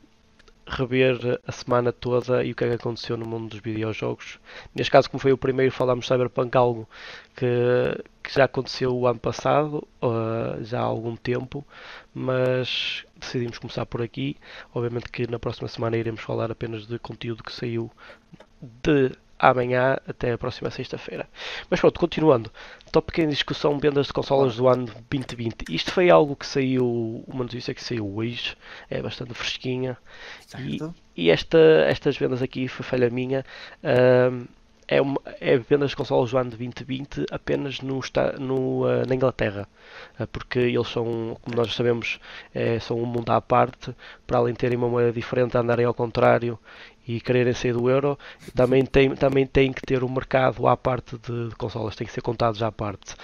rever a semana toda e o que é que aconteceu no mundo dos videojogos. Neste caso, como foi o primeiro, falámos Cyberpunk, algo que, que já aconteceu o ano passado, uh, já há algum tempo, mas decidimos começar por aqui. Obviamente que na próxima semana iremos falar apenas de conteúdo que saiu de amanhã até a próxima sexta-feira. Mas pronto, continuando. Tópico em discussão vendas de consolas do ano 2020. Isto foi algo que saiu, uma notícia que saiu hoje, é bastante fresquinha. E, e, esta, estas vendas aqui foi falha minha. Uh, é, uma, é consolas do ano de 2020 apenas no, no, uh, na Inglaterra, uh, porque eles são, como nós sabemos, é, são um mundo à parte, para além de terem uma moeda diferente, andarem ao contrário e quererem sair do euro, também tem, também tem que ter um mercado à parte de, de, consolas, tem que ser contados à parte.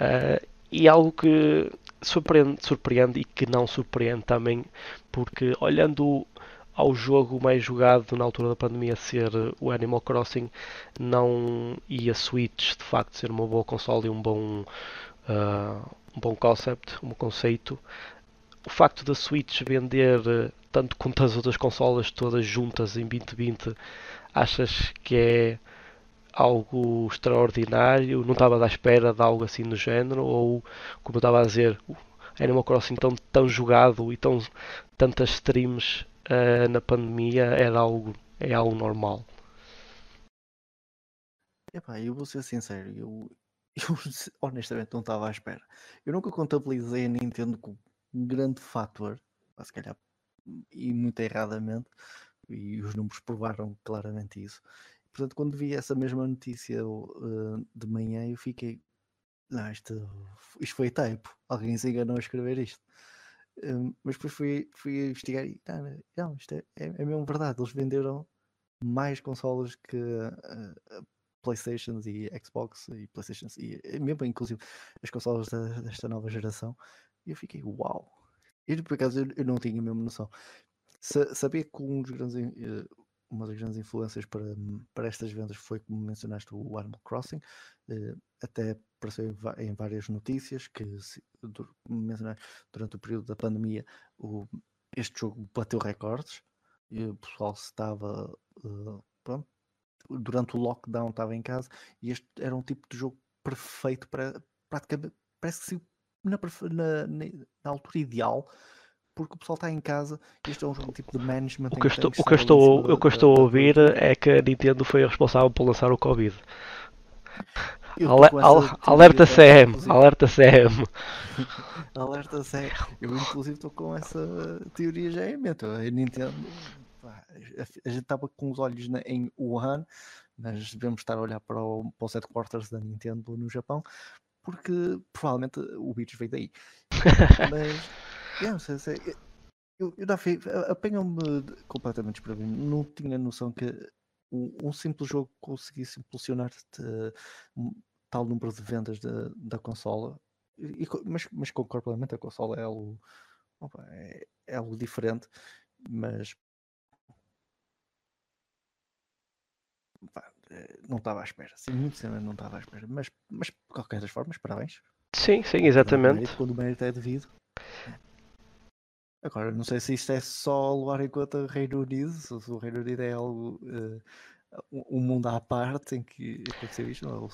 Uh, e algo que surpreende, surpreende e que não surpreende também, porque olhando ao jogo mais jogado na altura da pandemia ser o Animal Crossing, não e a Switch de facto ser uma boa console e um bom, uh, um bom concept, um conceito. O facto da Switch vender tanto quanto as outras consolas todas juntas em 2020, achas que é algo extraordinário? Não estava à espera de algo assim do género? Ou, como eu estava a dizer, Animal Crossing tão, tão jogado e tão, tantas streams uh, na pandemia era algo, é algo normal. Epá, eu vou ser sincero, eu, eu honestamente não estava à espera. Eu nunca contabilizei a Nintendo como um grande fator, se calhar e muito erradamente, e os números provaram claramente isso. Portanto, quando vi essa mesma notícia uh, de manhã, eu fiquei, não, isto, isto foi tempo, alguém se enganou a escrever isto. Um, mas depois fui, fui investigar e não, não isto é, é, é, mesmo verdade. Eles venderam mais consolas que uh, Playstations e Xbox e Playstations e mesmo inclusive as consolas da, desta nova geração. E eu fiquei, uau! E por acaso eu, eu não tinha mesmo noção. Sa sabia que um dos grandes, uh, uma das grandes influências para, para estas vendas foi, como mencionaste, o Animal Crossing. Uh, até apareceu em, várias notícias que, mencionaste, durante o período da pandemia, o, este jogo bateu recordes e o pessoal estava. Uh, pronto, durante o lockdown estava em casa e este era um tipo de jogo perfeito para praticamente parece que na, na, na altura ideal porque o pessoal está em casa. Este é um jogo tipo de management. O que, estou, o que, estou, o que eu estou a ouvir é que a Nintendo foi a responsável por lançar o Covid. Alerta CM, alerta CM. alerta CM. Eu inclusive estou com essa teoria já em mente. A Nintendo, a gente estava com os olhos na, em Wuhan, mas devemos estar a olhar para o, para os headquarters da Nintendo no Japão, porque provavelmente o vírus veio daí. Mas eu não sei, sei eu, eu apanham-me completamente desprevenido. Não tinha noção que um, simples jogo conseguisse impulsionar um, tal número de vendas de, da consola. E, mas, mas concordo plenamente, a consola é algo, opa, é, é algo diferente, mas Eh, não estava à espera, sim, muito sinceramente não estava à espera, mas, mas de qualquer das formas, parabéns. Sim, sim, exatamente. Quando o mérito é devido. Agora, não sei se isto é só levar em conta o Reino Unido, se o Reino Unido é algo, uh, um mundo à parte em que aconteceu isto, ou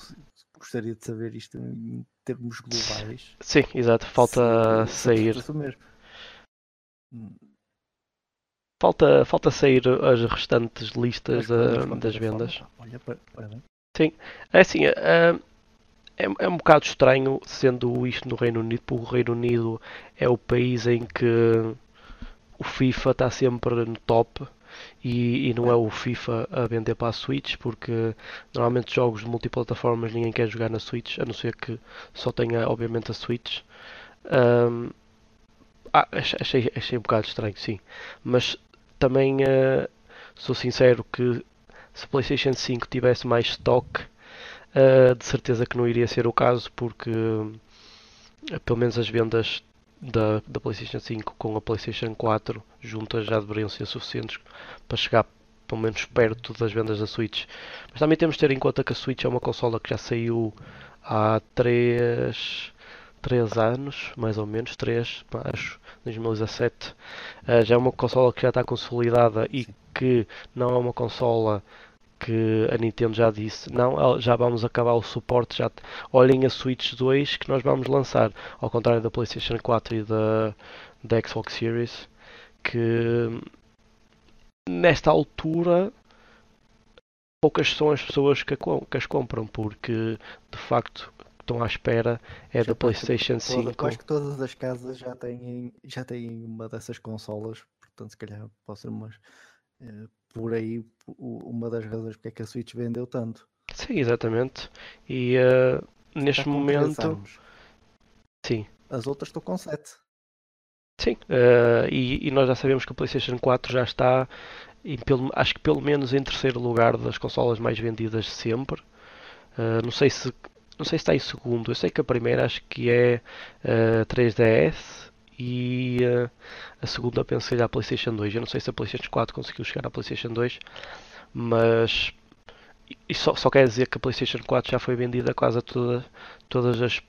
gostaria de saber isto em termos globais. Sim, exato, falta se, sair. Se mesmo. Hum. Falta, falta sair as restantes listas da, das vendas. Olha, Sim, é assim, é, é, é um bocado estranho sendo isto no Reino Unido, porque o Reino Unido é o país em que o FIFA está sempre no top e, e, não é o FIFA a vender para a Switch, porque normalmente jogos de multiplataformas ninguém quer jogar na Switch, a não ser que só tenha, obviamente, a Switch. Um, ah, achei, achei um bocado estranho, sim. Mas também uh, sou sincero que se PlayStation 5 tivesse mais stock, Uh, de certeza que não iria ser o caso, porque pelo menos as vendas da, da PlayStation 5 com a PlayStation 4 juntas já deveriam ser suficientes para chegar pelo menos perto das vendas da Switch. Mas também temos de ter em conta que a Switch é uma consola que já saiu há 3, 3 anos, mais ou menos, 3, acho, 2017. Uh, já é uma consola que já está consolidada e que não é uma consola que a Nintendo já disse, não, já vamos acabar o suporte, já olhem a Switch 2 que nós vamos lançar, ao contrário da PlayStation 4 e da, da Xbox Series, que nesta altura poucas são as pessoas que, que as compram, porque de facto estão à espera é já da PlayStation 5. Eu acho que todas as casas já têm, já têm uma dessas consolas, portanto se calhar pode ser umas eh, por aí uma das razões porque é que a Switch vendeu tanto. Sim, exatamente. E uh, neste momento. Sim. As outras estão com 7. Sim, uh, e, e, nós já sabemos que a PlayStation 4 já está, em, pelo, acho que pelo menos em terceiro lugar das consolas mais vendidas sempre. Uh, não sei se não sei se está em segundo. Eu sei que a primeira acho que é uh, 3DS e uh, a segunda penso que a PlayStation 2. Eu não sei se a PlayStation 4 conseguiu chegar à PlayStation 2, mas isso só, só quer dizer que a PlayStation 4 já foi vendida quase a toda, todas as,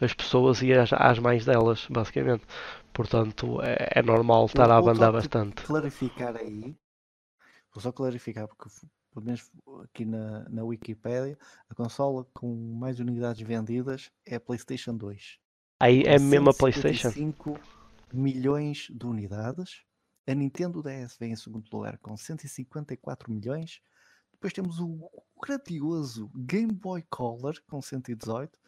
as pessoas e às, às mais delas, basicamente. Portanto, é, é normal estar a abandar bastante. clarificar aí, vou só clarificar, porque pelo menos aqui na, na Wikipedia, a consola com mais unidades vendidas é a PlayStation 2. Aí é mesmo a PlayStation? 5 milhões de unidades. A Nintendo DS vem em segundo lugar com 154 milhões. Depois temos o grandioso Game Boy Color com 118.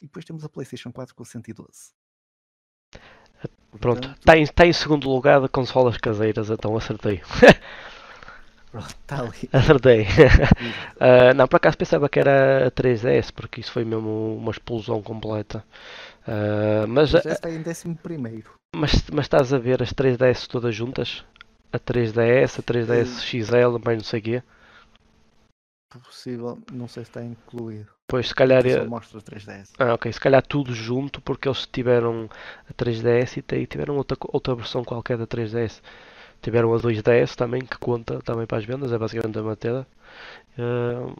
E depois temos a PlayStation 4 com 112. Pronto, está em, tá em segundo lugar de consolas caseiras, então acertei. Pronto, está ali. Acertei. uh, não, por acaso pensava que era a 3DS, porque isso foi mesmo uma explosão completa. Uh, mas, mas está em décimo primeiro. Mas, mas estás a ver as 3DS todas juntas? A 3DS, a 3DS XL, mais não sei o quê? Possível, não sei se está incluído. Pois, se calhar. Só mostra 3DS. Ah, ok. Se calhar tudo junto, porque eles tiveram a 3DS e tiveram outra, outra versão qualquer da 3DS. Tiveram a 2DS também, que conta também para as vendas, é basicamente a matéria. Uh,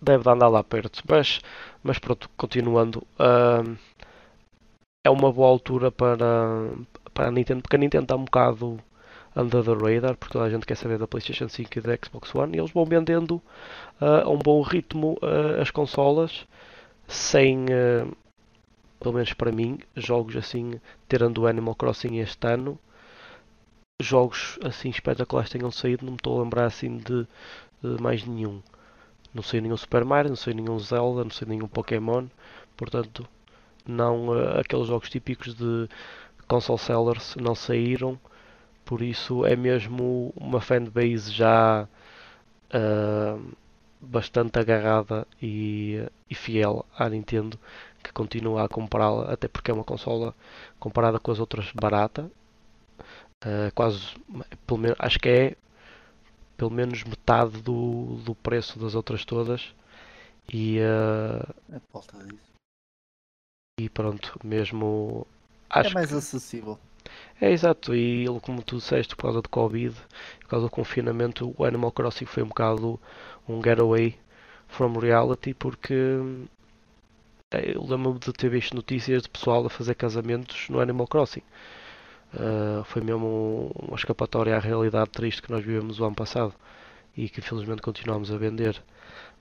deve andar lá perto. Mas, mas pronto, continuando. Uh, é uma boa altura para, para a Nintendo, porque a Nintendo está um bocado under the radar, porque toda a gente quer saber da PlayStation 5 e da Xbox One, e eles vão vendendo uh, a um bom ritmo uh, as consolas, sem, uh, pelo menos para mim, jogos assim, tirando o Animal Crossing este ano, jogos assim espetaculares tenham saído, não me estou a lembrar assim de, de mais nenhum. Não sei nenhum Super Mario, não sei nenhum Zelda, não sei nenhum Pokémon, portanto, não uh, aqueles jogos típicos de console sellers não saíram, por isso é mesmo uma fanbase já uh, bastante agarrada e, e, fiel à Nintendo que continua a comprá-la, até porque é uma consola comparada com as outras barata, uh, quase, pelo menos, acho que é pelo menos metade do, do preço das outras todas. E, uh, é e pronto, mesmo. É acho é mais que... acessível. É exato, e como tu disseste, por causa do Covid, por causa do confinamento, o Animal Crossing foi um bocado um getaway from reality, porque eh, eu lembro-me de ter visto notícias de pessoal a fazer casamentos no Animal Crossing. Uh, foi mesmo uma escapatória à realidade triste que nós vivemos o ano passado e que infelizmente continuamos a vender.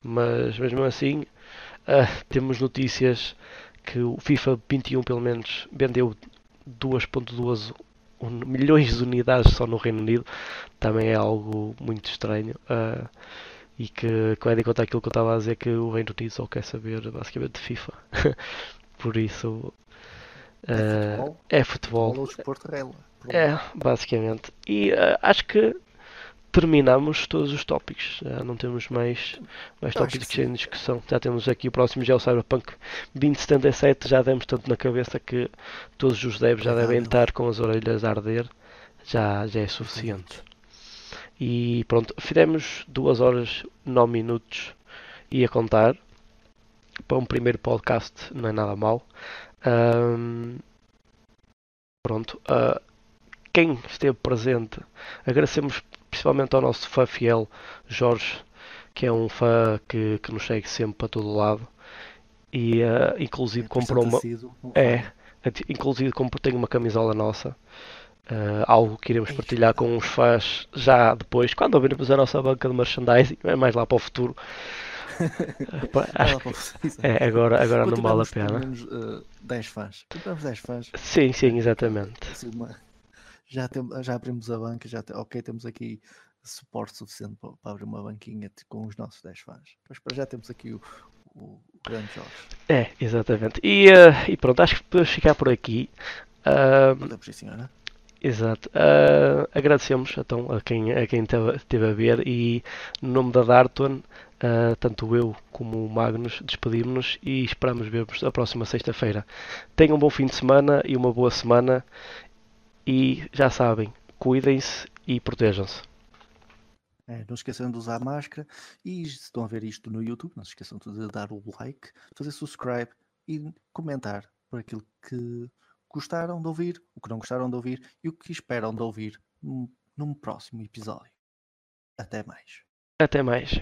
Mas mesmo assim, uh, temos notícias que o FIFA 21 pelo menos vendeu 2.2 milhões de unidades só no Reino Unido. Também é algo muito estranho. Uh, e que, que de conta aquilo que eu estava a dizer que o Reino Unido só quer saber basicamente de FIFA. Por isso é futebol. É futebol. É, basicamente. E uh, acho que terminamos todos os tópicos. Já não temos mais, mais tópicos em discussão. Já temos aqui o próximo, já é o Cyberpunk 2077. Já demos tanto na cabeça que todos os devs já devem estar com as orelhas a arder. Já, já é suficiente. E pronto, fizemos 2 horas 9 minutos ia contar. Para um primeiro podcast não é nada mal. Um, pronto. Uh, quem esteve presente, agradecemos principalmente ao nosso fã fiel Jorge, que é um fã que, que nos segue sempre para todo lado. E uh, inclusive É comprou uma. um É, inclusive comprou, tem uma camisola nossa. Uh, algo que iremos partilhar com os fãs já depois, quando ouvirmos a nossa banca de merchandising, é mais lá para o futuro. Uh, é, agora, agora não vale a pena. menos, uh, 10 fãs. Tivermos 10 fãs, Sim, sim, exatamente. assim, já, tem, já abrimos a banca, já te- ok, temos aqui suporte suficiente para, para abrir uma banquinha com os nossos 10 fãs. Mas para já temos aqui o, o, grande Jorge. É, exatamente. E, uh, e pronto, acho que podemos ficar por aqui. Uh, sim, senhora. Exato. Ah, agradecemos então a quem, a quem esteve a ver e no nome da Darton, ah, tanto eu como o Magnus despedimos-nos e esperamos ver-vos a próxima sexta-feira. Tenham um bom fim de semana e uma boa semana e já sabem, cuidem-se e protejam-se. É, não se esqueçam de usar máscara e se estão a ver isto no YouTube, não se esqueçam de dar o like, fazer subscribe e comentar por aquilo que gostaram de ouvir, o que não gostaram de ouvir e o que esperam de ouvir num, num próximo episódio. Até mais. Até mais.